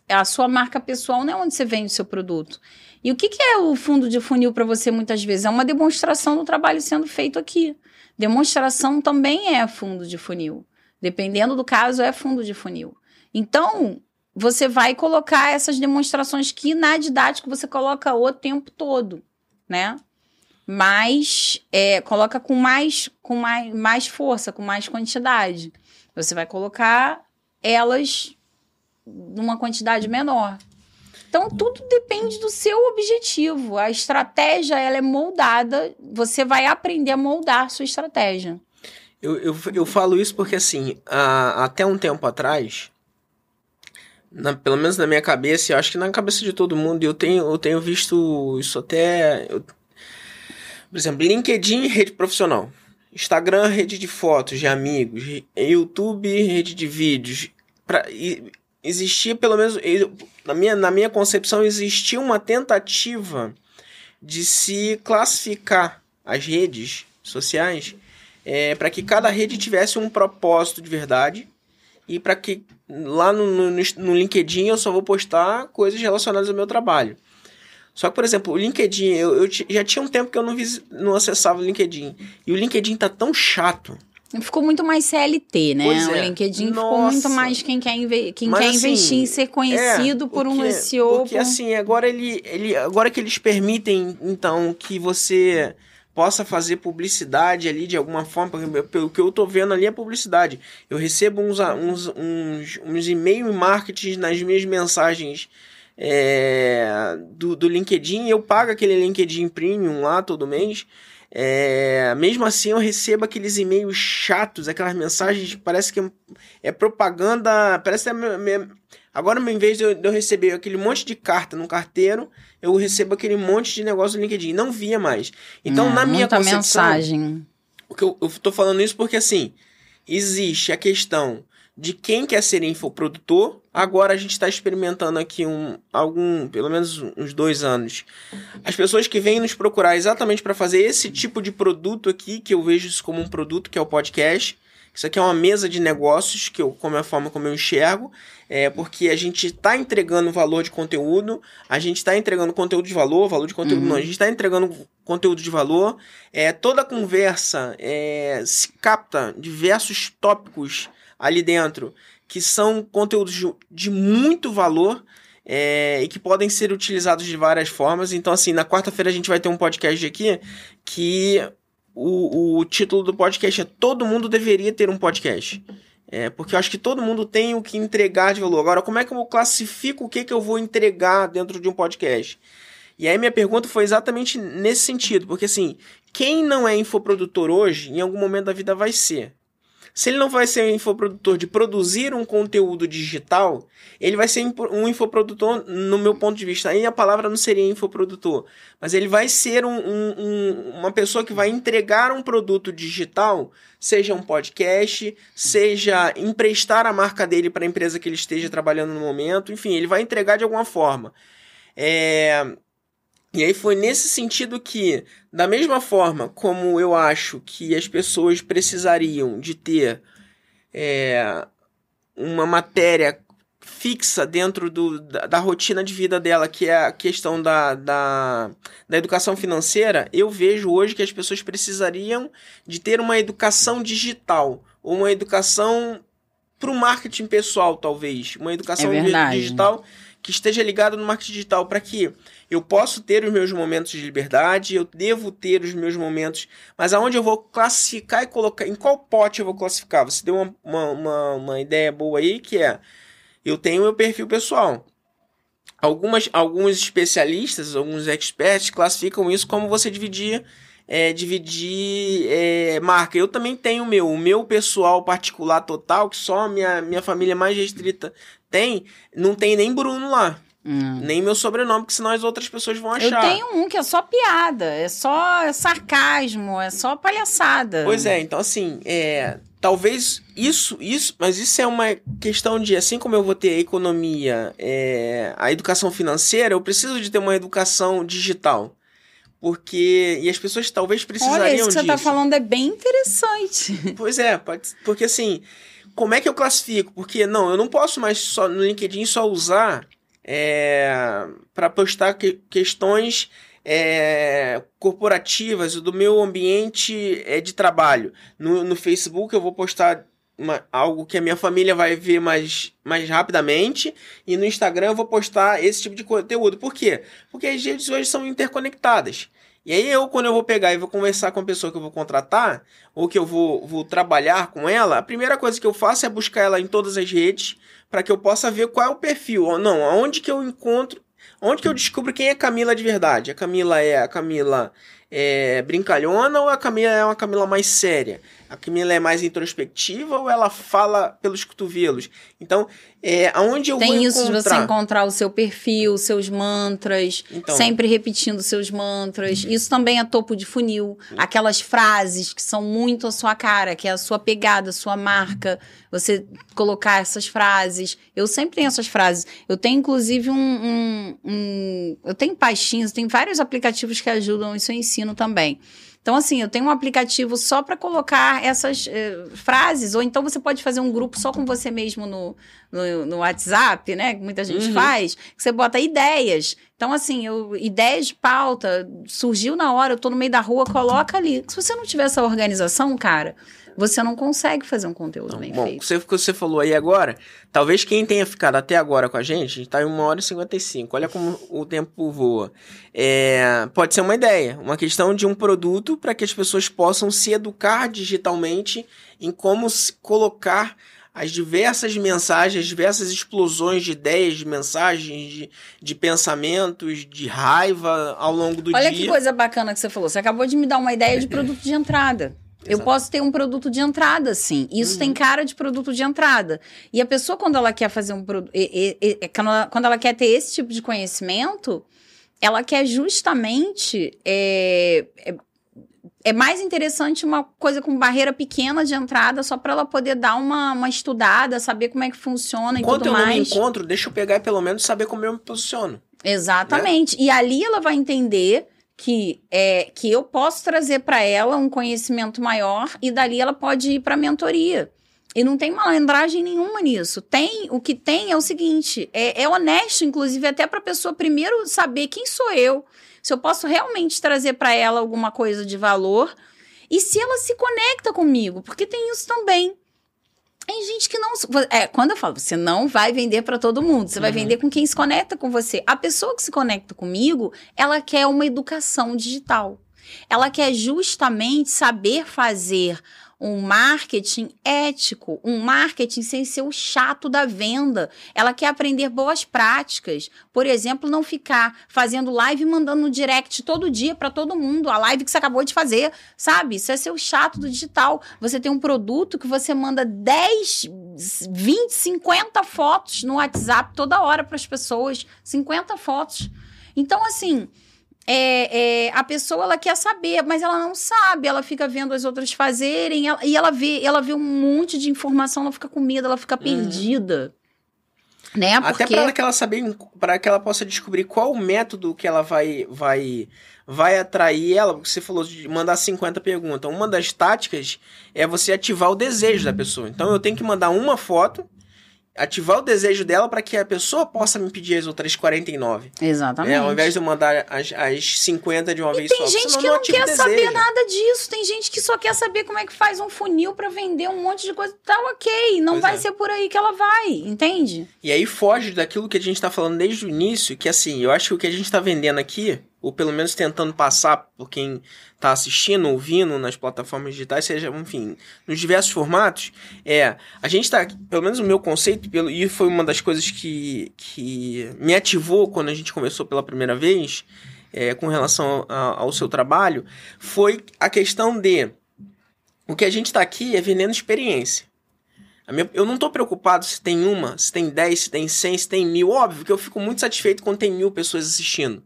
a sua marca pessoal não é onde você vende o seu produto. E o que, que é o fundo de funil para você muitas vezes? É uma demonstração do trabalho sendo feito aqui. Demonstração também é fundo de funil. Dependendo do caso, é fundo de funil. Então, você vai colocar essas demonstrações que na didática você coloca o tempo todo, né? Mas é, coloca com mais, com mais, mais força, com mais quantidade. Você vai colocar elas numa quantidade menor. Então, tudo depende do seu objetivo. A estratégia, ela é moldada. Você vai aprender a moldar a sua estratégia. Eu, eu, eu falo isso porque, assim, a, até um tempo atrás, na, pelo menos na minha cabeça, eu acho que na cabeça de todo mundo, eu tenho, eu tenho visto isso até... Eu, por exemplo, LinkedIn, rede profissional. Instagram, rede de fotos de amigos. YouTube, rede de vídeos. Pra, e, existia pelo menos na minha, na minha concepção existia uma tentativa de se classificar as redes sociais é, para que cada rede tivesse um propósito de verdade e para que lá no, no, no, LinkedIn eu só vou postar coisas relacionadas ao meu trabalho. Só que, por exemplo, o LinkedIn, eu, eu já tinha um tempo que eu não, vis, não acessava o LinkedIn. E o LinkedIn tá tão chato Ficou muito mais CLT, né? Pois o é. LinkedIn Nossa. ficou muito mais quem quer, inve quem Mas, quer assim, investir em ser conhecido é, por um porque- SEO. Porque por- assim, agora ele, ele. Agora que eles permitem, então, que você possa fazer publicidade ali de alguma forma, porque pelo que eu tô vendo ali é publicidade. Eu recebo uns, uns, uns, uns e-mail marketing nas minhas mensagens é, do, do LinkedIn e eu pago aquele LinkedIn Premium lá todo mês. É, mesmo assim, eu recebo aqueles e-mails chatos, aquelas mensagens, parece que é propaganda. Parece que é me- Agora, em vez de eu, de eu receber aquele monte de carta no carteiro, eu recebo aquele monte de negócio no LinkedIn. Não via mais. Então, É, na minha muita concepção, mensagem. o que eu, eu tô falando isso porque assim, existe a questão de quem quer ser infoprodutor. Agora a gente está experimentando aqui um algum, pelo menos uns dois anos. As pessoas que vêm nos procurar exatamente para fazer esse tipo de produto aqui, que eu vejo isso como um produto, que é o podcast. Isso aqui é uma mesa de negócios, que eu, como é a forma como eu enxergo, é porque a gente está entregando valor de conteúdo, a gente está entregando conteúdo de valor, valor de conteúdo Uhum. não, a gente está entregando conteúdo de valor, é, toda conversa é, se capta diversos tópicos ali dentro que são conteúdos de, muito valor é, e que podem ser utilizados de várias formas. Então, assim, na quarta-feira a gente vai ter um podcast aqui que o, o título do podcast é Todo Mundo Deveria Ter um Podcast. É, porque eu acho que todo mundo tem o que entregar de valor. Agora, como é que eu classifico o que, que eu vou entregar dentro de um podcast? E aí minha pergunta foi exatamente nesse sentido, porque assim, quem não é infoprodutor hoje, em algum momento da vida vai ser. Se ele não vai ser um infoprodutor de produzir um conteúdo digital, ele vai ser um infoprodutor, no meu ponto de vista. Aí a palavra não seria infoprodutor, mas ele vai ser um- um- uma pessoa que vai entregar um produto digital, seja um podcast, seja emprestar a marca dele para a empresa que ele esteja trabalhando no momento, enfim, ele vai entregar de alguma forma. É, e aí foi nesse sentido que, da mesma forma como eu acho que as pessoas precisariam de ter é, uma matéria fixa dentro do, da, da rotina de vida dela, que é a questão da, da, da educação financeira, eu vejo hoje que as pessoas precisariam de ter uma educação digital, uma educação para o marketing pessoal, talvez, uma educação É di- verdade. Que esteja ligado no marketing digital para que eu possa ter os meus momentos de liberdade, eu devo ter os meus momentos, mas aonde eu vou classificar e colocar, em qual pote eu vou classificar? Você deu uma, uma, uma, uma ideia boa aí que é, eu tenho meu perfil pessoal. Algumas, alguns especialistas, alguns experts classificam isso como você dividir é, dividir é, marca. Eu também tenho o meu. O meu pessoal particular total, que só minha, minha família mais restrita tem, não tem nem Bruno lá. Hum. Nem meu sobrenome, porque senão as outras pessoas vão achar. Eu tenho um que é só piada, é só sarcasmo, é só palhaçada. Pois é, então assim, é, talvez isso, isso, mas isso é uma questão de, assim como eu vou ter a economia, é, a educação financeira, eu preciso de ter uma educação digital. Porque. E as pessoas talvez precisariam Olha, isso que você está falando é bem interessante. Pois é, pode, porque assim, como é que eu classifico? Porque, não, eu não posso mais só no LinkedIn só usar é, para postar que, questões é, corporativas do meu ambiente é, de trabalho. No, no Facebook eu vou postar uma, algo que a minha família vai ver mais, mais rapidamente. E no Instagram eu vou postar esse tipo de conteúdo. Por quê? Porque as redes hoje são interconectadas. E aí eu, quando eu vou pegar e vou conversar com a pessoa que eu vou contratar, ou que eu vou, vou trabalhar com ela, a primeira coisa que eu faço é buscar ela em todas as redes, para que eu possa ver qual é o perfil. Ou não, aonde que eu encontro, onde que eu descubro quem é Camila de verdade. A Camila é a Camila é, brincalhona ou a Camila é uma Camila mais séria? A Camila é mais introspectiva ou ela fala pelos cotovelos? Então, é, aonde eu Tem vou isso encontrar... de você encontrar o seu perfil, seus mantras, então, sempre repetindo seus mantras. Isso também é topo de funil. Aquelas frases que são muito a sua cara, que é a sua pegada, a sua marca. Você colocar essas frases. Eu sempre tenho essas frases. Eu tenho, inclusive, um... um, um eu tenho pastinhas, tem vários aplicativos que ajudam, isso eu ensino também. Então, assim, eu tenho um aplicativo só para colocar essas eh, frases, ou então você pode fazer um grupo só com você mesmo no, no, no WhatsApp, né? Que muita gente uhum. faz, que você bota ideias. Então, assim, eu, ideias de pauta, surgiu na hora, eu tô no meio da rua, coloca ali. Se você não tiver essa organização, cara, você não consegue fazer um conteúdo não, bem bom, feito. Você, você falou aí agora, talvez quem tenha ficado até agora com a gente, a gente tá em 1 hora e 55, olha como o tempo voa. É, pode ser uma ideia, uma questão de um produto para que as pessoas possam se educar digitalmente em como se colocar as diversas mensagens, as diversas explosões de ideias, de mensagens, de, de pensamentos, de raiva ao longo do Olha dia. Olha que coisa bacana que você falou. Você acabou de me dar uma ideia de produto de entrada. Eu posso ter um produto de entrada, sim. Isso uhum. tem cara de produto de entrada. E a pessoa, quando ela quer fazer um produto. Quando ela quer ter esse tipo de conhecimento, ela quer justamente. É, é, mais interessante uma coisa com barreira pequena de entrada, só para ela poder dar uma, uma estudada, saber como é que funciona Enquanto e tudo mais. Enquanto eu não me encontro, deixa eu pegar e pelo menos saber como eu me posiciono. Exatamente. Né? E ali ela vai entender que é que eu posso trazer para ela um conhecimento maior e dali ela pode ir para mentoria. E não tem malandragem nenhuma nisso. Tem, o que tem é o seguinte, é, é honesto, inclusive, até para a pessoa primeiro saber quem sou eu, se eu posso realmente trazer para ela alguma coisa de valor e se ela se conecta comigo, porque tem isso também. Tem gente que não. É, quando eu falo, você não vai vender para todo mundo, você uhum. vai vender com quem se conecta com você. A pessoa que se conecta comigo, ela quer uma educação digital. Ela quer justamente saber fazer um marketing ético, um marketing sem ser o chato da venda. Ela quer aprender boas práticas. Por exemplo, não ficar fazendo live e mandando no direct todo dia para todo mundo, a live que você acabou de fazer, sabe? Isso é ser o chato do digital. Você tem um produto que você manda 10, 20, 50 fotos no WhatsApp toda hora para as pessoas, 50 fotos. Então, assim, é, é, a pessoa ela quer saber, mas ela não sabe, ela fica vendo as outras fazerem ela, e ela vê, ela vê um monte de informação, ela fica com medo, ela fica uhum. perdida. Uhum. Né? Porque... Até para que ela saber, para que ela possa descobrir qual o método que ela vai vai vai atrair ela, porque você falou de mandar 50 perguntas. Uma das táticas é você ativar o desejo da pessoa. Então eu tenho que mandar uma foto ativar o desejo dela para que a pessoa possa me pedir as outras 49. Exatamente. É, ao invés de eu mandar as, as 50 de uma vez Tem só. gente senão que não não quer saber nada disso. Tem gente que só quer saber como é que faz um funil pra vender um monte de coisa. Tá ok. Não Pois vai é. ser por aí que ela vai, entende? E aí foge daquilo que a gente tá falando desde o início, que assim, eu acho que o que a gente tá vendendo aqui, ou pelo menos tentando passar por quem tá assistindo, ouvindo nas plataformas digitais, seja, enfim, nos diversos formatos, é, a gente tá, pelo menos o meu conceito, pelo, e foi uma das coisas que, que me ativou quando a gente começou pela primeira vez, é, com relação a- ao seu trabalho, foi a questão de, o que a gente tá aqui é vendendo experiência. Eu não tô preocupado se tem uma, se tem 10, se tem 100, se tem mil. Óbvio que eu fico muito satisfeito quando tem mil pessoas assistindo.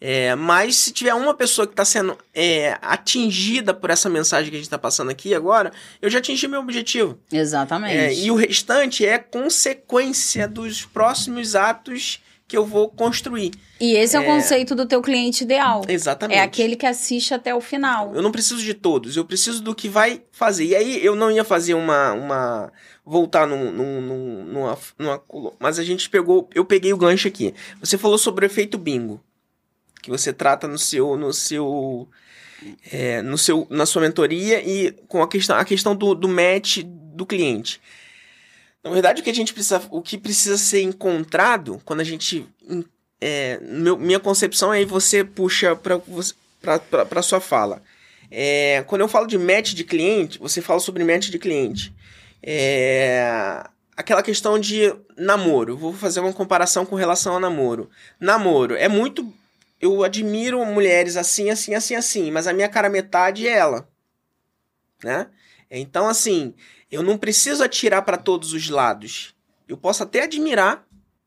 É, mas se tiver uma pessoa que está sendo é, atingida por essa mensagem que a gente está passando aqui agora, eu já atingi meu objetivo. Exatamente. É, e o restante é consequência dos próximos atos que eu vou construir. E esse é, o É. conceito do teu cliente ideal. Exatamente. É aquele que assiste até o final. Eu não preciso de todos, eu preciso do que vai fazer. E aí eu não ia fazer uma. uma voltar num, num, num- numa, numa. Mas a gente pegou. Eu peguei o gancho aqui. Você falou sobre o efeito bingo. Que você trata no seu. No seu é, no seu, na sua mentoria e com a questão, a questão do, do match do cliente. Na verdade, o que a gente precisa, o que precisa ser encontrado quando a gente, é, meu- minha concepção é aí você puxa para para sua fala. É, quando eu falo de match de cliente, você fala sobre match de cliente. É, aquela questão de namoro. Vou fazer uma comparação com relação a namoro. Namoro é muito. Eu admiro mulheres assim, assim, assim, assim, mas a minha cara metade é ela, né? Então, assim, eu não preciso atirar para todos os lados. Eu posso até admirar,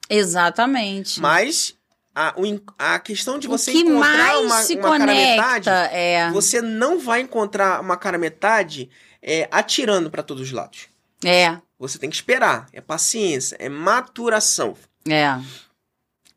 Exatamente. mas a, o a questão de você encontrar uma, uma cara metade, conecta é, você não vai encontrar uma cara metade é, atirando para todos os lados. é, Você tem que esperar. É paciência, é maturação. é.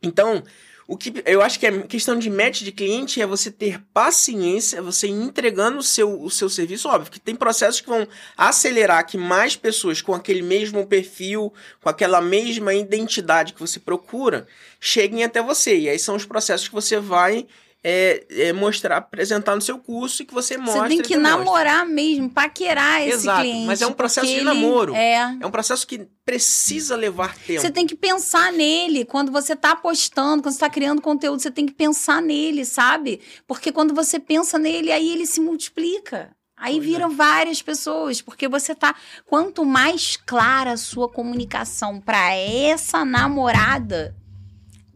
Então, o que eu acho que é questão de match de cliente é você ter paciência, você entregando o seu, o seu serviço. Óbvio que tem processos que vão acelerar que mais pessoas com aquele mesmo perfil, com aquela mesma identidade que você procura, cheguem até você. E aí são os processos que você vai é, é, mostrar, apresentar no seu curso e que você mostra. Você tem que namorar mesmo, paquerar esse Exato, cliente. mas é um processo de namoro. É. É um processo que precisa levar tempo. Você tem que pensar nele. Quando você tá postando, quando você tá criando conteúdo, você tem que pensar nele, sabe? Porque quando você pensa nele, aí ele se multiplica. Aí Pois é. viram várias pessoas, porque você tá. Quanto mais clara a sua comunicação para essa namorada,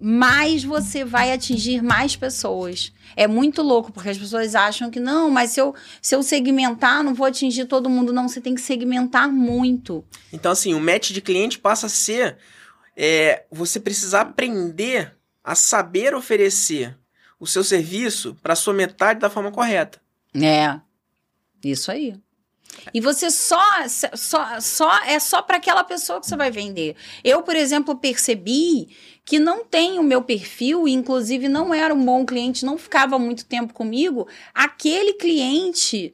mais você vai atingir mais pessoas. É muito louco, porque as pessoas acham que não, mas se eu, se eu segmentar, não vou atingir todo mundo. Não, você tem que segmentar muito. Então, assim, o match de cliente passa a ser é, você precisar aprender a saber oferecer o seu serviço para sua metade da forma correta. É. Isso aí. E você só, só, só é só para aquela pessoa que você vai vender. Eu, por exemplo, percebi que não tem o meu perfil, e inclusive não era um bom cliente, não ficava muito tempo comigo, aquele cliente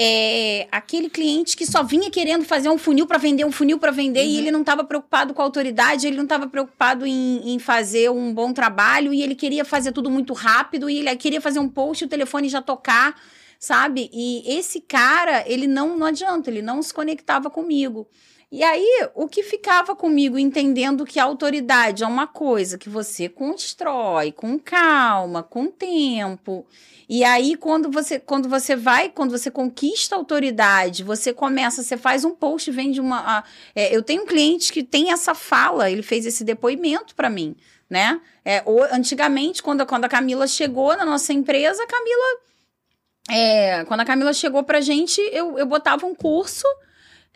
é aquele cliente que só vinha querendo fazer um funil para vender, um funil para vender, e Uhum. ele não estava preocupado com a autoridade, ele não estava preocupado em, em fazer um bom trabalho, e ele queria fazer tudo muito rápido, e ele queria fazer um post e o telefone já tocar, sabe? E esse cara, ele não, não adianta, ele não se conectava comigo. E aí, o que ficava comigo entendendo que a autoridade é uma coisa que você constrói com calma, com tempo. E aí, quando você, quando você vai, quando você conquista a autoridade, você começa, você faz um post, vende uma. a- é, eu tenho um cliente que tem essa fala, ele fez esse depoimento para mim, né? É, o- antigamente, quando, quando a Camila chegou na nossa empresa, a Camila. é, quando a Camila chegou pra gente, eu, eu botava um curso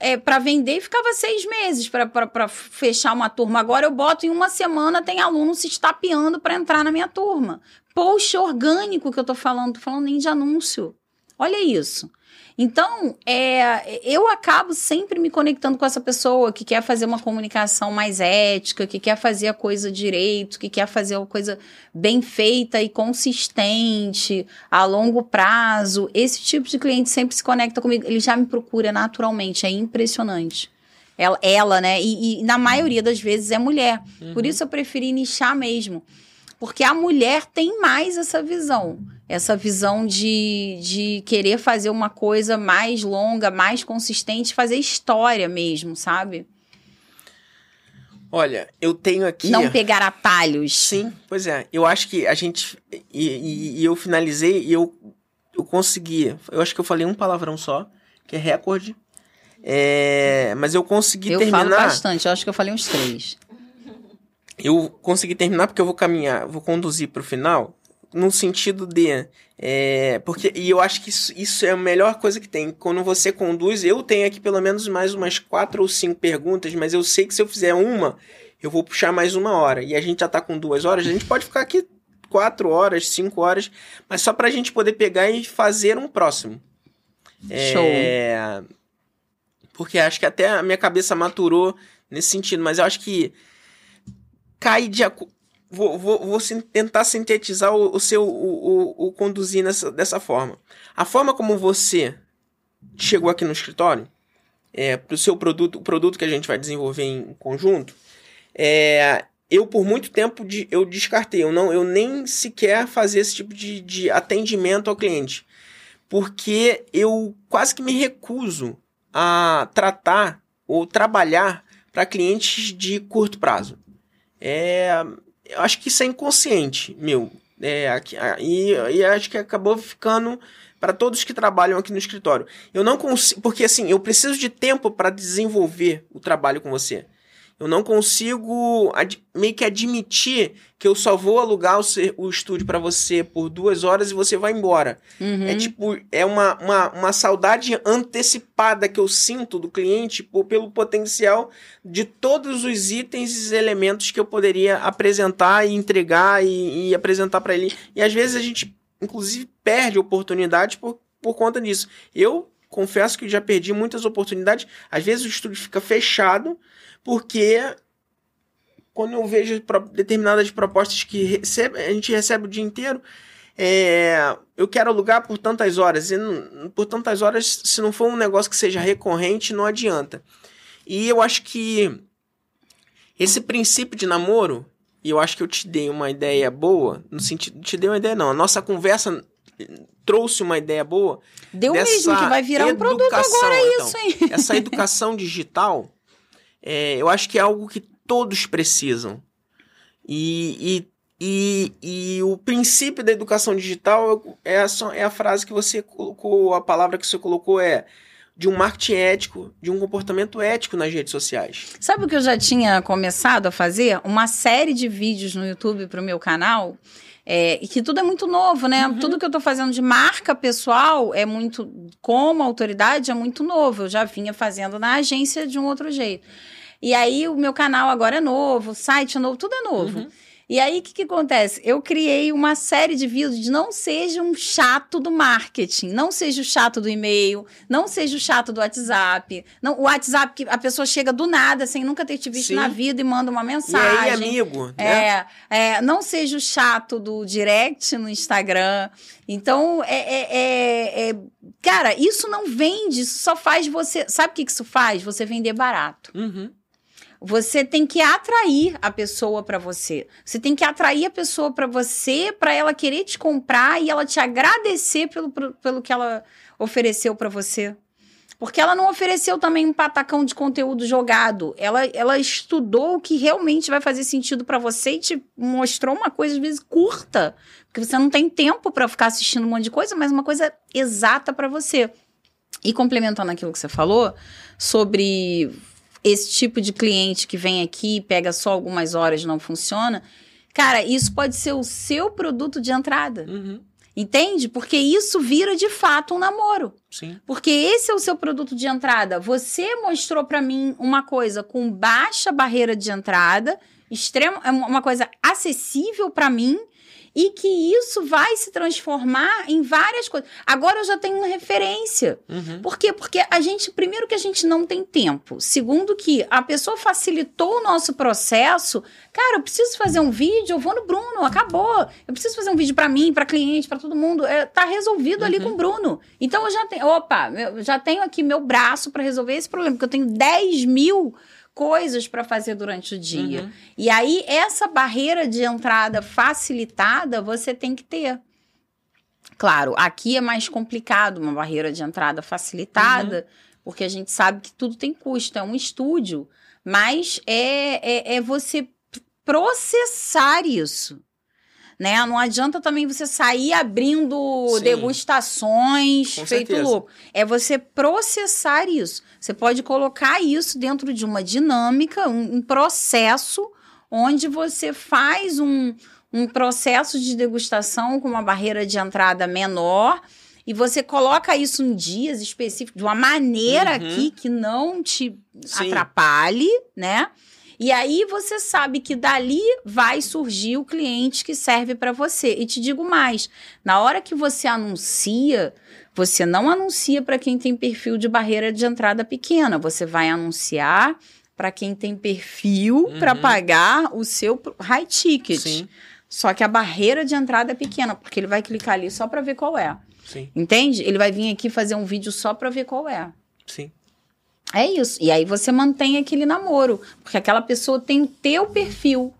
é, para vender e ficava seis meses para fechar uma turma. Agora eu boto em uma semana, tem aluno se estapeando para entrar na minha turma. Post orgânico que eu tô falando, tô falando nem de anúncio. Olha isso. Então, é, eu acabo sempre me conectando com essa pessoa que quer fazer uma comunicação mais ética, que quer fazer a coisa direito, que quer fazer a coisa bem feita e consistente, a longo prazo. Esse tipo de cliente sempre se conecta comigo. Ele já me procura naturalmente, é impressionante. Ela, ela né? E, e na maioria das vezes é mulher. Uhum. Por isso eu preferi nichar mesmo. Porque a mulher tem mais essa visão. Essa visão de, de querer fazer uma coisa mais longa, mais consistente, fazer história mesmo, sabe? Olha, eu tenho aqui. Não pegar atalhos. Sim, pois é. Eu acho que a gente. E, e- e eu finalizei e eu, eu consegui. Eu acho que eu falei um palavrão só, que é recorde. É, mas eu consegui Eu terminar. falo bastante, eu acho que eu falei uns três. Eu consegui terminar porque eu vou caminhar, vou conduzir pro final, no sentido de. é, porque, e eu acho que isso, isso é a melhor coisa que tem. Quando você conduz, eu tenho aqui pelo menos mais umas quatro ou cinco perguntas, mas eu sei que se eu fizer uma, eu vou puxar mais uma hora. E a gente já tá com duas horas, a gente pode ficar aqui quatro horas, cinco horas, mas só pra gente poder pegar e fazer um próximo. É, Porque acho que até a minha cabeça maturou nesse sentido, mas eu acho que cai de acu- vou, vou, vou tentar sintetizar o, o seu o, o, o conduzir nessa, dessa forma. A forma como você chegou aqui no escritório é, para o seu produto, o produto que a gente vai desenvolver em conjunto, é, eu por muito tempo de- eu descartei, eu não, eu nem sequer fazia esse tipo de, de atendimento ao cliente, porque eu quase que me recuso a tratar ou trabalhar para clientes de curto prazo. É, eu acho que isso é inconsciente, meu. É, aqui- e, e acho que acabou ficando para todos que trabalham aqui no escritório. Eu não consigo, porque assim, eu preciso de tempo para desenvolver o trabalho com você. Eu não consigo meio que admitir que eu só vou alugar o, o estúdio para você por duas horas e você vai embora. Uhum. É tipo, é uma, uma, uma saudade antecipada que eu sinto do cliente por- pelo potencial de todos os itens e elementos que eu poderia apresentar e entregar e, e apresentar para ele. E às vezes a gente, inclusive, perde oportunidades por, por conta disso. Eu confesso que já perdi muitas oportunidades. Às vezes o estúdio fica fechado porque quando eu vejo determinadas propostas que recebe, a gente recebe o dia inteiro, é, eu quero alugar por tantas horas. E não- por tantas horas, se não for um negócio que seja recorrente, não adianta. E eu acho que esse princípio de namoro, e eu acho que eu te dei uma ideia boa, no sentido. Te dei uma ideia, não. A nossa conversa trouxe uma ideia boa. Deu dessa mesmo que vai virar um produto educação, agora então. isso, hein? Essa educação digital, é, eu acho que é algo que todos precisam. E, e, e, e o princípio da educação digital é a, só- é a frase que você colocou, a palavra que você colocou é de um marketing ético, de um comportamento ético nas redes sociais. Sabe o que eu já tinha começado a fazer? Uma série de vídeos no YouTube pro meu canal. É, e que tudo é muito novo, né? Uhum. Tudo que eu tô fazendo de marca pessoal é muito. Como autoridade, é muito novo. Eu já vinha fazendo na agência de um outro jeito. E aí, o meu canal agora é novo, o site é novo, tudo é novo. Uhum. E aí, o que, que acontece? Eu criei uma série de vídeos de não seja um chato do marketing, não seja o chato do e-mail, não seja o chato do WhatsApp. Não, o WhatsApp que a pessoa chega do nada, sem nunca ter te visto Sim. na vida e manda uma E mensagem. aí, amigo, né? É, é, não seja o chato do direct no Instagram. Então, é, é- é- é- Cara, isso não vende, isso só faz você. Sabe o que que isso faz? Você vender barato. Uhum. Você tem que atrair a pessoa para você. Você tem que atrair a pessoa para você, para ela querer te comprar e ela te agradecer pelo, pelo que ela ofereceu para você. Porque ela não ofereceu também um patacão de conteúdo jogado. Ela, ela estudou o que realmente vai fazer sentido para você e te mostrou uma coisa, às vezes, curta. Porque você não tem tempo para ficar assistindo um monte de coisa, mas uma coisa exata para você. E complementando aquilo que você falou sobre esse tipo de cliente que vem aqui, pega só algumas horas e não funciona, cara, isso pode ser o seu produto de entrada. Uhum. Entende? Porque isso vira de fato um namoro. Sim. Porque esse é o seu produto de entrada. Você mostrou pra mim uma coisa com baixa barreira de entrada, extremo, é uma coisa acessível pra mim e que isso vai se transformar em várias coisas. Agora eu já tenho uma referência. Uhum. Por quê? Porque a gente, primeiro que a gente não tem tempo. Segundo que a pessoa facilitou o nosso processo. Cara, eu preciso fazer um vídeo, eu vou no Bruno, acabou. Eu preciso fazer um vídeo para mim, para cliente, para todo mundo. É, tá resolvido ali Uhum. com o Bruno. Então eu já tenho, opa, eu já tenho aqui meu braço para resolver esse problema, porque eu tenho 10 mil coisas para fazer durante o dia. Uhum. E aí, essa barreira de entrada facilitada você tem que ter. Claro, aqui é mais complicado uma barreira de entrada facilitada, porque a gente sabe que tudo tem custo, é um estúdio, mas é, é, é você processar isso. Né? Não adianta também você sair abrindo Sim. degustações Com feito certeza. louco. É você processar isso. Você pode colocar isso dentro de uma dinâmica, um, um processo, onde você faz um, um processo de degustação com uma barreira de entrada menor. E você coloca isso em dias específicos, de uma maneira Uhum. aqui que não te Sim. atrapalhe, né? E aí você sabe que dali vai surgir o cliente que serve para você. E te digo mais, na hora que você anuncia, você não anuncia para quem tem perfil de barreira de entrada pequena, você vai anunciar para quem tem perfil para Uhum. pagar o seu high ticket. Sim, Só que a barreira de entrada é pequena, porque ele vai clicar ali só para ver qual é. sim, Entende? Ele vai vir aqui fazer um vídeo só para ver qual é. sim. É isso. E aí você mantém aquele namoro, porque aquela pessoa tem o teu perfil.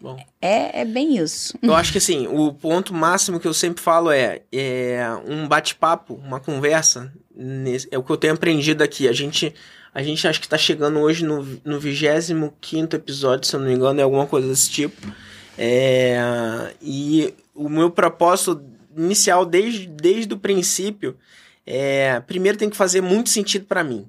Bom. É, é bem isso. Eu acho que assim, o ponto máximo que eu sempre falo é, é um bate-papo, uma conversa. nesse- é o que eu tenho aprendido aqui. A gente, a gente acho que tá chegando hoje no, no 25 episódio, se eu não me engano, é alguma coisa desse tipo. É, e o meu propósito inicial, desde, desde o princípio, é primeiro tem que fazer muito sentido para mim.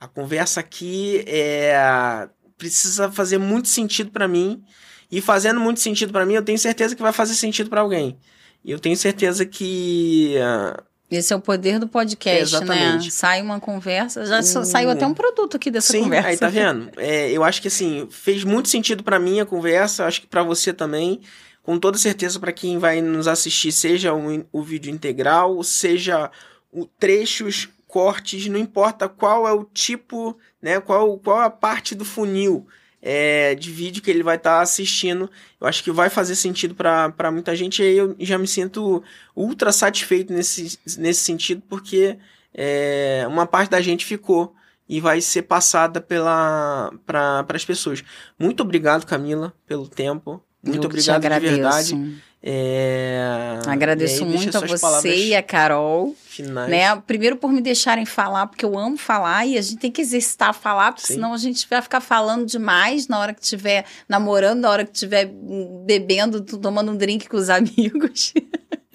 A conversa aqui é, precisa fazer muito sentido para mim. E fazendo muito sentido pra mim, eu tenho certeza que vai fazer sentido pra alguém. E eu tenho certeza que. ah, Esse é o poder do podcast, né? Exatamente. Sai uma conversa, já sa- Hum. saiu até um produto aqui dessa sim, conversa. aí tá vendo? É, eu acho que assim, fez muito sentido pra mim a conversa, acho que pra você também. Com toda certeza pra quem vai nos assistir, seja o, o vídeo integral, seja o trechos, cortes, não importa qual é o tipo, né? Qual, qual a parte do funil é, de vídeo que ele vai estar assistindo. Eu acho que vai fazer sentido pra muita gente. E aí eu já me sinto ultra satisfeito nesse, nesse sentido, porque é, uma parte da gente ficou e vai ser passada pela para as pessoas. Muito obrigado, Camila, pelo tempo. Muito Eu obrigado de verdade. É, Agradeço aí, muito a você palavras e a Carol. Finais. Né? Primeiro por me deixarem falar, porque eu amo falar e a gente tem que exercitar falar, porque Sim. senão a gente vai ficar falando demais na hora que estiver namorando, na hora que estiver bebendo, tomando um drink com os amigos.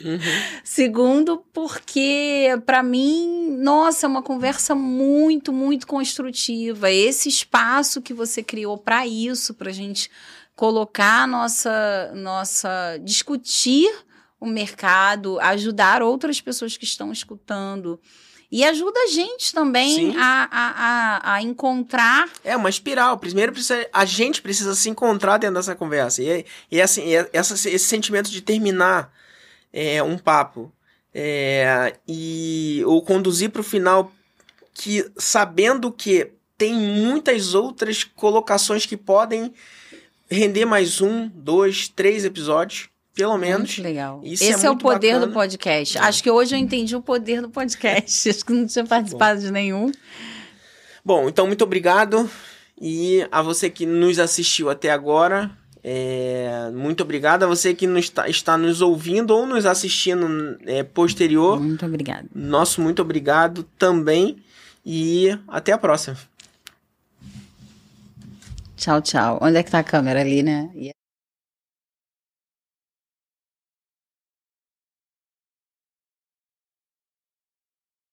Uhum. Segundo, porque para mim, nossa, é uma conversa muito, muito construtiva. Esse espaço que você criou para isso, para a gente colocar nossa, nossa, discutir o mercado, ajudar outras pessoas que estão escutando. E ajuda a gente também a, a, a, a encontrar. É uma espiral. Primeiro precisa, a gente precisa se encontrar dentro dessa conversa. E, é- e assim, é- essa, esse sentimento de terminar é, um papo é, e ou conduzir para o final que sabendo que tem muitas outras colocações que podem render mais um, dois, três episódios, pelo menos. Muito legal. Isso é Esse é, o muito poder bacana. do podcast. É. Acho que hoje eu entendi o poder do podcast. Acho que não tinha participado de nenhum. Bom, então muito obrigado. E a você que nos assistiu até agora, é, muito obrigado. A você que nos está, está nos ouvindo ou nos assistindo é, posterior, Muito obrigada. nosso muito obrigado também. E até a próxima. Tchau, tchau. Onde é que tá a câmera ali, né?